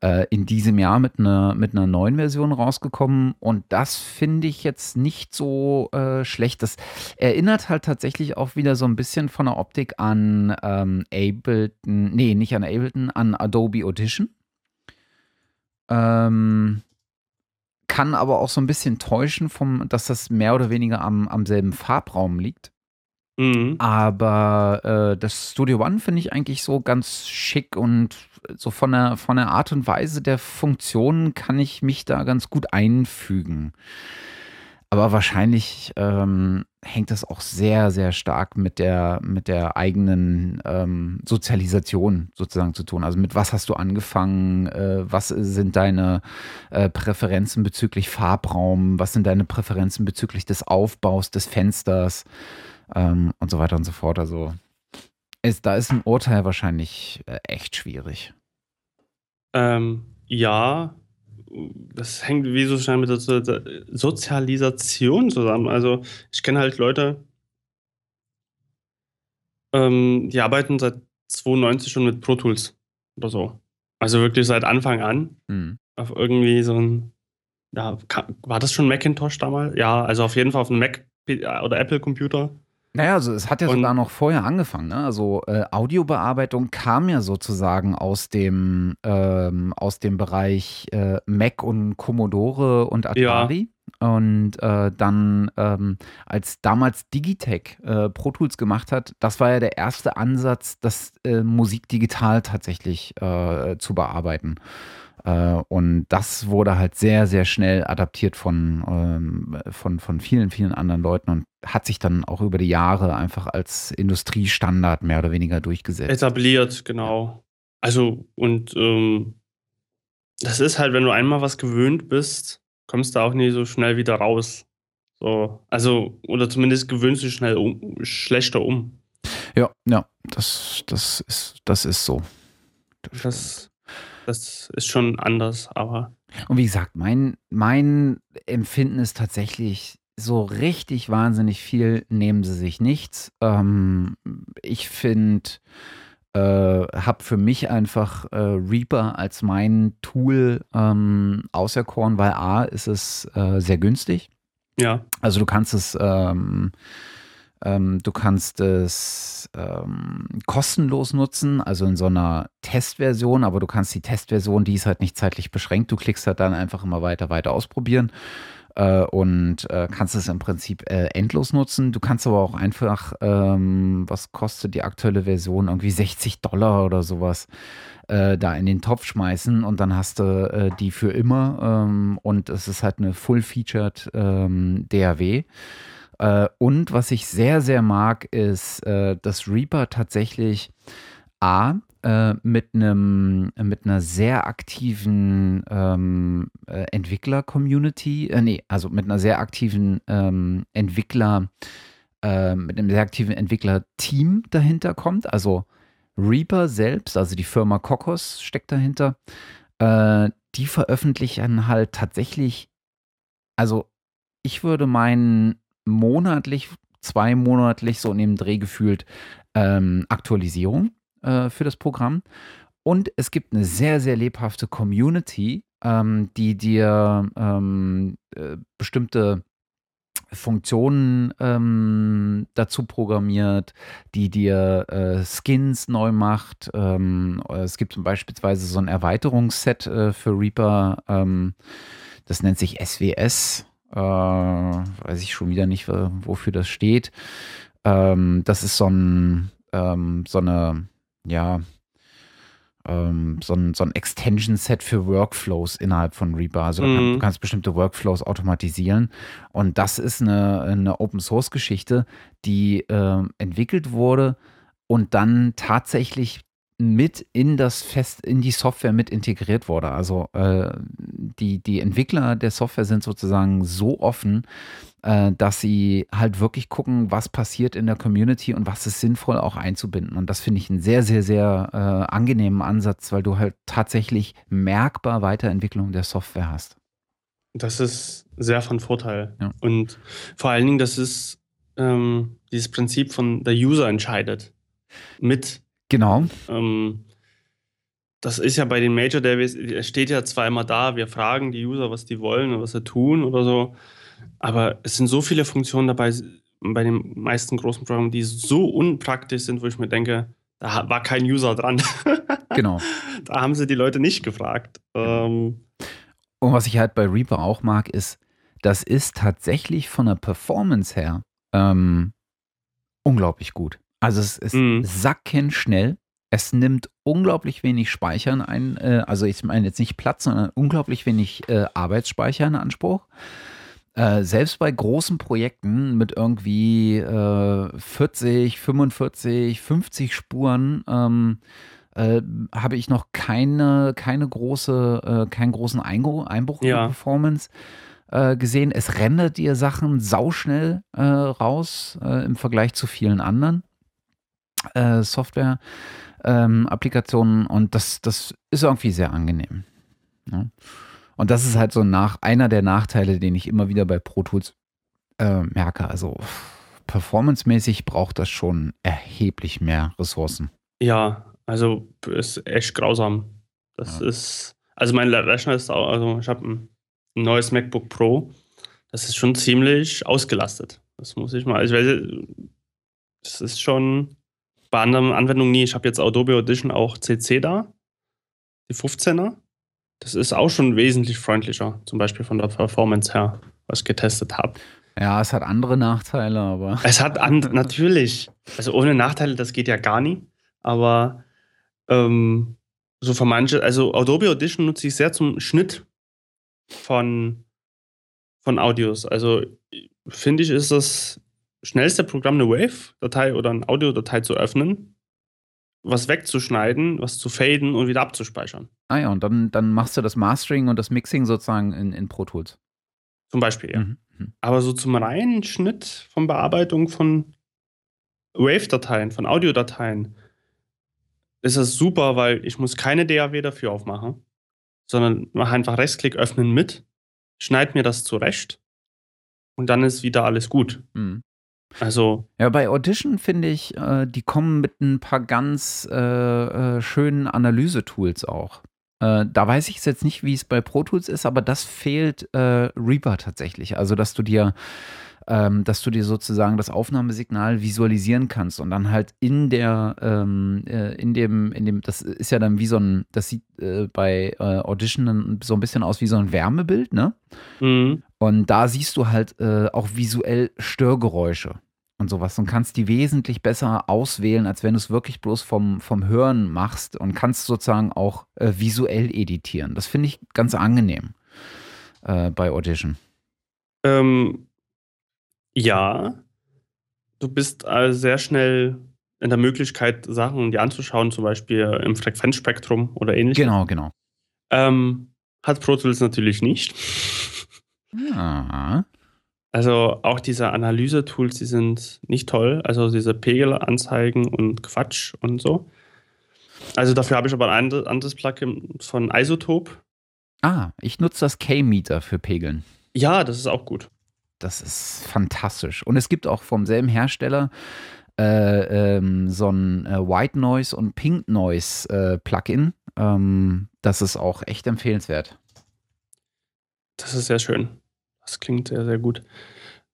äh, in diesem Jahr mit einer, mit einer neuen Version rausgekommen. Und das finde ich jetzt nicht so äh, schlecht. Das erinnert halt tatsächlich auch wieder so ein bisschen von der Optik an ähm, Ableton, nee, nicht an Ableton, an Adobe Audition. Ähm, kann aber auch so ein bisschen täuschen, vom, dass das mehr oder weniger am, am selben Farbraum liegt. Mhm. Aber äh, das Studio One finde ich eigentlich so ganz schick und so von der, von der Art und Weise der Funktionen kann ich mich da ganz gut einfügen. Aber wahrscheinlich ähm, hängt das auch sehr, sehr stark mit der, mit der eigenen ähm, Sozialisation sozusagen zu tun. Also mit was hast du angefangen? Äh, was sind deine äh, Präferenzen bezüglich Farbraum? Was sind deine Präferenzen bezüglich des Aufbaus des Fensters? Ähm, und so weiter und so fort. Also ist, da ist ein Urteil wahrscheinlich äh, echt schwierig. Ähm, ja, das hängt wie so schnell mit der Sozialisation zusammen. Also ich kenne halt Leute, ähm, die arbeiten seit 92 schon mit Pro Tools oder so. Also wirklich seit Anfang an. Mhm. Auf irgendwie so ein, ja, war das schon Macintosh damals? Ja, also auf jeden Fall auf einem Mac oder Apple-Computer. Naja, also es hat ja und, sogar noch vorher angefangen. Ne? Also äh, Audiobearbeitung kam ja sozusagen aus dem, ähm, aus dem Bereich äh, Mac und Commodore und Atari. Ja. Und äh, dann, ähm, als damals Digitech äh, Pro Tools gemacht hat, das war ja der erste Ansatz, das äh, Musik digital tatsächlich äh, zu bearbeiten. Äh, und das wurde halt sehr, sehr schnell adaptiert von, ähm, von, von vielen, vielen anderen Leuten und hat sich dann auch über die Jahre einfach als Industriestandard mehr oder weniger durchgesetzt. Etabliert, genau. Also, und ähm, das ist halt, wenn du einmal was gewöhnt bist, kommst du auch nie so schnell wieder raus. So, also, oder zumindest gewöhnst du schnell um, schlechter um. Ja, ja, das, das, ist, das ist so. Das, das das ist schon anders, aber. Und wie gesagt, mein, mein Empfinden ist tatsächlich, so richtig wahnsinnig viel nehmen sie sich nichts. Ähm, ich finde, äh, habe für mich einfach äh, Reaper als mein Tool ähm, auserkoren, weil A ist es äh, sehr günstig. Ja. Also du kannst es ähm, ähm, du kannst es ähm, kostenlos nutzen, also in so einer Testversion, aber du kannst die Testversion, die ist halt nicht zeitlich beschränkt. Du klickst halt dann einfach immer weiter, weiter ausprobieren äh, und äh, kannst es im Prinzip äh, endlos nutzen. Du kannst aber auch einfach, ähm, was kostet die aktuelle Version? Irgendwie 60 Dollar oder sowas. Äh, da in den Topf schmeißen und dann hast du äh, die für immer ähm, und es ist halt eine full-featured ähm, DAW. Äh, und was ich sehr, sehr mag, ist, äh, dass Reaper tatsächlich A, äh, mit einem mit einer sehr aktiven ähm, äh, Entwickler-Community, äh, nee, also mit einer sehr aktiven ähm, Entwickler, äh, mit einem sehr aktiven Entwickler-Team dahinter kommt. Also Reaper selbst, also die Firma Kokos steckt dahinter. Äh, die veröffentlichen halt tatsächlich, also ich würde meinen, monatlich, zweimonatlich so in dem Dreh gefühlt ähm, Aktualisierung äh, für das Programm. Und es gibt eine sehr, sehr lebhafte Community, ähm, die dir ähm, äh, bestimmte Funktionen ähm, dazu programmiert, die dir äh, Skins neu macht. Ähm, es gibt beispielsweise so ein Erweiterungsset äh, für Reaper, ähm, das nennt sich SWS. Äh, weiß ich schon wieder nicht, wofür das steht. Ähm, das ist so ein, ähm, so eine, ja, ähm, so ein, so ein Extension-Set für Workflows innerhalb von Reaper. Also mhm. kann, du kannst bestimmte Workflows automatisieren. Und das ist eine, eine Open-Source-Geschichte, die äh, entwickelt wurde und dann tatsächlich mit in das Fest, in die Software mit integriert wurde. Also äh, die, die Entwickler der Software sind sozusagen so offen, äh, dass sie halt wirklich gucken, was passiert in der Community und was ist sinnvoll auch einzubinden. Und das finde ich einen sehr, sehr, sehr äh, angenehmen Ansatz, weil du halt tatsächlich merkbar Weiterentwicklung der Software hast. Das ist sehr von Vorteil. Ja. Und vor allen Dingen, das ist ähm, dieses Prinzip von der User entscheidet. Mit Genau. Ähm, das ist ja bei den Major Days, es steht ja zwar immer da, wir fragen die User, was die wollen und was sie tun oder so, aber es sind so viele Funktionen dabei bei den meisten großen Programmen, die so unpraktisch sind, wo ich mir denke, da war kein User dran. <laughs> Genau. da haben sie die Leute nicht gefragt. Ähm, und was ich halt bei Reaper auch mag, ist, das ist tatsächlich von der Performance her ähm, unglaublich gut. Also es ist mhm. sackenschnell. Es nimmt unglaublich wenig Speichern ein. Äh, also ich meine jetzt nicht Platz, sondern unglaublich wenig äh, Arbeitsspeicher in Anspruch. Äh, selbst bei großen Projekten mit irgendwie äh, 40, 45, 50 Spuren ähm, äh, habe ich noch keine, keine große, äh, keinen großen Einbruch, Einbruch ja. in der Performance äh, gesehen. Es rendert dir Sachen sauschnell äh, raus im Vergleich zu vielen anderen äh, Software-Applikationen ähm, und das, das ist irgendwie sehr angenehm. Ja. Und das ist halt so nach, einer der Nachteile, den ich immer wieder bei Pro Tools äh, merke. Also performancemäßig braucht das schon erheblich mehr Ressourcen. Ja, also ist echt grausam. Das ja. ist, also mein Rechner ist auch, also ich habe ein neues MacBook Pro. Das ist schon ziemlich ausgelastet. Das muss ich mal, also ich weiß, das ist schon bei anderen Anwendungen nie. Ich habe jetzt Adobe Audition auch CC da, die 15er. Das ist auch schon wesentlich freundlicher, zum Beispiel von der Performance her, was ich getestet habe. Ja, es hat andere Nachteile, aber. <laughs> Es hat natürlich. Also ohne Nachteile, das geht ja gar nie. Aber ähm, so für manche, also Adobe Audition nutze ich sehr zum Schnitt von, von Audios. Also finde ich, ist das schnellste Programm eine Wave-Datei oder eine Audiodatei zu öffnen, was wegzuschneiden, was zu faden und wieder abzuspeichern. Ah ja, und dann, dann machst du das Mastering und das Mixing sozusagen in, in Pro Tools. Zum Beispiel, ja. Mhm. mhm. Aber so zum reinen Schnitt von Bearbeitung von Wave-Dateien, von Audiodateien, ist das super, weil ich muss keine DAW dafür aufmachen, sondern mache einfach Rechtsklick öffnen mit, schneide mir das zurecht und dann ist wieder alles gut. Mhm. Also. Ja, bei Audition finde ich, äh, die kommen mit ein paar ganz äh, äh, schönen Analyse-Tools auch. Äh, da weiß ich jetzt nicht, wie es bei Pro Tools ist, aber das fehlt äh, Reaper tatsächlich. Also, dass du dir ähm, dass du dir sozusagen das Aufnahmesignal visualisieren kannst und dann halt in der, ähm, äh, in dem, in dem, das ist ja dann wie so ein, das sieht äh, bei äh, Audition dann so ein bisschen aus wie so ein Wärmebild, ne? Mhm. Und da siehst du halt äh, auch visuell Störgeräusche und sowas und kannst die wesentlich besser auswählen, als wenn du es wirklich bloß vom, vom Hören machst und kannst sozusagen auch äh, visuell editieren. Das finde ich ganz angenehm äh, bei Audition. Ähm, ja, du bist also sehr schnell in der Möglichkeit, Sachen dir anzuschauen, zum Beispiel im Frequenzspektrum oder ähnliches. Genau, genau. Ähm, hat Pro Tools natürlich nicht. Ja. Also auch diese Analyse-Tools, die sind nicht toll. Also diese Pegelanzeigen und Quatsch und so. Also dafür habe ich aber ein anderes Plugin von Isotope. Ah, ich nutze das K-Meter für Pegeln. Ja, das ist auch gut. Das ist fantastisch. Und es gibt auch vom selben Hersteller äh, ähm, so ein äh, White Noise und Pink Noise äh, Plugin. Ähm, das ist auch echt empfehlenswert. Das ist sehr schön. Das klingt sehr, sehr gut.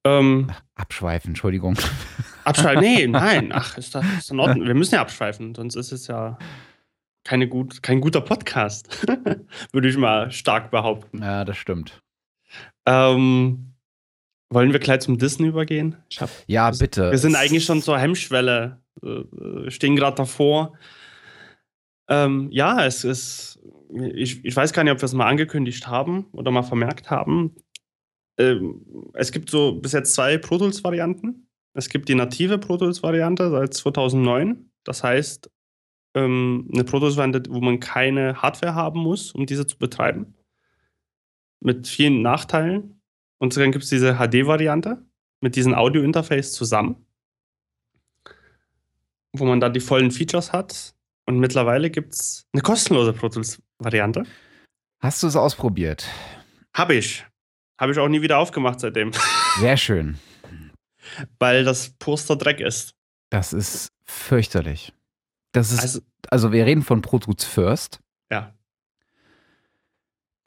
Ähm, abschweifen, Entschuldigung. Abschweifen? Nee, <laughs> nein. Ach, ist das ist in Ordnung. Wir müssen ja abschweifen, sonst ist es ja keine gut, kein guter Podcast. <laughs> Würde ich mal stark behaupten. Ja, das stimmt. Ähm, wollen wir gleich zum Disney übergehen? Hab, ja, bitte. Wir sind eigentlich schon zur Hemmschwelle, äh, stehen gerade davor. Ähm, ja, es ist, ich, ich weiß gar nicht, ob wir es mal angekündigt haben oder mal vermerkt haben. Ähm, es gibt so bis jetzt zwei Pro Tools-Varianten. Es gibt die native Pro Tools-Variante seit 2009. Das heißt, ähm, eine Pro Tools-Variante, wo man keine Hardware haben muss, um diese zu betreiben. Mit vielen Nachteilen. Und dann gibt es diese HD-Variante mit diesem Audio-Interface zusammen, wo man da die vollen Features hat. Und mittlerweile gibt es eine kostenlose Pro Tools-Variante. Hast du es ausprobiert? Habe ich. Habe ich auch nie wieder aufgemacht seitdem. <laughs> Sehr schön. Weil das Poster Dreck ist. Das ist fürchterlich. Das ist, also, also wir reden von Pro Tools First.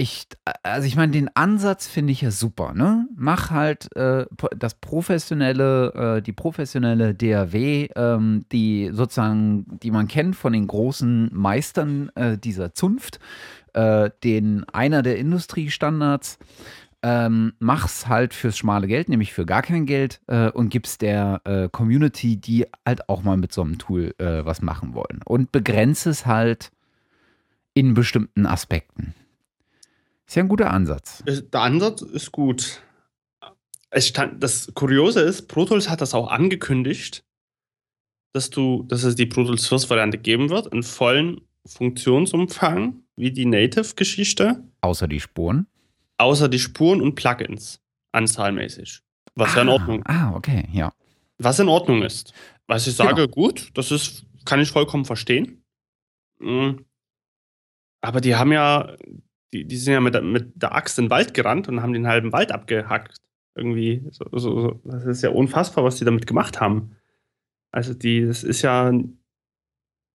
Ich, also ich meine, den Ansatz finde ich ja super, ne? Mach halt äh, das professionelle, äh, die professionelle DAW, ähm, die sozusagen, die man kennt von den großen Meistern äh, dieser Zunft, äh, den einer der Industriestandards. Ähm, mach's halt fürs schmale Geld, nämlich für gar kein Geld äh, und gib's der äh, Community, die halt auch mal mit so einem Tool was machen wollen. Und begrenze es halt in bestimmten Aspekten. Ist ja ein guter Ansatz. Der Ansatz ist gut. Stand, das Kuriose ist, Pro Tools hat das auch angekündigt, dass du, dass es die Pro Tools First Variante geben wird, in vollen Funktionsumfang, wie die Native-Geschichte. Außer die Spuren. Außer die Spuren und Plugins, anzahlmäßig. Was ah, ja in Ordnung Ah, okay, ja. Was in Ordnung ist. Was ich sage, genau. gut, das ist, kann ich vollkommen verstehen. Mhm. Aber die haben ja die, die sind ja mit, mit der Axt in den Wald gerannt und haben den halben Wald abgehackt. Irgendwie, so, so, so. das ist ja unfassbar, was die damit gemacht haben. Also die, das ist ja,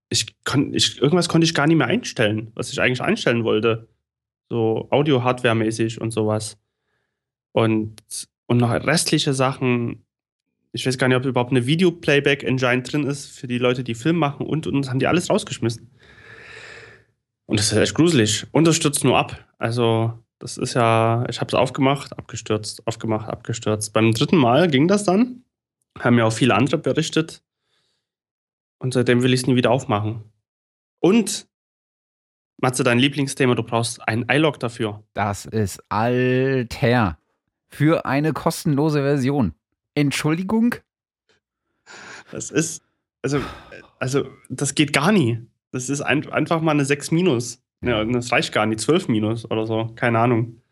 ich kon, ich, irgendwas konnte ich gar nicht mehr einstellen, was ich eigentlich einstellen wollte. So Audio-Hardware-mäßig und sowas. Und, und noch restliche Sachen, ich weiß gar nicht, ob überhaupt eine Video-Playback-Engine drin ist für die Leute, die Film machen und, und haben die alles rausgeschmissen. Und das ist echt gruselig. Unterstützt nur ab. Also, das ist ja, ich habe es aufgemacht, abgestürzt, aufgemacht, abgestürzt. Beim dritten Mal ging das dann. Haben ja auch viele andere berichtet. Und seitdem will ich es nie wieder aufmachen. Und, Matze, dein Lieblingsthema, du brauchst ein iLog dafür. Das ist alter. Für eine kostenlose Version. Entschuldigung? Das ist, also, also, das geht gar nie. Das ist ein, einfach mal eine 6 minus. Ja, das reicht gar nicht, 12 minus oder so. Keine Ahnung.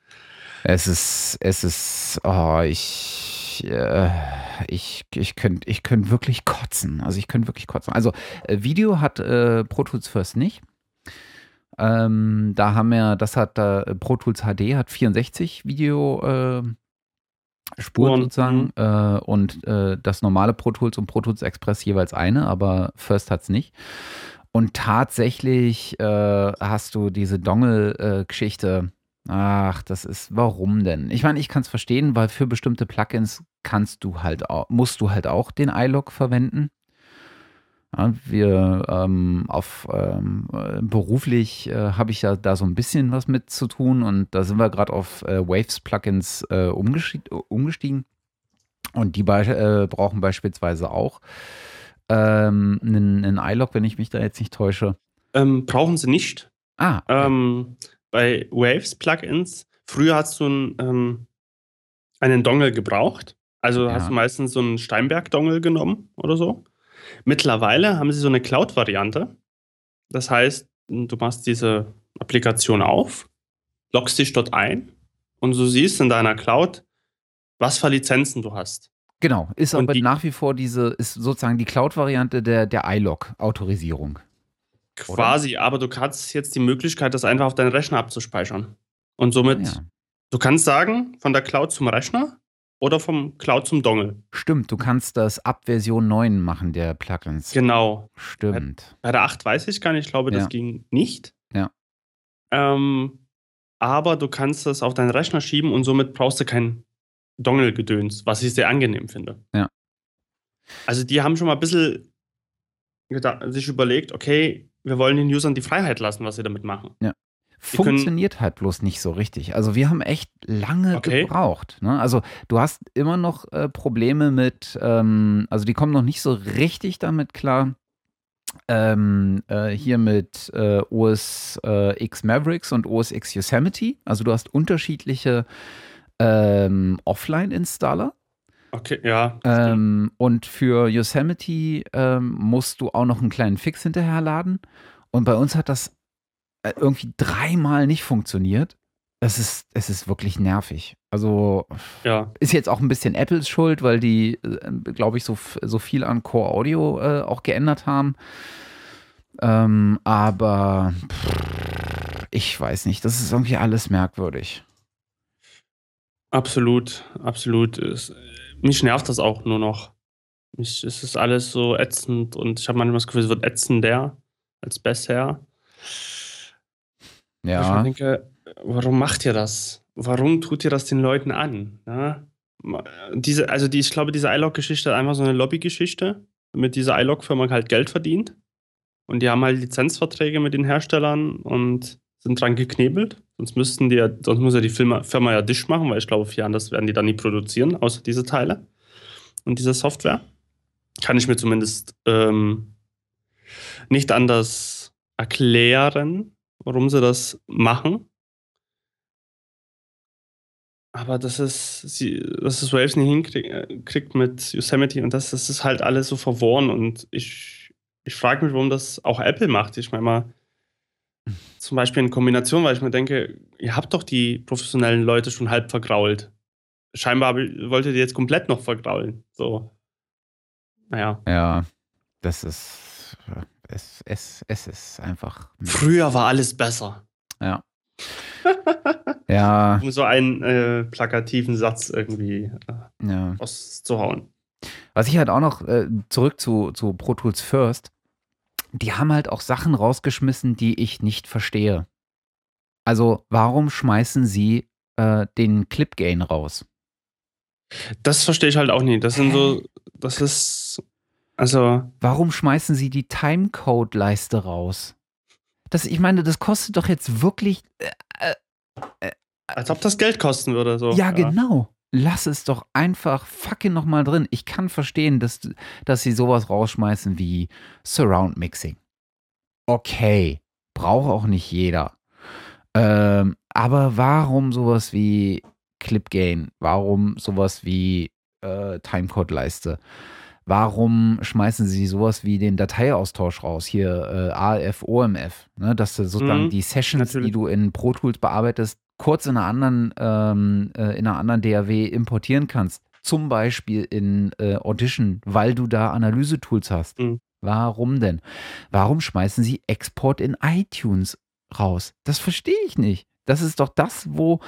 Es ist, es ist, oh, ich, äh, ich, ich könnte ich könnt wirklich kotzen. Also ich könnte wirklich kotzen. Also äh, Video hat äh, Pro Tools First nicht. Ähm, da haben wir, das hat äh, Pro Tools HD hat 64 Video äh, Spuren sozusagen mhm. äh, und äh, das normale Pro Tools und Pro Tools Express jeweils eine, aber First hat es nicht. Und tatsächlich äh, hast du diese Dongle-Geschichte. Ach, das ist, warum denn? Ich meine, ich kann es verstehen, weil für bestimmte Plugins kannst du halt auch, musst du halt auch den iLog verwenden. Ja, wir ähm, auf ähm, beruflich äh, habe ich ja da so ein bisschen was mit zu tun und da sind wir gerade auf äh, Waves Plugins äh, umgestiegen und die be äh, brauchen beispielsweise auch ähm, einen, einen iLog, wenn ich mich da jetzt nicht täusche. Ähm, brauchen sie nicht. Ah. Ähm, bei Waves Plugins, früher hast du einen, ähm, einen Dongle gebraucht. Also ja. hast du meistens so einen Steinberg-Dongle genommen oder so. Mittlerweile haben sie so eine Cloud-Variante. Das heißt, du machst diese Applikation auf, loggst dich dort ein und du siehst in deiner Cloud, was für Lizenzen du hast. Genau, ist aber die, nach wie vor diese, ist sozusagen die Cloud-Variante der, der iLog-Autorisierung. Quasi, oder? aber du hast jetzt die Möglichkeit, das einfach auf deinen Rechner abzuspeichern. Und somit, ja. du kannst sagen, von der Cloud zum Rechner oder vom Cloud zum Dongle. Stimmt, du kannst das ab Version 9 machen, der Plugins. Genau. Stimmt. Bei, bei der 8 weiß ich gar nicht, ich glaube, ja. das ging nicht. Ja. Ähm, aber du kannst das auf deinen Rechner schieben und somit brauchst du kein Dongle-Gedöns, was ich sehr angenehm finde. Ja. Also die haben schon mal ein bisschen sich überlegt, okay, wir wollen den Usern die Freiheit lassen, was sie damit machen. Ja funktioniert halt bloß nicht so richtig. Also wir haben echt lange okay. gebraucht. Ne? Also du hast immer noch äh, Probleme mit, ähm, also die kommen noch nicht so richtig damit klar. Ähm, äh, hier mit äh, OS äh, X Mavericks und OS X Yosemite. Also du hast unterschiedliche ähm, Offline-Installer. Okay, ja. Ähm, und für Yosemite ähm, musst du auch noch einen kleinen Fix hinterherladen. Und bei uns hat das äh, irgendwie dreimal nicht funktioniert. Es ist, es ist wirklich nervig. Also ja. ist jetzt auch ein bisschen Apples Schuld, weil die, äh, glaube ich, so, so viel an Core Audio äh, auch geändert haben. Ähm, aber pff, ich weiß nicht, das ist irgendwie alles merkwürdig. Absolut, absolut. Es, mich nervt das auch nur noch. Mich, es ist alles so ätzend und ich habe manchmal das Gefühl, es wird ätzender als bisher. Ja. Ich denke, warum macht ihr das? Warum tut ihr das den Leuten an? Ja? Diese, also die, ich glaube, diese iLog-Geschichte ist einfach so eine Lobbygeschichte, damit diese iLog-Firma halt Geld verdient. Und die haben halt Lizenzverträge mit den Herstellern und sind dran geknebelt. Sonst müssten die ja, sonst muss ja die Firma, Firma ja Disch machen, weil ich glaube, vier das werden die dann nie produzieren, außer diese Teile und diese Software. Kann ich mir zumindest ähm, nicht anders erklären warum sie das machen. Aber das ist, sie, dass es Waves nicht hinkriegt äh, mit Yosemite und das, das ist halt alles so verworren und ich, ich frage mich, warum das auch Apple macht. Ich meine mal, zum Beispiel in Kombination, weil ich mir denke, ihr habt doch die professionellen Leute schon halb vergrault. Scheinbar wolltet ihr jetzt komplett noch vergraulen. So. Naja. Ja, das ist es, es, es ist einfach. Früher war alles besser. Ja. <laughs> ja. Um so einen äh, plakativen Satz irgendwie äh, ja. auszuhauen. Was ich halt auch noch äh, zurück zu, zu Pro Tools First, die haben halt auch Sachen rausgeschmissen, die ich nicht verstehe. Also, warum schmeißen sie äh, den Clip Gain raus? Das verstehe ich halt auch nicht. Das sind so, das ist, also. Warum schmeißen sie die Timecode-Leiste raus? Das, ich meine, das kostet doch jetzt wirklich. Äh, äh, Als ob das Geld kosten würde, so. Ja, ja. genau. Lass es doch einfach fucking nochmal drin. Ich kann verstehen, dass, dass sie sowas rausschmeißen wie Surround Mixing. Okay, braucht auch nicht jeder. Ähm, aber warum sowas wie Clip Gain? Warum sowas wie äh, Timecode-Leiste? Warum schmeißen sie sowas wie den Dateiaustausch raus? Hier äh, AF, OMF, ne? dass du sozusagen mhm, die Sessions, natürlich. die du in Pro Tools bearbeitest, kurz in einer anderen, ähm, äh, in einer anderen DAW importieren kannst. Zum Beispiel in äh, Audition, weil du da Analysetools hast. Mhm. Warum denn? Warum schmeißen sie Export in iTunes raus? Das verstehe ich nicht. Das ist doch das, wo,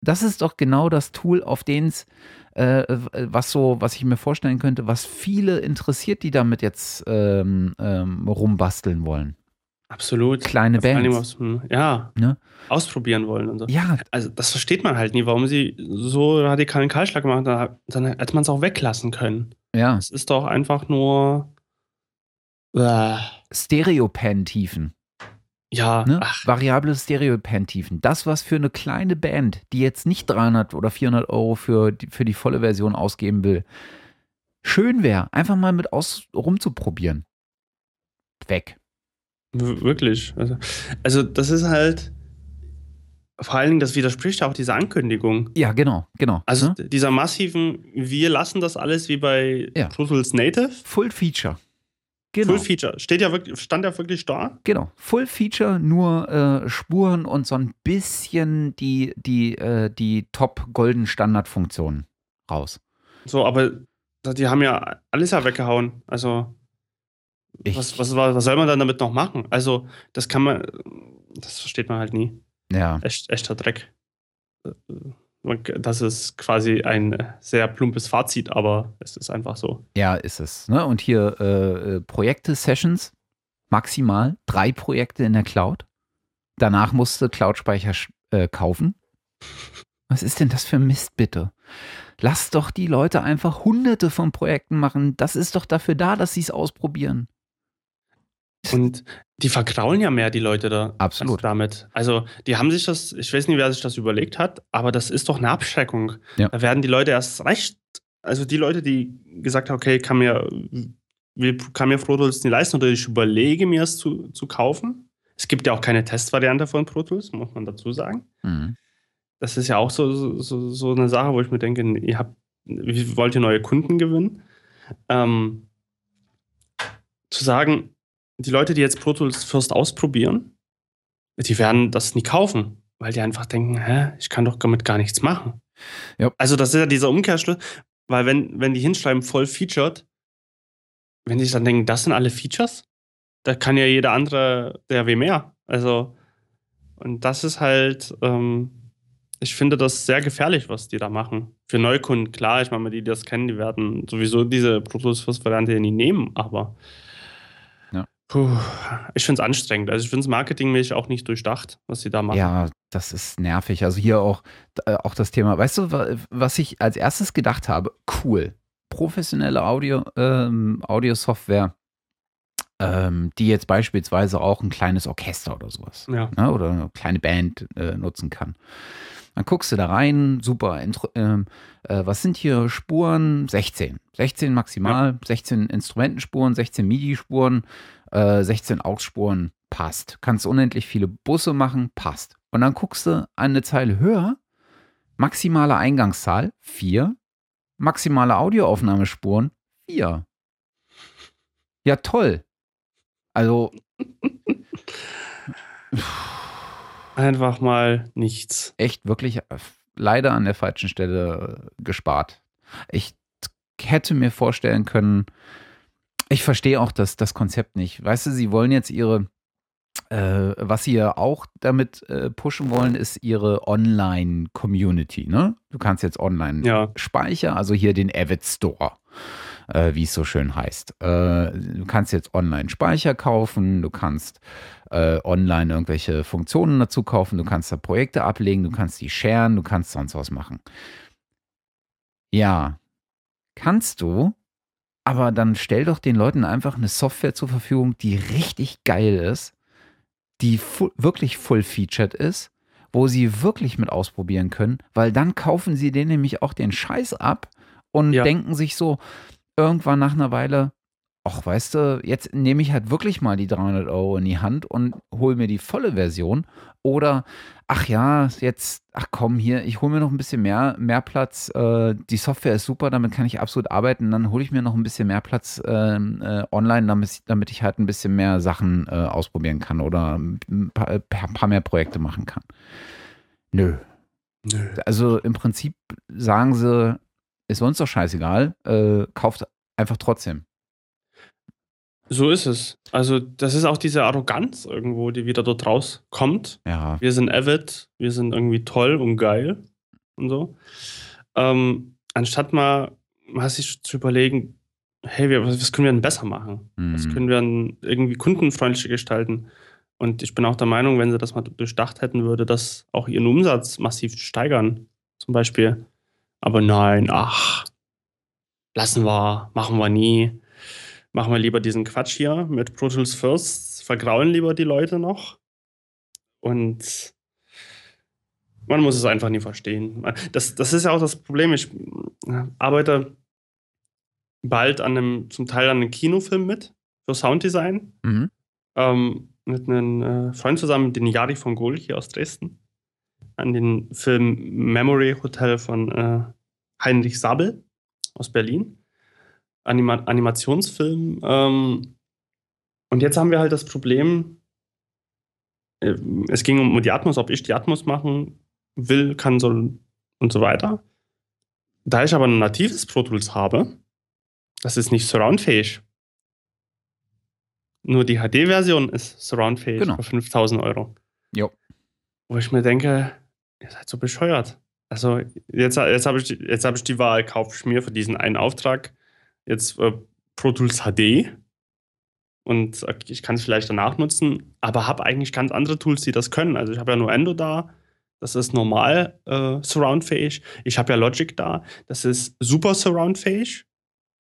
das ist doch genau das Tool, auf den es, äh, was so, was ich mir vorstellen könnte, was viele interessiert, die damit jetzt ähm, ähm, rumbasteln wollen. Absolut. Kleine Bands. ja. Ne? Ausprobieren wollen und so. Ja. Also, das versteht man halt nie, warum sie so radikalen Kahlschlag machen. Dann, dann hätte man es auch weglassen können. Ja. Es ist doch einfach nur. Äh. Stereopan-Tiefen. Ja, ne? variable Stereo-Pan-Tiefen. Das, was für eine kleine Band, die jetzt nicht 300 oder 400 Euro für die, für die volle Version ausgeben will, schön wäre, einfach mal mit aus rumzuprobieren. Weg. Wirklich. Also, also, das ist halt. Vor allen Dingen, das widerspricht auch dieser Ankündigung. Ja, genau, genau. Also ne? dieser massiven, wir lassen das alles wie bei ja. Tools Native. Full Feature. Genau. Full Feature. Steht ja wirklich, stand ja wirklich da. Genau. Full Feature, nur äh, Spuren und so ein bisschen die, die, äh, die Top-Golden-Standard-Funktionen raus. So, aber die haben ja alles ja weggehauen. Also, was, was, was soll man dann damit noch machen? Also, das kann man, das versteht man halt nie. Ja. Echt, echter Dreck das ist quasi ein sehr plumpes Fazit, aber es ist einfach so. Ja, ist es. Ne? Und hier äh, äh, Projekte, Sessions, maximal drei Projekte in der Cloud. Danach musste Cloud-Speicher äh, kaufen. Was ist denn das für Mist, bitte? Lass doch die Leute einfach hunderte von Projekten machen. Das ist doch dafür da, dass sie es ausprobieren. Und <laughs> die verkraulen ja mehr, die Leute da. Absolut. damit. Also, die haben sich das, ich weiß nicht, wer sich das überlegt hat, aber das ist doch eine Abschreckung. Ja. Da werden die Leute erst recht, also die Leute, die gesagt haben, okay, kann mir, kann mir Pro Tools nicht leisten oder ich überlege mir es zu, zu kaufen. Es gibt ja auch keine Testvariante von Pro Tools, muss man dazu sagen. Mhm. Das ist ja auch so, so, so eine Sache, wo ich mir denke, ihr habt, wie wollt ihr neue Kunden gewinnen? Ähm, zu sagen, die Leute, die jetzt Pro Tools First ausprobieren, die werden das nie kaufen, weil die einfach denken, hä, ich kann doch damit gar nichts machen. Ja. Also das ist ja dieser Umkehrschluss, weil wenn, wenn die hinschreiben voll featured, wenn die dann denken, das sind alle Features, da kann ja jeder andere DRW mehr. Also, und das ist halt, ähm, ich finde das sehr gefährlich, was die da machen. Für Neukunden, klar, ich meine, die, die das kennen, die werden sowieso diese Pro Tools First Variante nie nehmen, aber Puh, ich finde es anstrengend. Also ich finde es marketingmäßig auch nicht durchdacht, was sie da machen. Ja, das ist nervig. Also hier auch, äh, auch das Thema, weißt du, was ich als erstes gedacht habe? Cool. Professionelle Audio, ähm, Audiosoftware, ähm, die jetzt beispielsweise auch ein kleines Orchester oder sowas ja. ne, oder eine kleine Band äh, nutzen kann. Dann guckst du da rein, super. Ähm, äh, was sind hier Spuren? 16. 16 maximal, ja. 16 Instrumentenspuren, 16 MIDI-Spuren, äh, 16 Ausspuren, passt. Kannst unendlich viele Busse machen, passt. Und dann guckst du eine Zeile höher, maximale Eingangszahl 4, maximale Audioaufnahmespuren 4. Ja, toll. Also. <laughs> Einfach mal nichts. Echt wirklich äh, leider an der falschen Stelle äh, gespart. Ich hätte mir vorstellen können, ich verstehe auch das, das Konzept nicht. Weißt du, sie wollen jetzt ihre, äh, was sie ja auch damit äh, pushen wollen, ist ihre Online-Community. Ne? Du kannst jetzt online ja. speichern, also hier den Avid Store. Äh, wie es so schön heißt. Äh, du kannst jetzt online Speicher kaufen, du kannst äh, online irgendwelche Funktionen dazu kaufen, du kannst da Projekte ablegen, du kannst die sharen, du kannst sonst was machen. Ja, kannst du, aber dann stell doch den Leuten einfach eine Software zur Verfügung, die richtig geil ist, die fu wirklich full-featured ist, wo sie wirklich mit ausprobieren können, weil dann kaufen sie denen nämlich auch den Scheiß ab und ja. denken sich so irgendwann nach einer Weile, ach weißt du, jetzt nehme ich halt wirklich mal die 300 Euro in die Hand und hole mir die volle Version oder ach ja, jetzt, ach komm hier, ich hole mir noch ein bisschen mehr, mehr Platz. Äh, die Software ist super, damit kann ich absolut arbeiten. Dann hole ich mir noch ein bisschen mehr Platz äh, äh, online, damit, damit ich halt ein bisschen mehr Sachen äh, ausprobieren kann oder ein paar, ein paar mehr Projekte machen kann. Nö. Nö. Also im Prinzip sagen sie, ist uns doch scheißegal, äh, kauft einfach trotzdem. So ist es. Also, das ist auch diese Arroganz irgendwo, die wieder dort rauskommt. Ja. Wir sind avid, wir sind irgendwie toll und geil und so. Ähm, anstatt mal, mal sich zu überlegen, hey, wir, was können wir denn besser machen? Mhm. Was können wir denn irgendwie kundenfreundlicher gestalten? Und ich bin auch der Meinung, wenn sie das mal durchdacht hätten, würde das auch ihren Umsatz massiv steigern, zum Beispiel. Aber nein, ach, lassen wir, machen wir nie machen wir lieber diesen Quatsch hier mit Pro Tools First, vergraulen lieber die Leute noch. Und man muss es einfach nie verstehen. Das, das ist ja auch das Problem. Ich arbeite bald an einem, zum Teil an einem Kinofilm mit für Sounddesign. Mhm. Ähm, mit einem äh, Freund zusammen, den Jari von Gohl hier aus Dresden. An den Film Memory Hotel von äh, Heinrich Sabel aus Berlin. Anima Animationsfilm. Ähm, und jetzt haben wir halt das Problem, äh, es ging um die Atmos, ob ich die Atmos machen will, kann, soll und so weiter. Da ich aber ein natives Pro Tools habe, das ist nicht surroundfähig. Nur die HD-Version ist surroundfähig genau. für 5000 Euro. Jo. Wo ich mir denke, ihr seid so bescheuert. Also jetzt, jetzt habe ich, hab ich die Wahl, kaufe ich mir für diesen einen Auftrag jetzt äh, Pro Tools HD und ich kann es vielleicht danach nutzen, aber habe eigentlich ganz andere Tools, die das können. Also ich habe ja nur Endo da, das ist normal äh, surroundfähig. Ich habe ja Logic da, das ist super surroundfähig.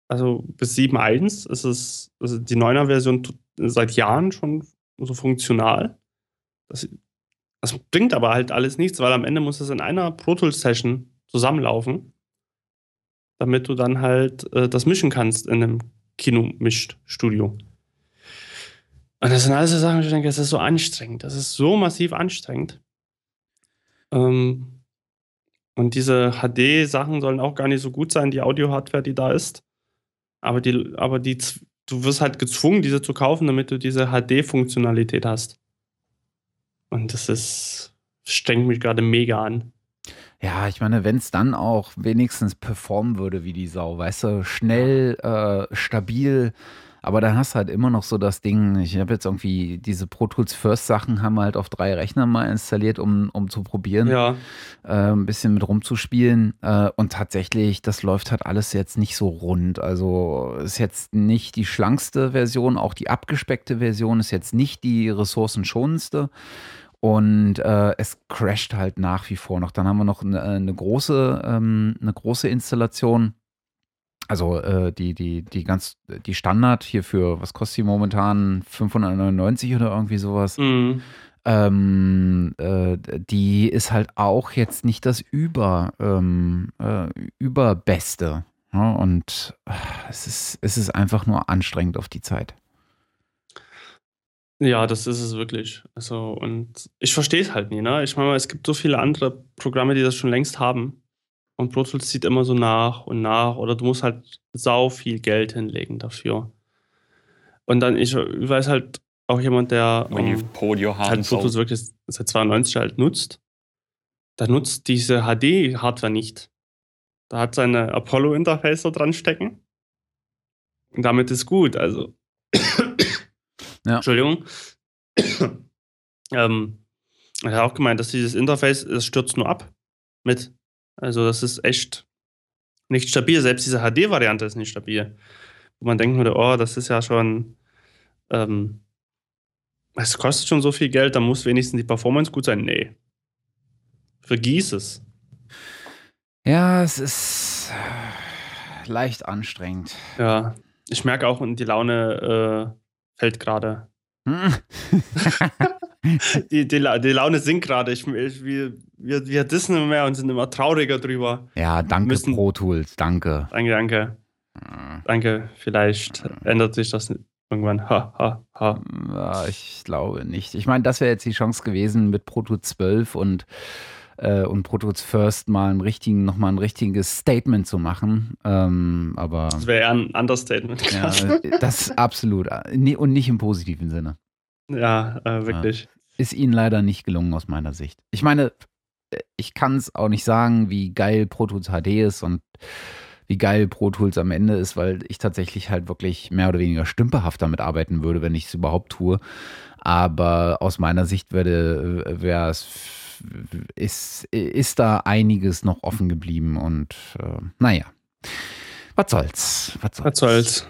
Also bis 7.1 ist es also die 9er Version seit Jahren schon so funktional. Das, das bringt aber halt alles nichts, weil am Ende muss es in einer Pro Tools Session zusammenlaufen damit du dann halt äh, das mischen kannst in einem Kino-Mischstudio. Und das sind alles so Sachen, ich denke, das ist so anstrengend. Das ist so massiv anstrengend. Ähm, und diese HD-Sachen sollen auch gar nicht so gut sein, die Audio-Hardware, die da ist. Aber, die, aber die, du wirst halt gezwungen, diese zu kaufen, damit du diese HD-Funktionalität hast. Und das ist, strengt mich gerade mega an. Ja, ich meine, wenn es dann auch wenigstens performen würde wie die Sau, weißt du, schnell, äh, stabil, aber dann hast du halt immer noch so das Ding, ich habe jetzt irgendwie diese Pro Tools First Sachen haben wir halt auf drei Rechnern mal installiert, um, um zu probieren, ja. äh, ein bisschen mit rumzuspielen. Äh, und tatsächlich, das läuft halt alles jetzt nicht so rund. Also ist jetzt nicht die schlankste Version, auch die abgespeckte Version ist jetzt nicht die ressourcenschonendste. Und äh, es crasht halt nach wie vor noch. Dann haben wir noch eine, eine große, ähm, eine große Installation. Also äh, die, die, die ganz, die Standard hier für, was kostet die momentan? 599 oder irgendwie sowas. Mhm. Ähm, äh, die ist halt auch jetzt nicht das Über, ähm, äh, Überbeste. Ja, und äh, es ist, es ist einfach nur anstrengend auf die Zeit. Ja, das ist es wirklich. Also, und ich verstehe es halt nie, ne? Ich meine, es gibt so viele andere Programme, die das schon längst haben. Und Pro Tools zieht immer so nach und nach. Oder du musst halt sau viel Geld hinlegen dafür. Und dann, ich weiß halt auch jemand, der When ähm, halt Pro Tools wirklich seit 92 halt nutzt. Der nutzt diese HD-Hardware nicht. Da hat seine Apollo-Interface so dran stecken. Und damit ist gut. Also ja. Entschuldigung. ähm, er hat auch gemeint, dass dieses Interface, das stürzt nur ab mit. Also das ist echt nicht stabil. Selbst diese HD-Variante ist nicht stabil. Wo man denken würde, oh, das ist ja schon, ähm, es kostet schon so viel Geld, da muss wenigstens die Performance gut sein. Nee. Vergieß es. Ja, es ist leicht anstrengend. Ja, ich merke auch, die Laune äh, fällt gerade. Hm. <laughs> die, die, die, Laune sinkt gerade. Ich, ich, wir, wir, wir dissen immer mehr und sind immer trauriger drüber. Ja, danke müssen, Pro Tools, danke. Danke, danke. Hm. Danke, vielleicht hm. ändert sich das irgendwann. Ha, ha, ha. Ja, ich glaube nicht. Ich meine, das wäre jetzt die Chance gewesen mit Proto 12 und äh, und Protos First mal einen richtigen, nochmal ein richtiges Statement zu machen. Ähm, aber das wäre eher ein Understatement. Ja, das absolut. Und nicht im positiven Sinne. Ja, äh, wirklich. Ist ihnen leider nicht gelungen aus meiner Sicht. Ich meine, ich kann es auch nicht sagen, wie geil Pro Tools HD ist und wie geil Pro Tools am Ende ist, weil ich tatsächlich halt wirklich mehr oder weniger stümperhaft damit arbeiten würde, wenn ich es überhaupt tue. Aber aus meiner Sicht wäre es ist, ist da einiges noch offen geblieben und äh, naja. Was soll's? Was soll's? Was soll's?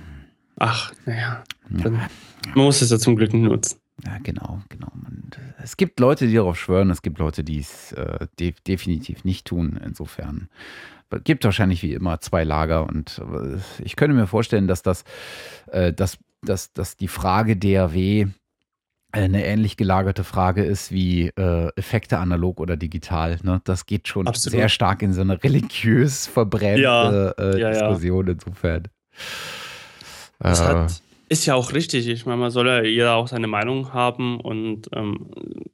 Ach, naja. Ja. Man muss es ja zum Glück nutzen. Ja, genau, genau. Und es gibt Leute, die darauf schwören, es gibt Leute, die es äh, de definitiv nicht tun. Insofern es gibt wahrscheinlich wie immer zwei Lager und äh, ich könnte mir vorstellen, dass das, äh, dass, dass, dass die Frage DAW eine ähnlich gelagerte Frage ist wie äh, Effekte analog oder digital. Ne? Das geht schon Absolut. sehr stark in so eine religiös verbrennte ja, äh, ja, Diskussion ja. insofern. Das äh, hat, ist ja auch richtig. Ich meine, man soll ja jeder auch seine Meinung haben und ähm,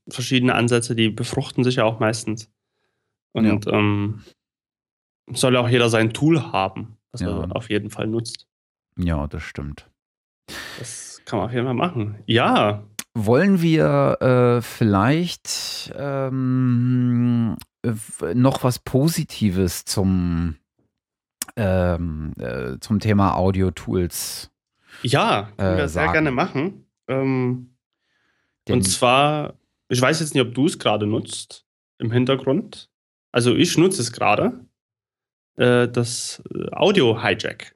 verschiedene Ansätze, die befruchten sich ja auch meistens. Und ähm, soll ja auch jeder sein Tool haben, was er auf jeden Fall nutzt. Ja, das stimmt. Das kann man auf jeden Fall machen. Ja, wollen wir äh, vielleicht ähm, noch was Positives zum, ähm, äh, zum Thema Audio-Tools? Ja, können wir äh, sehr gerne machen. Ähm, und zwar, ich weiß jetzt nicht, ob du es gerade nutzt im Hintergrund. Also ich nutze es gerade. Äh, das Audio-Hijack.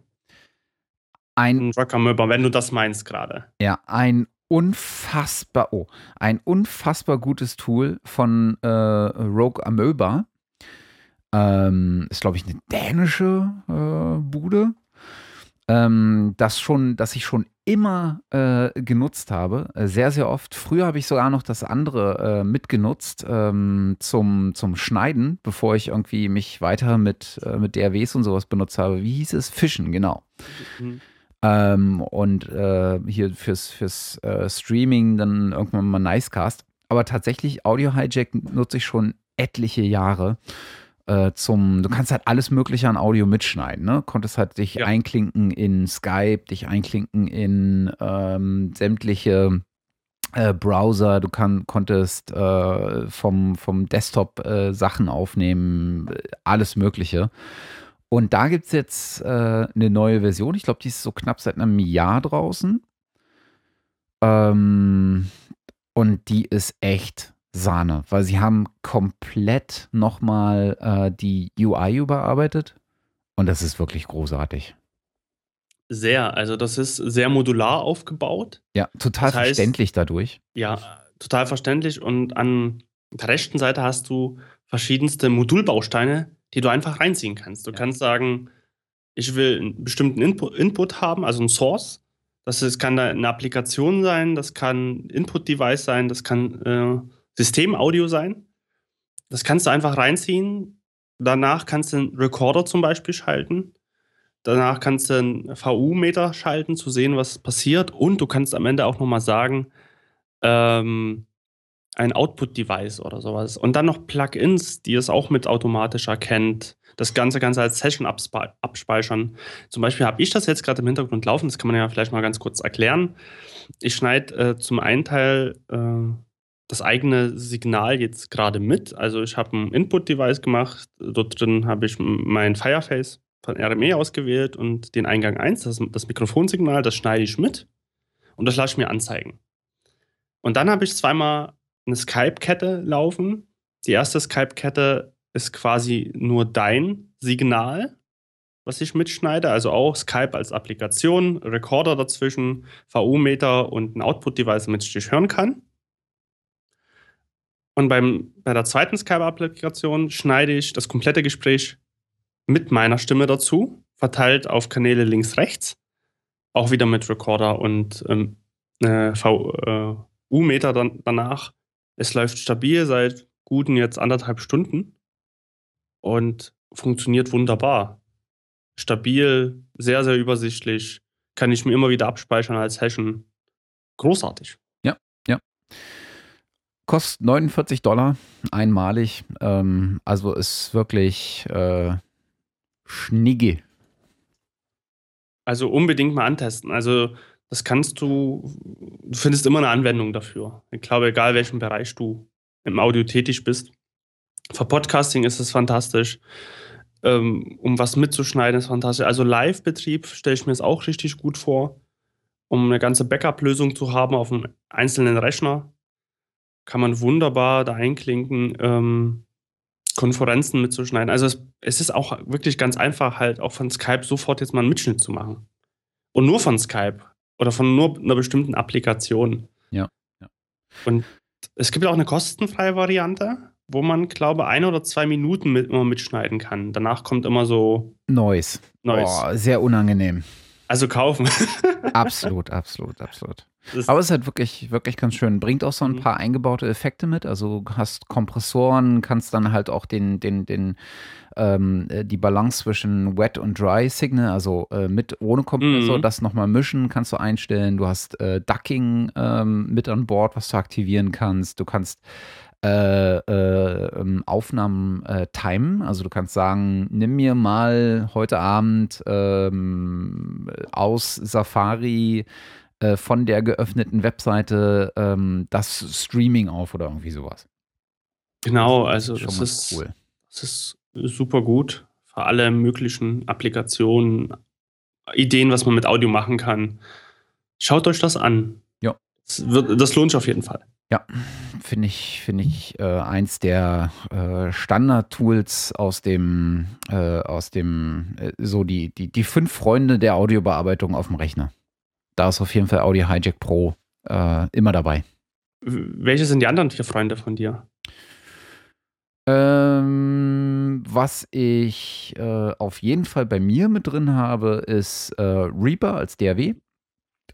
Ein Rocker wenn du das meinst gerade. Ja, ein unfassbar, oh, ein unfassbar gutes Tool von äh, Rogue Amoeba. Ähm, ist, glaube ich, eine dänische äh, Bude. Ähm, das schon, das ich schon immer äh, genutzt habe, äh, sehr, sehr oft. Früher habe ich sogar noch das andere äh, mitgenutzt ähm, zum, zum Schneiden, bevor ich irgendwie mich weiter mit, äh, mit DRWs und sowas benutzt habe. Wie hieß es? Fischen, genau. Mhm. Ähm, und äh, hier fürs, fürs äh, Streaming dann irgendwann mal Nicecast. Aber tatsächlich, Audio Hijack nutze ich schon etliche Jahre. Äh, zum, du kannst halt alles Mögliche an Audio mitschneiden, ne? Konntest halt dich ja. einklinken in Skype, dich einklinken in ähm, sämtliche äh, Browser, du kann, konntest äh, vom, vom Desktop äh, Sachen aufnehmen, alles Mögliche. Und da gibt es jetzt äh, eine neue Version. Ich glaube, die ist so knapp seit einem Jahr draußen. Ähm, und die ist echt Sahne, weil sie haben komplett nochmal äh, die UI überarbeitet. Und das ist wirklich großartig. Sehr, also das ist sehr modular aufgebaut. Ja, total das heißt, verständlich dadurch. Ja, total verständlich. Und an der rechten Seite hast du verschiedenste Modulbausteine, die du einfach reinziehen kannst. Du ja. kannst sagen, ich will einen bestimmten Input, Input haben, also ein Source. Das ist, kann da eine Applikation sein, das kann Input-Device sein, das kann äh, System-Audio sein. Das kannst du einfach reinziehen. Danach kannst du einen Recorder zum Beispiel schalten. Danach kannst du einen VU-Meter schalten, zu sehen, was passiert. Und du kannst am Ende auch nochmal sagen, ähm, ein Output-Device oder sowas. Und dann noch Plugins, die es auch mit automatisch erkennt. Das Ganze du als Session abspeichern. Zum Beispiel habe ich das jetzt gerade im Hintergrund laufen, das kann man ja vielleicht mal ganz kurz erklären. Ich schneide äh, zum einen Teil äh, das eigene Signal jetzt gerade mit. Also ich habe ein Input-Device gemacht, dort drin habe ich mein Fireface von RME ausgewählt und den Eingang 1, das, das Mikrofonsignal, das schneide ich mit und das lasse ich mir anzeigen. Und dann habe ich zweimal eine Skype-Kette laufen. Die erste Skype-Kette ist quasi nur dein Signal, was ich mitschneide. Also auch Skype als Applikation, Recorder dazwischen, VU-Meter und ein Output-Device, damit ich dich hören kann. Und beim, bei der zweiten Skype-Applikation schneide ich das komplette Gespräch mit meiner Stimme dazu, verteilt auf Kanäle links, rechts. Auch wieder mit Recorder und ähm, äh, VU-Meter dann, danach. Es läuft stabil seit guten jetzt anderthalb Stunden und funktioniert wunderbar. Stabil, sehr, sehr übersichtlich. Kann ich mir immer wieder abspeichern als Hashen. Großartig. Ja, ja. Kostet 49 Dollar einmalig. Ähm, also ist wirklich äh, schnigge. Also unbedingt mal antesten. Also das kannst du, du findest immer eine Anwendung dafür. Ich glaube, egal welchen Bereich du im Audio tätig bist. Für Podcasting ist es fantastisch. Ähm, um was mitzuschneiden ist fantastisch. Also Live-Betrieb stelle ich mir es auch richtig gut vor. Um eine ganze Backup-Lösung zu haben auf einem einzelnen Rechner, kann man wunderbar da einklinken, ähm, Konferenzen mitzuschneiden. Also es, es ist auch wirklich ganz einfach, halt auch von Skype sofort jetzt mal einen Mitschnitt zu machen. Und nur von Skype oder von nur einer bestimmten Applikation. Ja. ja. Und es gibt auch eine kostenfreie Variante, wo man, glaube ich, ein oder zwei Minuten mit, immer mitschneiden kann. Danach kommt immer so Neues. Neues. Oh, sehr unangenehm. Also kaufen. <laughs> absolut, absolut, absolut. Aber es ist halt wirklich, wirklich ganz schön. Bringt auch so ein mhm. paar eingebaute Effekte mit. Also hast Kompressoren, kannst dann halt auch den, den, den, ähm, äh, die Balance zwischen Wet und Dry Signal, also äh, mit ohne Kompressor, mhm. das nochmal mischen, kannst du einstellen. Du hast äh, Ducking ähm, mit an Bord, was du aktivieren kannst. Du kannst äh, äh, ähm, Aufnahmen äh, timen. Also du kannst sagen, nimm mir mal heute Abend ähm, aus Safari äh, von der geöffneten Webseite ähm, das Streaming auf oder irgendwie sowas. Genau, also das, ist, cool. das ist super gut für alle möglichen Applikationen, Ideen, was man mit Audio machen kann. Schaut euch das an. Ja. Das, wird, das lohnt sich auf jeden Fall. Ja, finde ich, finde ich äh, eins der äh, Standard-Tools aus dem, äh, aus dem, äh, so die, die, die fünf Freunde der Audiobearbeitung auf dem Rechner. Da ist auf jeden Fall Audio Hijack Pro äh, immer dabei. Welche sind die anderen vier Freunde von dir? Ähm, was ich äh, auf jeden Fall bei mir mit drin habe, ist Reaper als DAW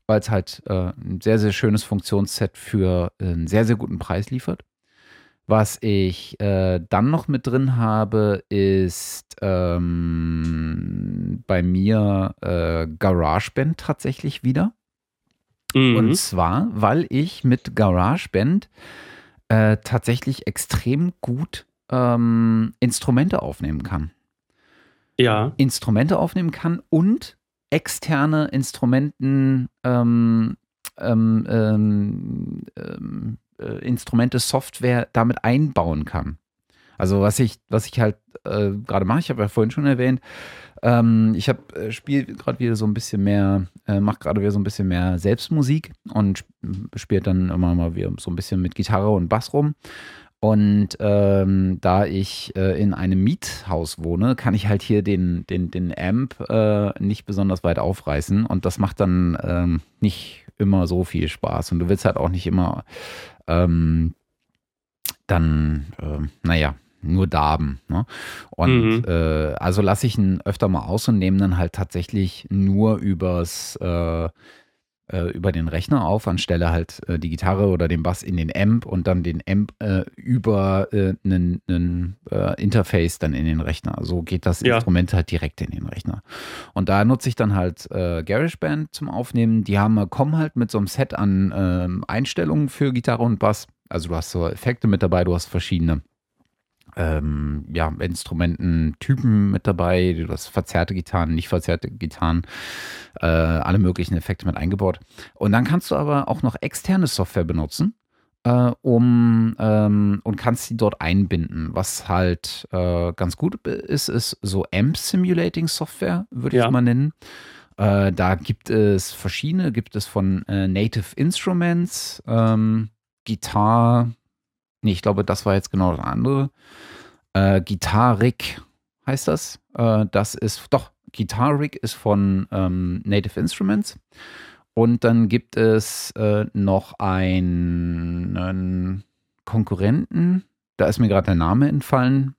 weil es halt äh, ein sehr, sehr schönes Funktionsset für einen sehr, sehr guten Preis liefert. Was ich äh, dann noch mit drin habe, ist ähm, bei mir äh, GarageBand tatsächlich wieder. Mhm. Und zwar, weil ich mit GarageBand äh, tatsächlich extrem gut ähm, Instrumente aufnehmen kann. Ja. Instrumente aufnehmen kann und externe Instrumenten, ähm, ähm, ähm, ähm, äh, Instrumente, Software damit einbauen kann. Also was ich, was ich halt äh, gerade mache, ich habe ja vorhin schon erwähnt, ähm, ich habe äh, spiele gerade wieder so ein bisschen mehr, äh, mache gerade wieder so ein bisschen mehr Selbstmusik und spielt dann immer mal wieder so ein bisschen mit Gitarre und Bass rum. Und ähm, da ich äh, in einem Miethaus wohne, kann ich halt hier den, den, den Amp äh, nicht besonders weit aufreißen. Und das macht dann ähm, nicht immer so viel Spaß. Und du willst halt auch nicht immer ähm, dann, äh, naja, nur Darben. Ne? Und mhm. äh, also lasse ich ihn öfter mal aus und nehme dann halt tatsächlich nur übers äh, äh, über den Rechner auf, anstelle halt äh, die Gitarre oder den Bass in den Amp und dann den Amp äh, über einen äh, äh, Interface dann in den Rechner. So geht das ja. Instrument halt direkt in den Rechner. Und da nutze ich dann halt GarageBand zum Aufnehmen. Die haben, kommen halt mit so einem Set an ähm, Einstellungen für Gitarre und Bass. Also du hast so Effekte mit dabei, du hast verschiedene ähm, ja, Instrumententypen mit dabei, du hast verzerrte Gitarren, nicht verzerrte Gitarren, äh, alle möglichen Effekte mit eingebaut. Und dann kannst du aber auch noch externe Software benutzen, äh, um ähm, und kannst sie dort einbinden. Was halt äh, ganz gut ist, ist so Amp Simulating Software, würde ich ja. mal nennen. Äh, da gibt es verschiedene, gibt es von äh, Native Instruments, ähm, Gitar, nee, ich glaube, das war jetzt genau das andere. Äh, Guitar Rig heißt das. Äh, das ist, doch, Guitar Rig ist von ähm, Native Instruments. Und dann gibt es äh, noch einen Konkurrenten, da ist mir gerade der Name entfallen,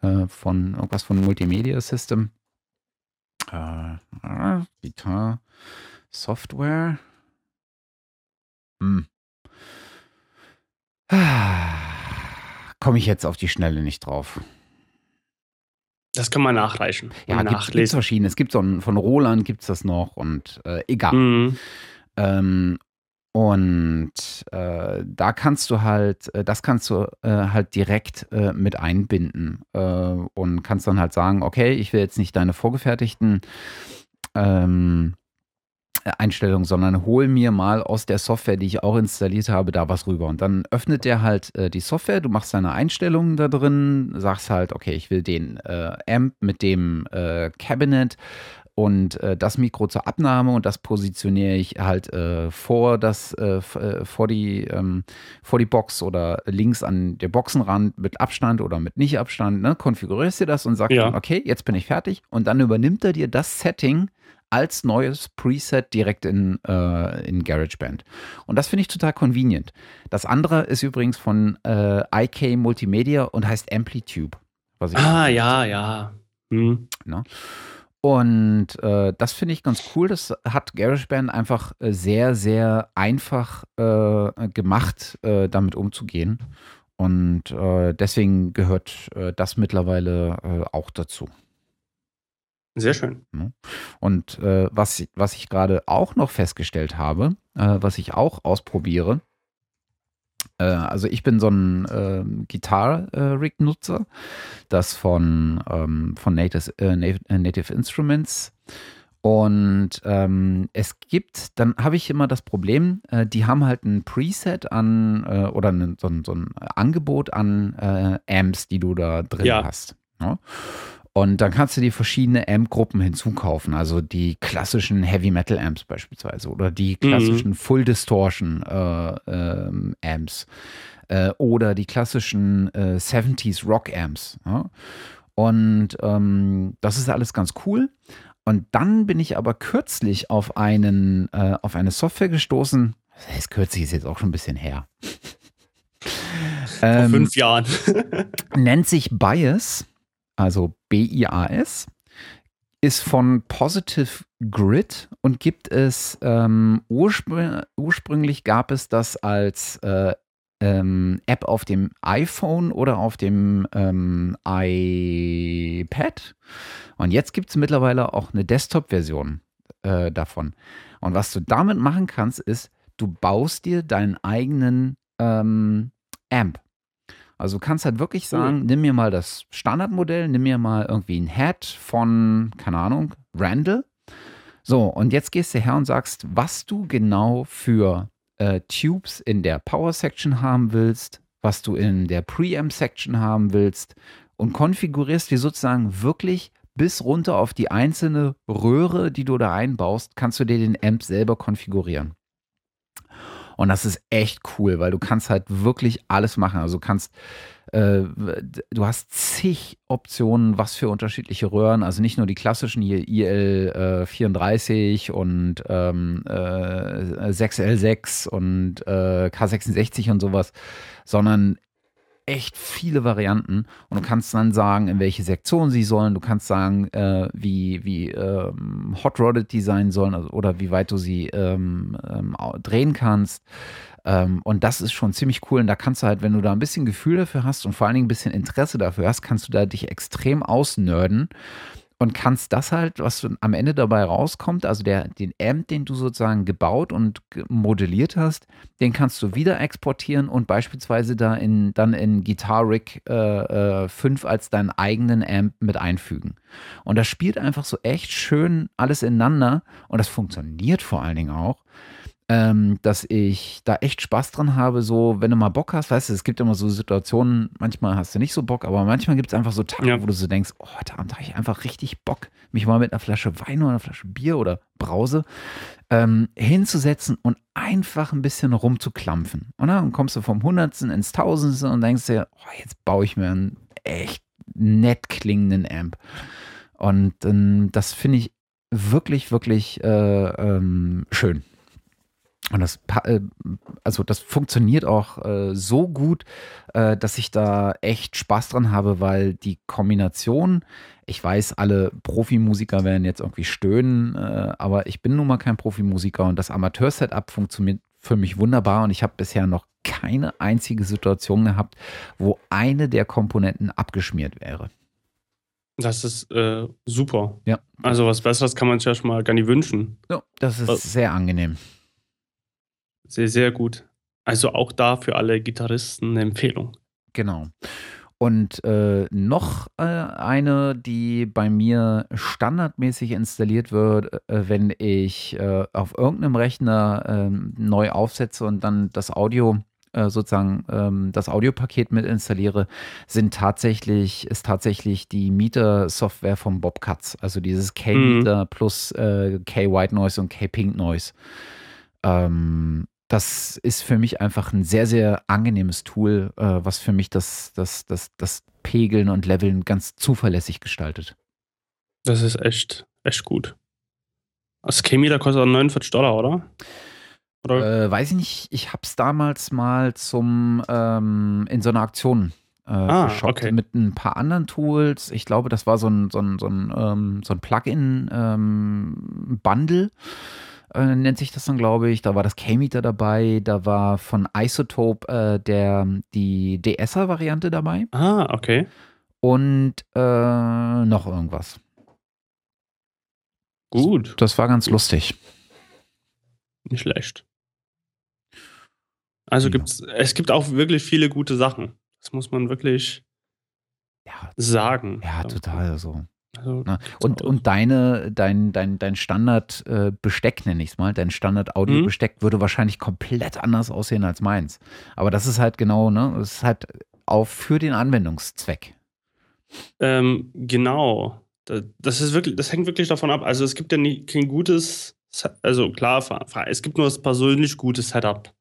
äh, von irgendwas von Multimedia System. Äh, Guitar Software. Hm. Komme ich jetzt auf die Schnelle nicht drauf. Das kann man nachreichen. Ja, gibt es verschiedene. Es gibt so ein, von Roland gibt es das noch und äh, egal. Mhm. Ähm, und äh, da kannst du halt, äh, das kannst du äh, halt direkt äh, mit einbinden äh, und kannst dann halt sagen, okay, ich will jetzt nicht deine vorgefertigten ähm, Einstellungen, sondern hol mir mal aus der Software, die ich auch installiert habe, da was rüber. Und dann öffnet der halt äh, die Software, du machst deine Einstellungen da drin, sagst halt, okay, ich will den Amp mit dem Cabinet und äh, das Mikro zur Abnahme und das positioniere ich halt äh, vor das äh, äh, vor die ähm, vor die Box oder links an der Boxenrand mit Abstand oder mit nicht Abstand, ne? konfigurierst dir das und sagst ja. okay, jetzt bin ich fertig und dann übernimmt er dir das Setting als neues Preset direkt in, äh, in GarageBand. Und das finde ich total convenient. Das andere ist übrigens von äh, IK Multimedia und heißt Amplitude. ah, ja, ja. Hm. Ne? Und äh, das finde ich ganz cool. Das hat GarageBand einfach äh, sehr, sehr einfach äh, gemacht, äh, damit umzugehen. Und äh, deswegen gehört äh, das mittlerweile auch dazu. Sehr schön. Und was, was ich gerade auch noch festgestellt habe, was ich auch ausprobiere, äh, also ich bin so ein äh, Gitar-Rig-Nutzer, das von, ähm, von Native, äh, Native Instruments. Und ähm, es gibt, dann habe ich immer das Problem, äh, die haben halt ein Preset an äh, oder ein, so, ein, so, ein, Angebot an äh, Amps, die du da drin ja. hast. Ne? Und dann kannst du dir verschiedene Amp-Gruppen hinzukaufen, also die klassischen Heavy Metal Amps beispielsweise oder die klassischen mhm. Full Distortion äh, äh, Amps äh, oder die klassischen 70s äh, Rock Amps. Ja? Und ähm, das ist alles ganz cool. Und dann bin ich aber kürzlich auf einen, äh, auf eine Software gestoßen. Das heißt, kürzlich ist jetzt auch schon ein bisschen her. Vor ähm, fünf Jahren. <laughs> nennt sich Bias also B-I-A-S, ist von Positive Grid und gibt es ähm, urspr ursprünglich gab es das als äh, ähm, App auf dem iPhone oder auf dem ähm, iPad. Und jetzt gibt es mittlerweile auch eine Desktop-Version äh, davon. Und was du damit machen kannst, ist, du baust dir deinen eigenen ähm, Amp. Also du kannst halt wirklich sagen, mhm. nimm mir mal das Standardmodell, nimm mir mal irgendwie ein Head von, keine Ahnung, Randall. So, und jetzt gehst du her und sagst, was du genau für äh, Tubes in der Power Section haben willst, was du in der Preamp Section haben willst und konfigurierst dir sozusagen wirklich bis runter auf die einzelne Röhre, die du da einbaust, kannst du dir den Amp selber konfigurieren. Und das ist echt cool, weil du kannst halt wirklich alles machen. Also du kannst, äh, du hast zig Optionen, was für unterschiedliche Röhren. Also nicht nur die klassischen hier IL 34 äh, und ähm, äh, 6L6 und äh, K66 und sowas, sondern echt viele Varianten und du kannst dann sagen, in welche Sektion sie sollen. Du kannst sagen, äh, wie, wie ähm, Hot Rodded die sein sollen also, oder wie weit du sie ähm, ähm, drehen kannst. Ähm, und das ist schon ziemlich cool. Und da kannst du halt, wenn du da ein bisschen Gefühl dafür hast und vor allen Dingen ein bisschen Interesse dafür hast, kannst du da dich extrem ausnörden und kannst das halt, was am Ende dabei rauskommt, also der, den Amp, den du sozusagen gebaut und modelliert hast, den kannst du wieder exportieren und beispielsweise da in, dann in Guitar Rig äh, äh, 5 als deinen eigenen Amp mit einfügen. Und das spielt einfach so echt schön alles ineinander und das funktioniert vor allen Dingen auch. Ähm, dass ich da echt Spaß dran habe, so, wenn du mal Bock hast, weißt du, es gibt immer so Situationen, manchmal hast du nicht so Bock, aber manchmal gibt es einfach so Tage, ja. wo du so denkst, oh, heute Abend habe ich einfach richtig Bock, mich mal mit einer Flasche Wein oder einer Flasche Bier oder Brause ähm, hinzusetzen und einfach ein bisschen rumzuklampfen. Und dann kommst du vom Hundertsten ins Tausendste und denkst dir, oh, jetzt baue ich mir einen echt nett klingenden Amp. Und ähm, das finde ich wirklich, wirklich äh, ähm, schön. Und das, äh, also das funktioniert auch äh, so gut, äh, dass ich da echt Spaß dran habe, weil die Kombination, ich weiß, alle Profimusiker werden jetzt irgendwie stöhnen, äh, aber ich bin nun mal kein Profimusiker und das Amateur-Setup funktioniert für mich wunderbar und ich habe bisher noch keine einzige Situation gehabt, wo eine der Komponenten abgeschmiert wäre. Das ist äh, super. Ja. Also was Besseres kann man sich ja schon mal gar nicht wünschen. Ja, das ist also, sehr angenehm. Sehr, sehr gut. Also auch da für alle Gitarristen eine Empfehlung. Genau. Und äh, noch äh, eine, die bei mir standardmäßig installiert wird, äh, wenn ich äh, auf irgendeinem Rechner ähm, neu aufsetze und dann das Audio äh, sozusagen ähm, das Audiopaket mit installiere, sind tatsächlich, ist tatsächlich die Meter-Software vom Bobcats. Also dieses K-Meter mhm. plus äh, K-White Noise und K-Pink Noise. Ähm, das ist für mich einfach ein sehr, sehr angenehmes Tool, äh, was für mich das, das, das, das Pegeln und Leveln ganz zuverlässig gestaltet. Das ist echt, echt gut. Das Chemie, kostet 49 Dollar, oder? oder? Äh, weiß ich nicht. Ich habe es damals mal zum ähm, in so einer Aktion äh, ah, okay. mit ein paar anderen Tools. Ich glaube, das war so ein, so ein, so ein, ähm, so ein Plugin-Bundle. Ähm, äh, nennt sich das dann, glaube ich. Da war das K-Meter dabei, da war von Isotope äh, der, die DSer-Variante dabei. Ah, okay. Und äh, noch irgendwas. Gut. Das war ganz lustig. Nicht schlecht. Also ja. gibt's, es gibt auch wirklich viele gute Sachen. Das muss man wirklich ja, sagen. Ja, total so. Also, Na, und, und deine, dein, dein, dein Standard-Besteck, äh, nenne ich es mal, dein Standard-Audio-Besteck mhm. würde wahrscheinlich komplett anders aussehen als meins. Aber das ist halt genau, ne? Das ist halt auch für den Anwendungszweck. Ähm, genau. Das ist wirklich, das hängt wirklich davon ab. Also es gibt ja nie, kein gutes, also klar, es gibt nur das persönlich gute Setup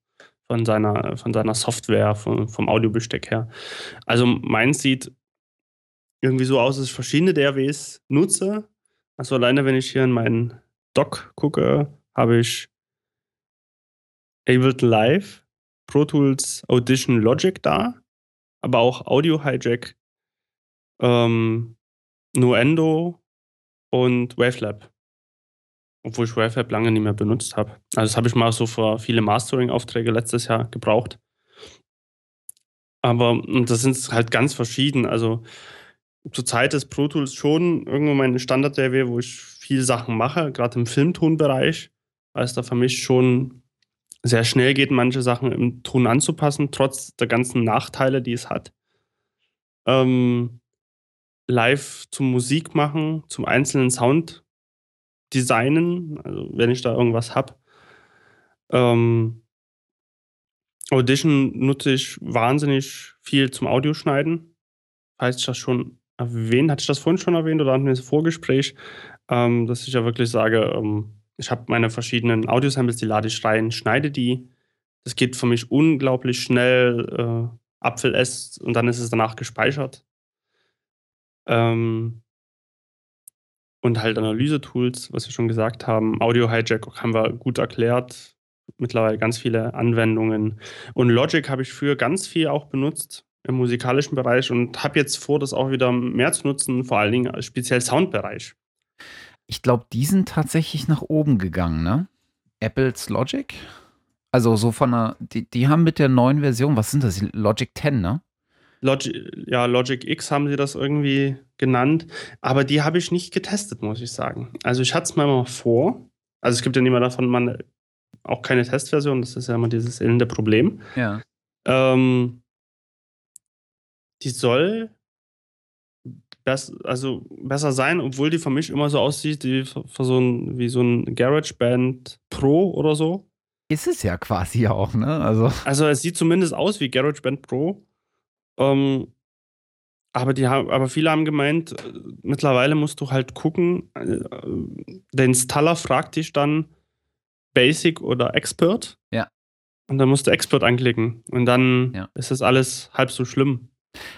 von seiner, von seiner Software, vom, vom Audiobesteck her. Also meins sieht irgendwie so aus, dass ich verschiedene DRWs nutze. Also alleine, wenn ich hier in meinen Doc gucke, habe ich Ableton Live, Pro Tools Audition Logic da, aber auch Audio Hijack, ähm, Nuendo und Wavelab. Obwohl ich Wavelab lange nicht mehr benutzt habe. Also das habe ich mal so für viele Mastering-Aufträge letztes Jahr gebraucht. Aber das sind halt ganz verschieden. Also zurzeit ist Pro Tools schon irgendwo meine Standard-DAW, wo ich viel Sachen mache, gerade im Filmtonbereich, weil es da für mich schon sehr schnell geht, manche Sachen im Ton anzupassen, trotz der ganzen Nachteile, die es hat. Ähm, live zum Musik machen, zum einzelnen Sound designen, also wenn ich da irgendwas habe. Ähm, Audition nutze ich wahnsinnig viel zum Audioschneiden. Heißt das schon erwähnt, hatte ich das vorhin schon erwähnt oder hatten wir das Vorgespräch, ähm, dass ich ja wirklich sage, ähm, ich habe meine verschiedenen Audiosamples, die lade ich rein, schneide die. Das geht für mich unglaublich schnell, äh, Apfel S und dann ist es danach gespeichert. Ähm, und halt Analyse-Tools, was wir schon gesagt haben. Audio-Hijack haben wir gut erklärt. Mittlerweile ganz viele Anwendungen. Und Logic habe ich für ganz viel auch benutzt im musikalischen Bereich und habe jetzt vor, das auch wieder mehr zu nutzen, vor allen Dingen speziell Soundbereich. Ich glaube, die sind tatsächlich nach oben gegangen, ne? Apples Logic? Also so von einer, die, die haben mit der neuen Version, was sind das? Logic 10, ne? Logic, ja, Logic X haben sie das irgendwie genannt, aber die habe ich nicht getestet, muss ich sagen. Also ich hatte es mir mal vor. Also es gibt ja niemand davon, man auch keine Testversion, das ist ja immer dieses elende Problem. Ja. Ähm, die soll best, also besser sein, obwohl die für mich immer so aussieht wie, für so ein, wie so ein GarageBand Pro oder so. ist es ja quasi auch, ne? Also, <laughs> also es sieht zumindest aus wie GarageBand Pro. Ähm, aber, die haben, aber viele haben gemeint, äh, mittlerweile musst du halt gucken, äh, der Installer fragt dich dann Basic oder Expert. Ja. Und dann musst du Expert anklicken. Und dann ja. ist das alles halb so schlimm.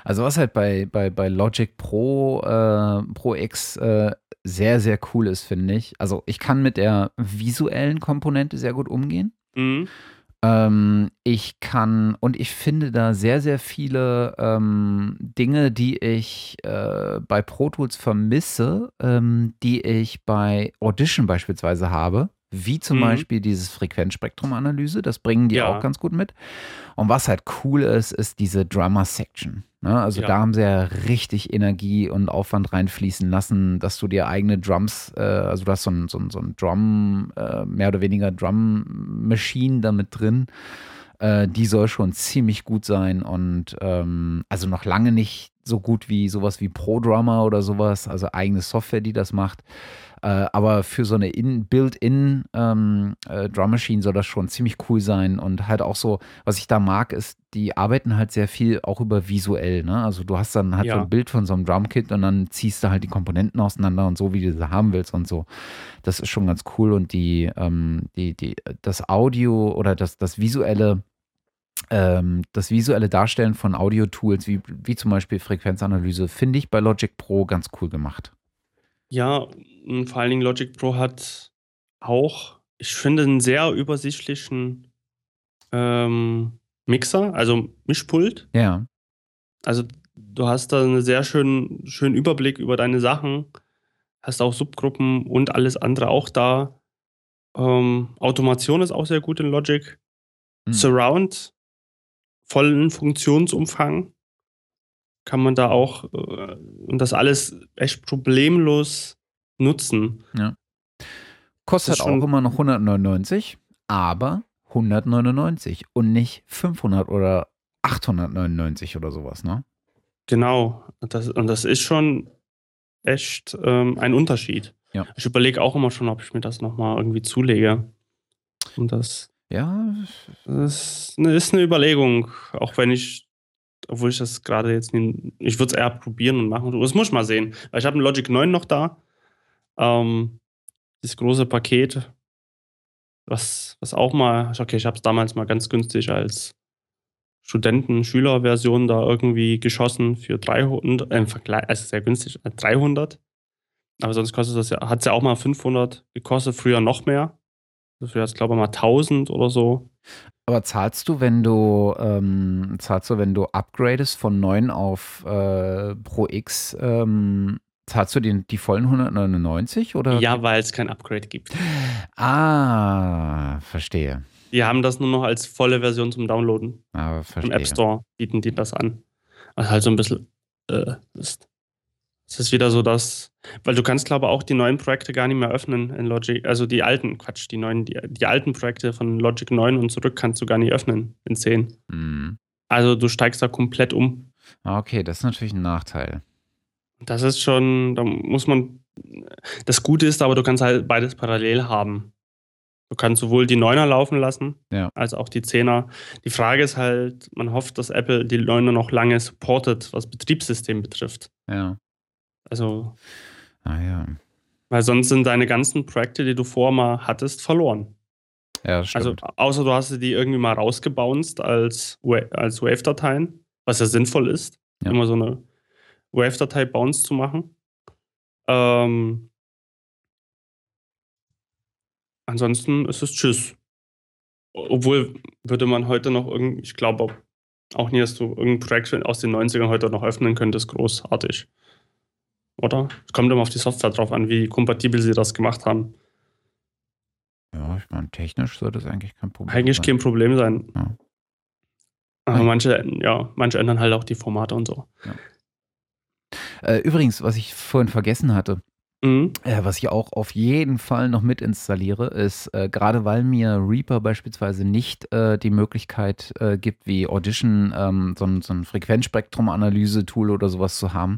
Also was halt bei, bei, bei Logic Pro, äh, Pro X äh, sehr, sehr cool ist, finde ich. Also ich kann mit der visuellen Komponente sehr gut umgehen. Mhm. Ähm, ich kann und ich finde da sehr, sehr viele ähm, Dinge, die ich äh, bei Pro Tools vermisse, ähm, die ich bei Audition beispielsweise habe wie zum mhm. Beispiel dieses Frequenzspektrum-Analyse. Das bringen die ja. auch ganz gut mit. Und was halt cool ist, ist diese Drummer-Section. Ne? Also ja. da haben sie ja richtig Energie und Aufwand reinfließen lassen, dass du dir eigene Drums, äh, also du hast so ein, so ein, so ein Drum, äh, mehr oder weniger Drum-Machine damit drin. Äh, die soll schon ziemlich gut sein und ähm, also noch lange nicht so gut wie sowas wie Pro Drummer oder sowas, also eigene Software, die das macht. Äh, aber für so eine Built-in ähm, äh, Drum Machine soll das schon ziemlich cool sein. Und halt auch so, was ich da mag, ist, die arbeiten halt sehr viel auch über visuell. Ne? Also du hast dann halt ja. so ein Bild von so einem Drumkit und dann ziehst du halt die Komponenten auseinander und so, wie du sie haben willst und so. Das ist schon ganz cool. Und die, ähm, die, die, das Audio oder das, das visuelle ähm, das visuelle Darstellen von Audio-Tools, wie, wie zum Beispiel Frequenzanalyse, finde ich bei Logic Pro ganz cool gemacht. Ja, vor allen Dingen Logic Pro hat auch, ich finde, einen sehr übersichtlichen ähm, Mixer, also Mischpult. Ja. Also du hast da einen sehr schönen, schönen Überblick über deine Sachen, hast auch Subgruppen und alles andere auch da. Ähm, Automation ist auch sehr gut in Logic. Hm. Surround, vollen Funktionsumfang kann man da auch äh, und das alles echt problemlos nutzen. Ja. Kostet auch immer noch 199, aber 199 und nicht 500 oder 899 oder sowas, ne? Genau. Das, und das ist schon echt ähm, ein Unterschied. Ja. Ich überlege auch immer schon, ob ich mir das nochmal irgendwie zulege. Und das, ja. das ist eine, ist eine Überlegung, auch wenn ich obwohl ich das gerade jetzt nicht, ich würde es eher probieren und machen. Das muss ich mal sehen. Weil ich habe ein Logic 9 noch da. Ähm, das große Paket, was, was auch mal, okay, ich habe es damals mal ganz günstig als Studenten-Schüler-Version da irgendwie geschossen für 300, äh, im Vergleich, also sehr günstig, 300. Äh, Aber sonst kostet das ja, hat es ja auch mal 500 gekostet, früher noch mehr. Dafür hat es, glaube ich, mal 1000 oder so. Aber zahlst du, wenn du ähm, zahlst du, wenn du upgradest von 9 auf äh, Pro X, ähm, zahlst du den, die vollen 199 oder? Ja, weil es kein Upgrade gibt. Ah, verstehe. Die haben das nur noch als volle Version zum Downloaden. Ah, verstehe. Im App Store bieten die das an. Also halt so ein bisschen äh, ist. Es ist wieder so, dass, weil du kannst, glaube ich, auch die neuen Projekte gar nicht mehr öffnen in Logic, also die alten, Quatsch, die neuen, die, die alten Projekte von Logic 9 und zurück kannst du gar nicht öffnen in 10. Mhm. Also du steigst da komplett um. Ah, okay, das ist natürlich ein Nachteil. Das ist schon, da muss man, das Gute ist aber, du kannst halt beides parallel haben. Du kannst sowohl die 9er laufen lassen, ja. als auch die 10er. Die Frage ist halt, man hofft, dass Apple die 9er noch lange supportet, was Betriebssystem betrifft. Ja. Also. Ah ja. Weil sonst sind deine ganzen Projekte, die du vorher mal hattest, verloren. Ja, stimmt. Also, außer du hast die irgendwie mal rausgebounced als, als Wave-Dateien, was ja sinnvoll ist, ja. immer so eine Wave-Datei bounce zu machen. Ähm, ansonsten ist es Tschüss. Obwohl würde man heute noch irgendwie, ich glaube auch nie, dass du irgendein Projekt aus den 90ern heute noch öffnen könntest, großartig. Oder? Es kommt immer auf die Software drauf an, wie kompatibel sie das gemacht haben. Ja, ich meine, technisch sollte es eigentlich kein Problem eigentlich sein. Eigentlich kein Problem sein. Ja. Aber manche, ja, manche ändern halt auch die Formate und so. Ja. Äh, übrigens, was ich vorhin vergessen hatte, mhm. äh, was ich auch auf jeden Fall noch mit installiere, ist, äh, gerade weil mir Reaper beispielsweise nicht äh, die Möglichkeit äh, gibt, wie Audition ähm, so, so ein Frequenzspektrum-Analyse-Tool oder sowas zu haben,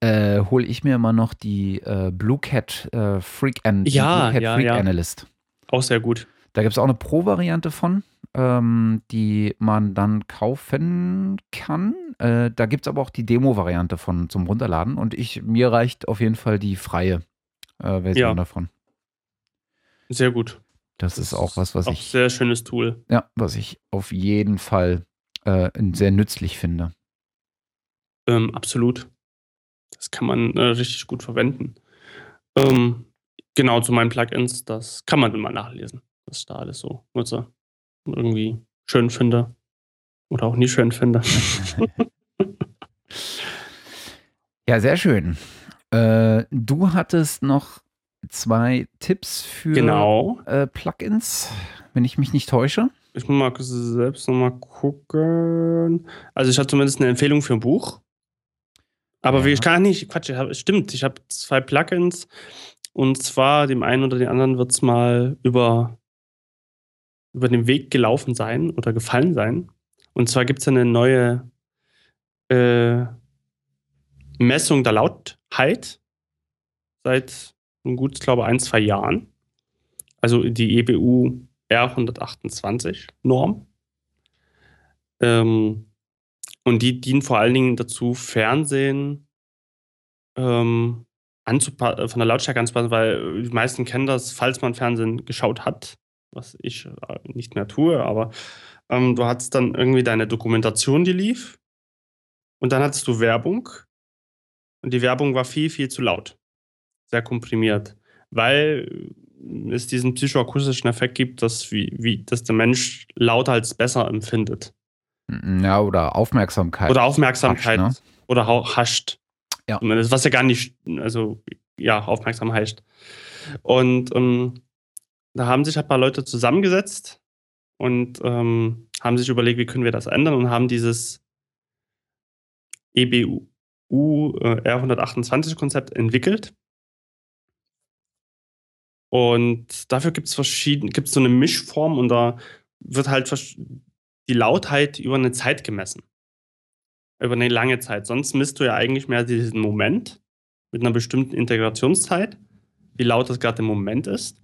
äh, hole ich mir immer noch die Blue Cat Freak, An ja, Blue Cat ja, Freak ja. Analyst. Auch sehr gut. Da gibt es auch eine Pro-Variante von, ähm, die man dann kaufen kann. Äh, da gibt es aber auch die Demo-Variante von zum Runterladen. Und ich, mir reicht auf jeden Fall die freie äh, Version ja. davon. Sehr gut. Das, das ist auch was, was auch ich. Sehr schönes Tool. Ja, was ich auf jeden Fall äh, sehr nützlich finde. Ähm, absolut. Das kann man äh, richtig gut verwenden. Ähm, genau zu meinen Plugins, das kann man immer nachlesen, was ich da alles so nutze. Irgendwie schön finde oder auch nicht schön finde. <laughs> ja, sehr schön. Äh, du hattest noch zwei Tipps für genau. äh, Plugins, wenn ich mich nicht täusche. Ich muss mal selbst nochmal gucken. Also ich hatte zumindest eine Empfehlung für ein Buch. Aber ja. ich kann nicht, Quatsch, ich hab, stimmt, ich habe zwei Plugins und zwar dem einen oder den anderen wird es mal über, über den Weg gelaufen sein oder gefallen sein. Und zwar gibt es eine neue äh, Messung der Lautheit seit gut, ich glaube, ein, zwei Jahren. Also die EBU R128 Norm. Ähm, und die dienen vor allen Dingen dazu, Fernsehen ähm, äh, von der Lautstärke anzupassen, weil die meisten kennen das, falls man Fernsehen geschaut hat, was ich äh, nicht mehr tue, aber ähm, du hattest dann irgendwie deine Dokumentation, die lief. Und dann hattest du Werbung. Und die Werbung war viel, viel zu laut. Sehr komprimiert. Weil es diesen psychoakustischen Effekt gibt, dass, wie, wie, dass der Mensch lauter als besser empfindet. Ja, oder Aufmerksamkeit. Oder Aufmerksamkeit. Hascht, ne? Oder hascht. Ja. Was ja gar nicht, also ja, aufmerksam heißt. Und ähm, da haben sich ein paar Leute zusammengesetzt und ähm, haben sich überlegt, wie können wir das ändern und haben dieses EBU äh, R128-Konzept entwickelt. Und dafür gibt es verschiedene, gibt es so eine Mischform und da wird halt die Lautheit über eine Zeit gemessen über eine lange Zeit. Sonst misst du ja eigentlich mehr diesen Moment mit einer bestimmten Integrationszeit, wie laut das gerade im Moment ist.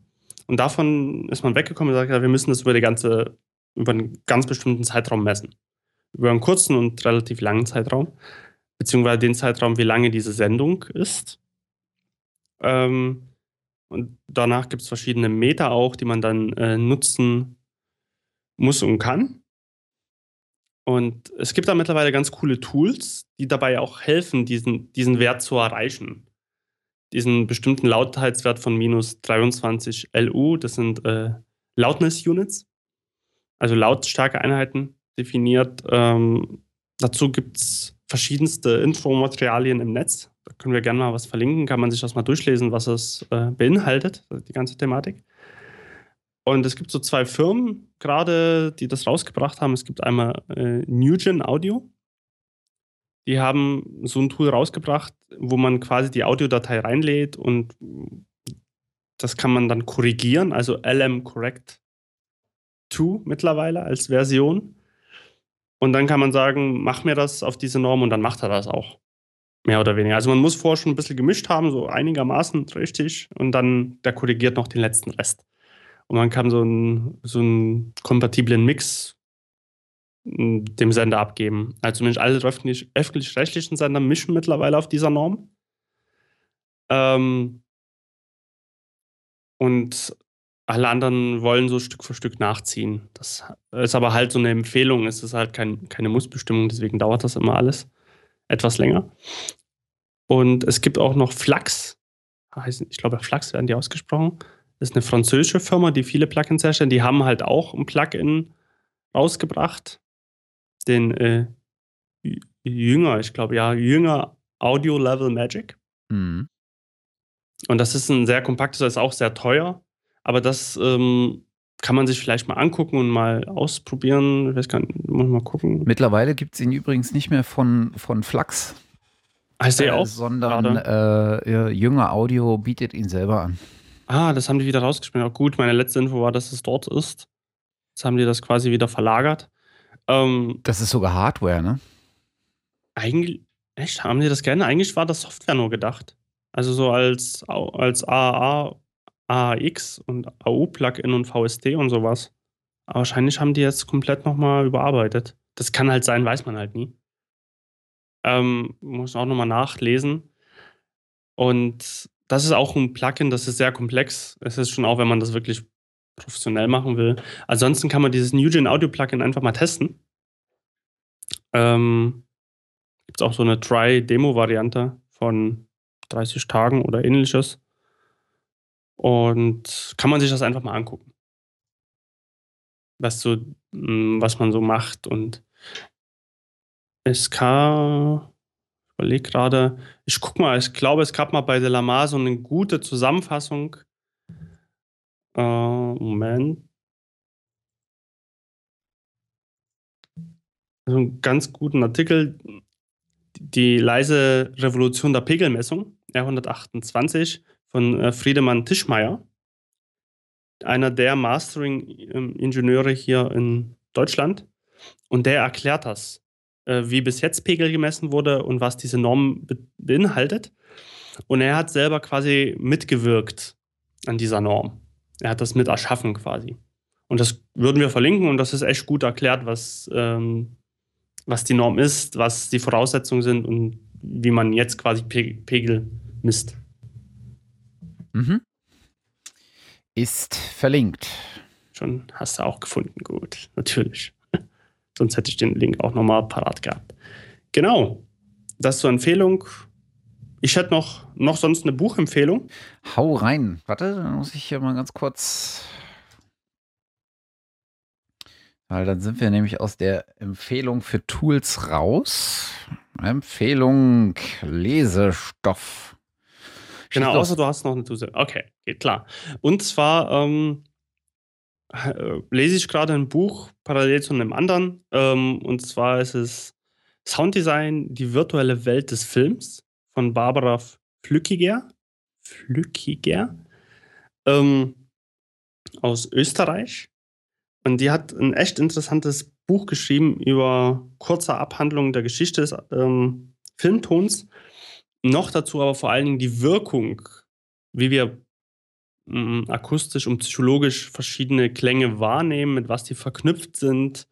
Und davon ist man weggekommen und sagt, ja, wir müssen das über die ganze, über einen ganz bestimmten Zeitraum messen. Über einen kurzen und relativ langen Zeitraum, beziehungsweise den Zeitraum, wie lange diese Sendung ist. Ähm, und danach gibt es verschiedene Meter auch, die man dann äh, nutzen muss und kann. Und es gibt da mittlerweile ganz coole Tools, die dabei auch helfen, diesen, diesen Wert zu erreichen. Diesen bestimmten Lautheitswert von minus 23 LU, das sind äh, Loudness Units, also lautstarke Einheiten definiert. Ähm, dazu gibt es verschiedenste Infomaterialien im Netz. Da können wir gerne mal was verlinken, kann man sich das mal durchlesen, was es äh, beinhaltet, die ganze Thematik. Und es gibt so zwei Firmen gerade, die das rausgebracht haben. Es gibt einmal äh, Newgen Audio. Die haben so ein Tool rausgebracht, wo man quasi die Audiodatei reinlädt und das kann man dann korrigieren, also LM Correct 2 mittlerweile als Version. Und dann kann man sagen, mach mir das auf diese Norm und dann macht er das auch. Mehr oder weniger. Also man muss vorher schon ein bisschen gemischt haben, so einigermaßen richtig, und dann der korrigiert noch den letzten Rest. Und man kann so einen, so einen kompatiblen Mix dem Sender abgeben. Also zumindest alle öffentlich-rechtlichen Sender mischen mittlerweile auf dieser Norm. Ähm, und alle anderen wollen so Stück für Stück nachziehen. Das ist aber halt so eine Empfehlung, es ist halt kein, keine Mussbestimmung, deswegen dauert das immer alles etwas länger. Und es gibt auch noch Flux, ich glaube Flux werden die ausgesprochen. Das ist eine französische Firma, die viele Plugins herstellt. Die haben halt auch ein Plugin rausgebracht. Den äh, Jünger, ich glaube, ja, Jünger Audio Level Magic. Mhm. Und das ist ein sehr kompaktes, das ist auch sehr teuer. Aber das ähm, kann man sich vielleicht mal angucken und mal ausprobieren. Ich weiß gar nicht, muss mal gucken. Mittlerweile gibt es ihn übrigens nicht mehr von, von Flux. Heißt der äh, auch? Sondern äh, Jünger Audio bietet ihn selber an. Ah, das haben die wieder rausgespielt. Auch gut, meine letzte Info war, dass es dort ist. Jetzt haben die das quasi wieder verlagert. Ähm, das ist sogar Hardware, ne? Eigentlich, echt, haben die das gerne? Eigentlich war das Software nur gedacht. Also so als, als AAA AX und AU-Plugin und VST und sowas. Aber wahrscheinlich haben die jetzt komplett nochmal überarbeitet. Das kann halt sein, weiß man halt nie. Ähm, muss auch nochmal nachlesen. Und das ist auch ein Plugin, das ist sehr komplex. Es ist schon auch, wenn man das wirklich professionell machen will. Ansonsten kann man dieses NewGen Audio Plugin einfach mal testen. Ähm, Gibt es auch so eine Try-Demo-Variante von 30 Tagen oder ähnliches. Und kann man sich das einfach mal angucken. Was so, hm, was man so macht. Und SK, ich überlege gerade, ich guck mal, ich glaube, es gab mal bei Delamar so eine gute Zusammenfassung. Äh, Moment. So einen ganz guten Artikel. Die leise Revolution der Pegelmessung, R128 von äh, Friedemann Tischmeier, einer der Mastering-Ingenieure hier in Deutschland. Und der erklärt das, äh, wie bis jetzt Pegel gemessen wurde und was diese Norm be beinhaltet. Und er hat selber quasi mitgewirkt an dieser Norm. Er hat das mit erschaffen quasi. Und das würden wir verlinken und das ist echt gut erklärt, was, ähm, was die Norm ist, was die Voraussetzungen sind und wie man jetzt quasi Pegel misst. Mhm. Ist verlinkt. Schon hast du auch gefunden, gut, natürlich. <laughs> Sonst hätte ich den Link auch nochmal parat gehabt. Genau, das zur Empfehlung. Ich hätte noch, noch sonst eine Buchempfehlung. Hau rein. Warte, dann muss ich hier mal ganz kurz. Weil dann sind wir nämlich aus der Empfehlung für Tools raus. Empfehlung Lesestoff. Genau, außer du hast noch eine Zusage. Okay, geht klar. Und zwar ähm, äh, lese ich gerade ein Buch parallel zu einem anderen. Ähm, und zwar ist es Sounddesign, die virtuelle Welt des Films von Barbara Flückiger. Flückiger. Ähm, aus Österreich. Und die hat ein echt interessantes Buch geschrieben über kurze Abhandlungen der Geschichte des ähm, Filmtons noch dazu aber vor allen Dingen die Wirkung, wie wir mh, mm, akustisch und psychologisch verschiedene Klänge wahrnehmen, mit was die verknüpft sind,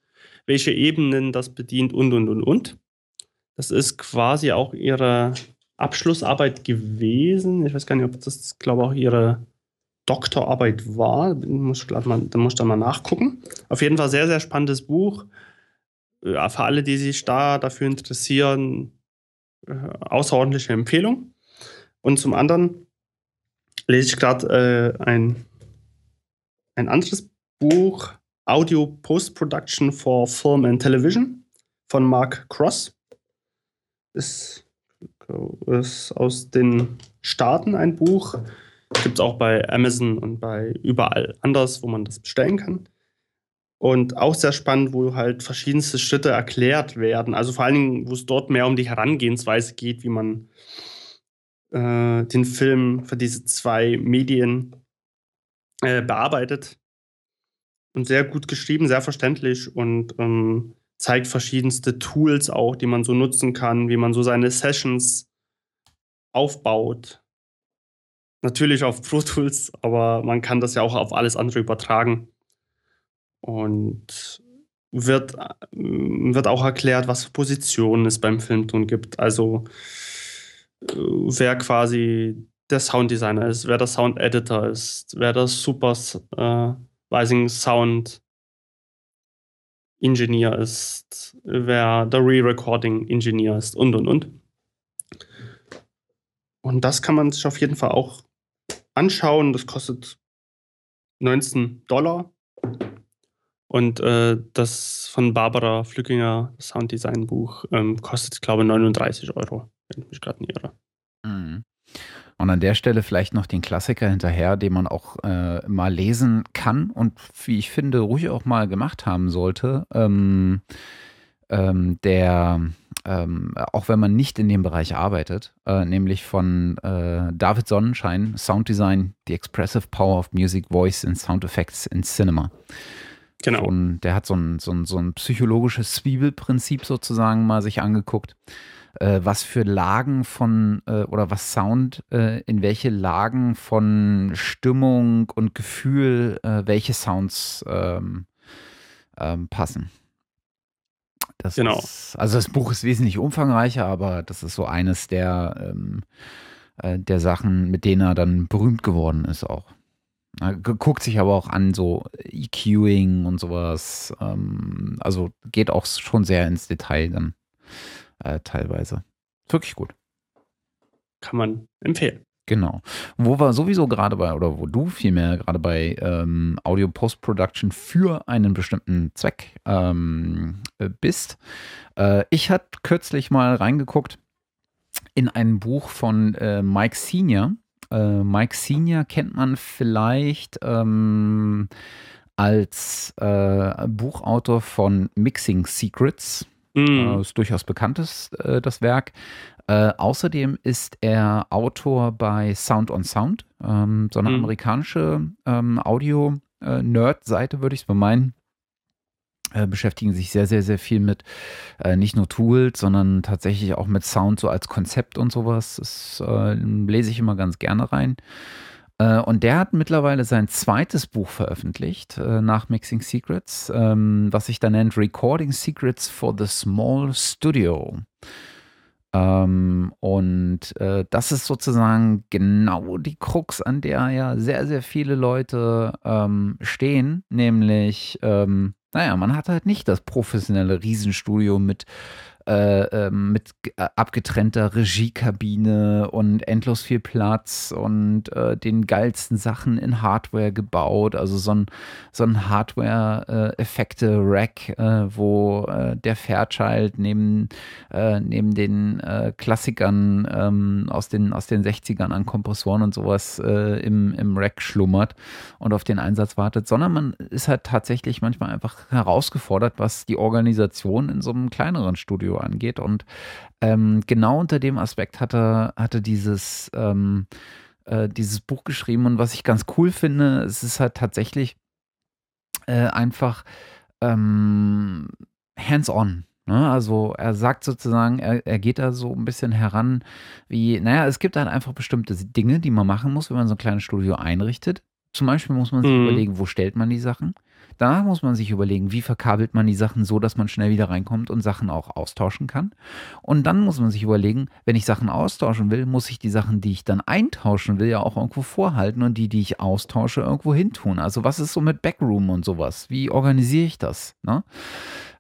welche Ebenen das bedient und, und, und, und. Das ist quasi auch ihre Abschlussarbeit gewesen. Ich weiß gar nicht, ob das, glaube ich, auch ihre Doktorarbeit war. Da muss ich mal, da muss ich dann mal nachgucken. Auf jeden Fall sehr, sehr spannendes Buch. Ja, für alle, die sich da dafür interessieren, äh, außerordentliche Empfehlung. Und zum anderen lese ich gerade äh, ein, ein anderes Buch, Audio Post-Production for Film and Television von Mark Cross. Ist, ist aus den Staaten ein Buch. Gibt es auch bei Amazon und bei überall anders, wo man das bestellen kann. Und auch sehr spannend, wo halt verschiedenste Schritte erklärt werden. Also vor allen Dingen, wo es dort mehr um die Herangehensweise geht, wie man äh, den Film für diese zwei Medien äh, bearbeitet. Und sehr gut geschrieben, sehr verständlich und ähm, zeigt verschiedenste Tools auch, die man so nutzen kann, wie man so seine Sessions aufbaut. Natürlich auf Pro Tools, aber man kann das ja auch auf alles andere übertragen. Und wird, wird auch erklärt, was für Positionen es beim Filmton gibt. Also äh, wer quasi der Sounddesigner ist, wer der Sound Editor ist, wer der Supervising äh, Sound Engineer ist, wer der Re-Recording Engineer ist und und und. Und das kann man sich auf jeden Fall auch anschauen. Das kostet 19 Dollar und äh, das von Barbara Flückinger Sounddesign-Buch ähm, kostet, glaube ich, 39 Euro, wenn ich mich gerade nicht irre. Mhm. Und an der Stelle vielleicht noch den Klassiker hinterher, den man auch äh, mal lesen kann und wie ich finde, ruhig auch mal gemacht haben sollte. Ähm, ähm, der, ähm, auch wenn man nicht in dem Bereich arbeitet, äh, nämlich von äh, David Sonnenschein, Sounddesign, The Expressive Power of Music, Voice and Sound Effects in Cinema. Genau. Und der hat so ein, so ein, so ein psychologisches Zwiebelprinzip sozusagen mal sich angeguckt. Äh, was für Lagen von äh, oder was Sound äh, in welche Lagen von Stimmung und Gefühl äh, welche Sounds ähm, ähm, passen. Das genau. Ist, also das Buch ist wesentlich umfangreicher, aber das ist so eines der, ähm, äh, der Sachen, mit denen er dann berühmt geworden ist auch. Guckt sich aber auch an, so EQing und sowas. Ähm, also geht auch schon sehr ins Detail dann äh, teilweise. Wirklich gut. Kann man empfehlen. Genau. Wo wir sowieso gerade bei, oder wo du vielmehr gerade bei ähm, Audio Post-Production für einen bestimmten Zweck ähm, äh, bist. Äh, ich hatte kürzlich mal reingeguckt in ein Buch von äh, Mike Senior. Äh, Mike Senior kennt man vielleicht ähm, als äh, Buchautor von Mixing Secrets. Mm. ist durchaus bekanntes, das Werk. Äh, außerdem ist er Autor bei Sound on Sound, ähm, so eine mhm. amerikanische ähm, Audio-Nerd-Seite, würde ich es bemeinen. Äh, beschäftigen sich sehr, sehr, sehr viel mit äh, nicht nur Tools, sondern tatsächlich auch mit Sound so als Konzept und sowas. Das äh, lese ich immer ganz gerne rein. Äh, und der hat mittlerweile sein zweites Buch veröffentlicht äh, nach Mixing Secrets, ähm, was sich da nennt Recording Secrets for the Small Studio. Ähm, und äh, das ist sozusagen genau die Krux, an der ja sehr, sehr viele Leute ähm, stehen, nämlich, naja, man hat halt nicht das professionelle Riesenstudio mit äh, ähm, mit äh, abgetrennter Regiekabine und endlos viel Platz und äh, den geilsten Sachen in Hardware gebaut. Also so ein, so ein Hardware-Effekte-Rack, äh, wo äh, der Fairchild neben, neben den Klassikern ähm, aus, den, aus den 60ern an Kompressoren und sowas im, im Rack schlummert und auf den Einsatz wartet, sondern man ist halt tatsächlich manchmal einfach herausgefordert, was die Organisation in so einem kleineren Studio angeht. Und ähm, genau unter dem Aspekt hatte, hatte dieses, ähm, äh, dieses Buch geschrieben. Und was ich ganz cool finde, es ist halt tatsächlich äh, einfach ähm, hands-on. Ne? Also er sagt sozusagen, er, er geht da so ein bisschen heran, wie, naja, es gibt halt einfach bestimmte Dinge, die man machen muss, wenn man so ein kleines Studio einrichtet. Zum Beispiel muss man sich mhm. überlegen, wo stellt man die Sachen. Danach muss man sich überlegen, wie verkabelt man die Sachen so, dass man schnell wieder reinkommt und Sachen auch austauschen kann. Und dann muss man sich überlegen, wenn ich Sachen austauschen will, muss ich die Sachen, die ich dann eintauschen will, ja auch irgendwo vorhalten und die, die ich austausche, irgendwo hin tun. Also was ist so mit Backroom und sowas? Wie organisiere ich das? Ne?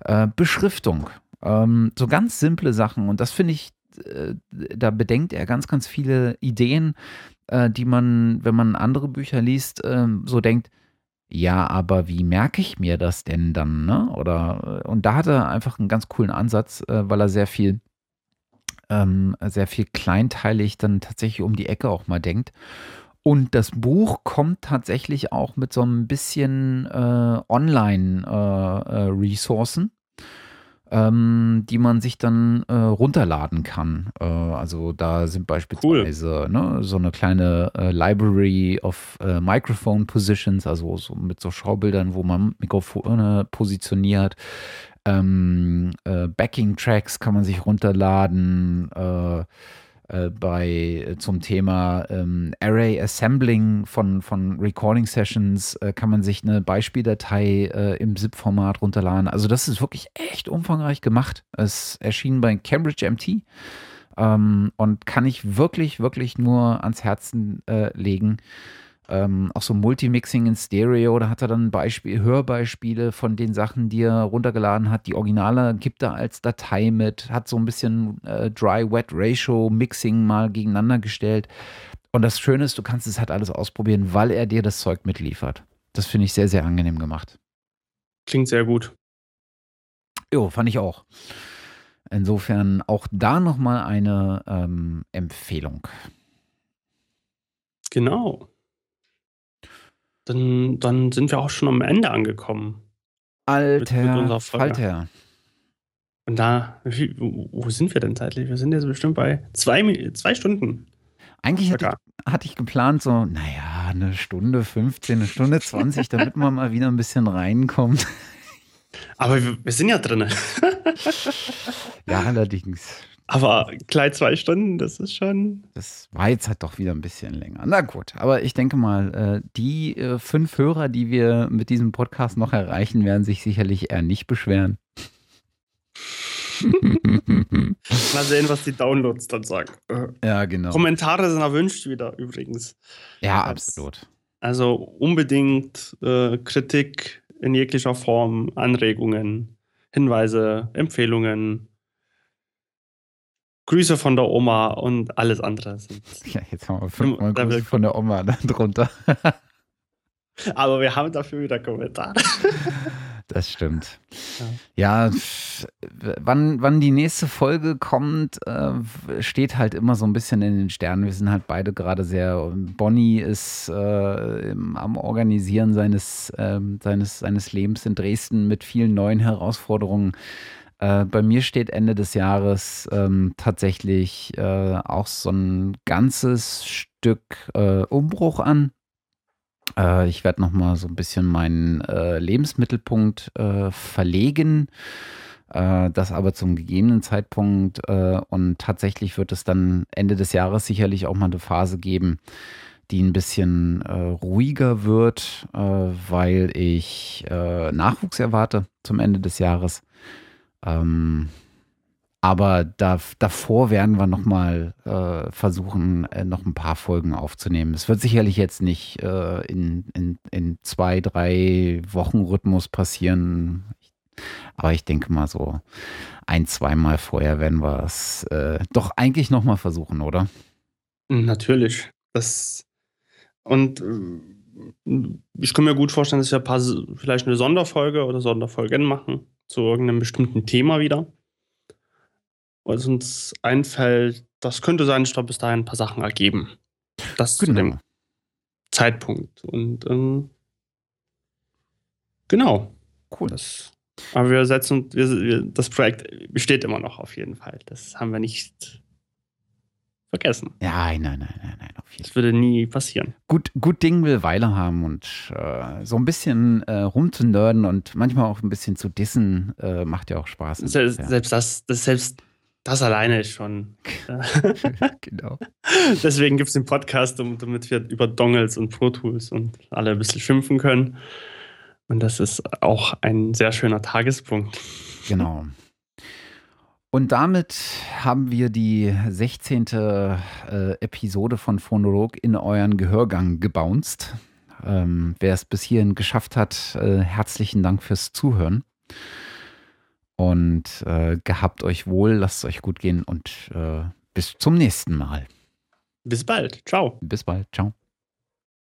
Äh, Beschriftung. Ähm, so ganz simple Sachen. Und das finde ich, äh, da bedenkt er ganz, ganz viele Ideen, äh, die man, wenn man andere Bücher liest, ähm, so denkt, ja, aber wie merke ich mir das denn dann, ne? Oder äh, und da hat er einfach einen ganz coolen Ansatz, äh, weil er sehr viel, ähm, sehr viel kleinteilig dann tatsächlich um die Ecke auch mal denkt. Und das Buch kommt tatsächlich auch mit so ein bisschen äh, Online-Ressourcen. Äh, äh ähm, die man sich dann äh, runterladen kann. Äh, also da sind beispielsweise cool. ne, so eine kleine äh, Library of äh, Microphone Positions, also so mit so Schaubildern, wo man Mikrofone positioniert. Ähm, äh, Backing Tracks kann man sich runterladen äh, äh, bei äh, zum Thema ähm, Array Assembling von, von Recording Sessions äh, kann man sich eine Beispieldatei äh, im ZIP-Format runterladen. Also das ist wirklich echt umfangreich gemacht. Es erschien bei Cambridge MT ähm, und kann ich wirklich, wirklich nur ans Herzen äh, legen ähm, auch so Multimixing in Stereo, da hat er dann Beispiel, Hörbeispiele von den Sachen, die er runtergeladen hat. Die Originale gibt er als Datei mit, hat so ein bisschen äh, Dry-Wet-Ratio-Mixing mal gegeneinander gestellt. Und das Schöne ist, du kannst es halt alles ausprobieren, weil er dir das Zeug mitliefert. Das finde ich sehr, sehr angenehm gemacht. Klingt sehr gut. Jo, fand ich auch. Insofern auch da nochmal eine ähm, Empfehlung. Genau. Dann, dann sind wir auch schon am Ende angekommen. Alter, Alter. Und da, wie, wo sind wir denn zeitlich? Wir sind jetzt bestimmt bei zwei, zwei Stunden. Eigentlich hatte ich, hatte ich, geplant, so, naja, eine Stunde 15, eine Stunde 20, damit man mal wieder ein bisschen reinkommt. Aber wir, wir sind ja drin. ja, allerdings. Aber gleich zwei Stunden, das ist schon. Das war jetzt halt doch wieder ein bisschen länger. Na gut, aber ich denke mal, äh, die äh, fünf Hörer, die wir mit diesem Podcast noch erreichen, werden sich sicherlich eher nicht beschweren. <laughs> Mal sehen, was die Downloads dann sagen. Ja, genau. Kommentare sind erwünscht wieder übrigens. Ja, absolut. Also unbedingt äh, Kritik in jeglicher Form, Anregungen, Hinweise, Empfehlungen. Grüße von der Oma und alles andere. <laughs> Ja, jetzt haben wir fünfmal Grüße von der Oma drunter. <laughs> Aber wir haben dafür wieder Kommentare. <laughs> Das stimmt. Ja, ja wann, wann die nächste Folge kommt, äh, steht halt immer so ein bisschen in den Sternen. Wir sind halt beide gerade sehr. Bonnie ist äh, im, am Organisieren seines, äh, seines, seines Lebens in Dresden mit vielen neuen Herausforderungen. Äh, bei mir steht Ende des Jahres ähm, tatsächlich äh, auch so ein ganzes Stück äh, Umbruch an. Äh, ich werde nochmal so ein bisschen meinen äh, Lebensmittelpunkt äh, verlegen. Das aber zum gegebenen Zeitpunkt. Und tatsächlich wird es dann Ende des Jahres sicherlich auch mal eine Phase geben, die ein bisschen ruhiger wird, weil ich Nachwuchs erwarte zum Ende des Jahres. Ähm, aber da, davor werden wir nochmal äh, versuchen, äh, noch ein paar Folgen aufzunehmen. Es wird sicherlich jetzt nicht äh, in, in, in zwei, drei Wochen Rhythmus passieren. Aber ich denke mal so ein, zweimal vorher werden wir es äh, doch eigentlich nochmal versuchen, oder? Natürlich. Das und äh, ich kann mir gut vorstellen, dass wir ein paar, vielleicht eine Sonderfolge oder Sonderfolgen machen zu irgendeinem bestimmten Thema wieder was uns einfällt, das könnte sein, ich glaube, bis dahin ein paar Sachen ergeben. Das genau. zu dem Zeitpunkt. Und ähm, genau. Cool. Das, aber wir setzen, wir, wir, das Projekt besteht immer noch auf jeden Fall. Das haben wir nicht vergessen. Ja, nein, nein, nein, nein. Auf jeden das würde nie passieren. Gut, gut Ding will Weile haben und äh, so ein bisschen äh, rumzunörden und manchmal auch ein bisschen zu dissen, äh, macht ja auch Spaß. Selbst, ja. selbst das, das, selbst das alleine ist schon. <laughs> genau. <laughs> Deswegen gibt es den Podcast, damit wir über Dongles und Pro Tools und alle ein bisschen schimpfen können. Und das ist auch ein sehr schöner Tagespunkt. Genau. Und damit haben wir die 16. Äh, Episode von Phonolog in euren Gehörgang gebounced. Ähm, wer es bis hierhin geschafft hat, äh, herzlichen Dank fürs Zuhören. Und äh, gehabt euch wohl, lasst es euch gut gehen und äh, bis zum nächsten Mal. Bis bald. Ciao. Bis bald. Ciao.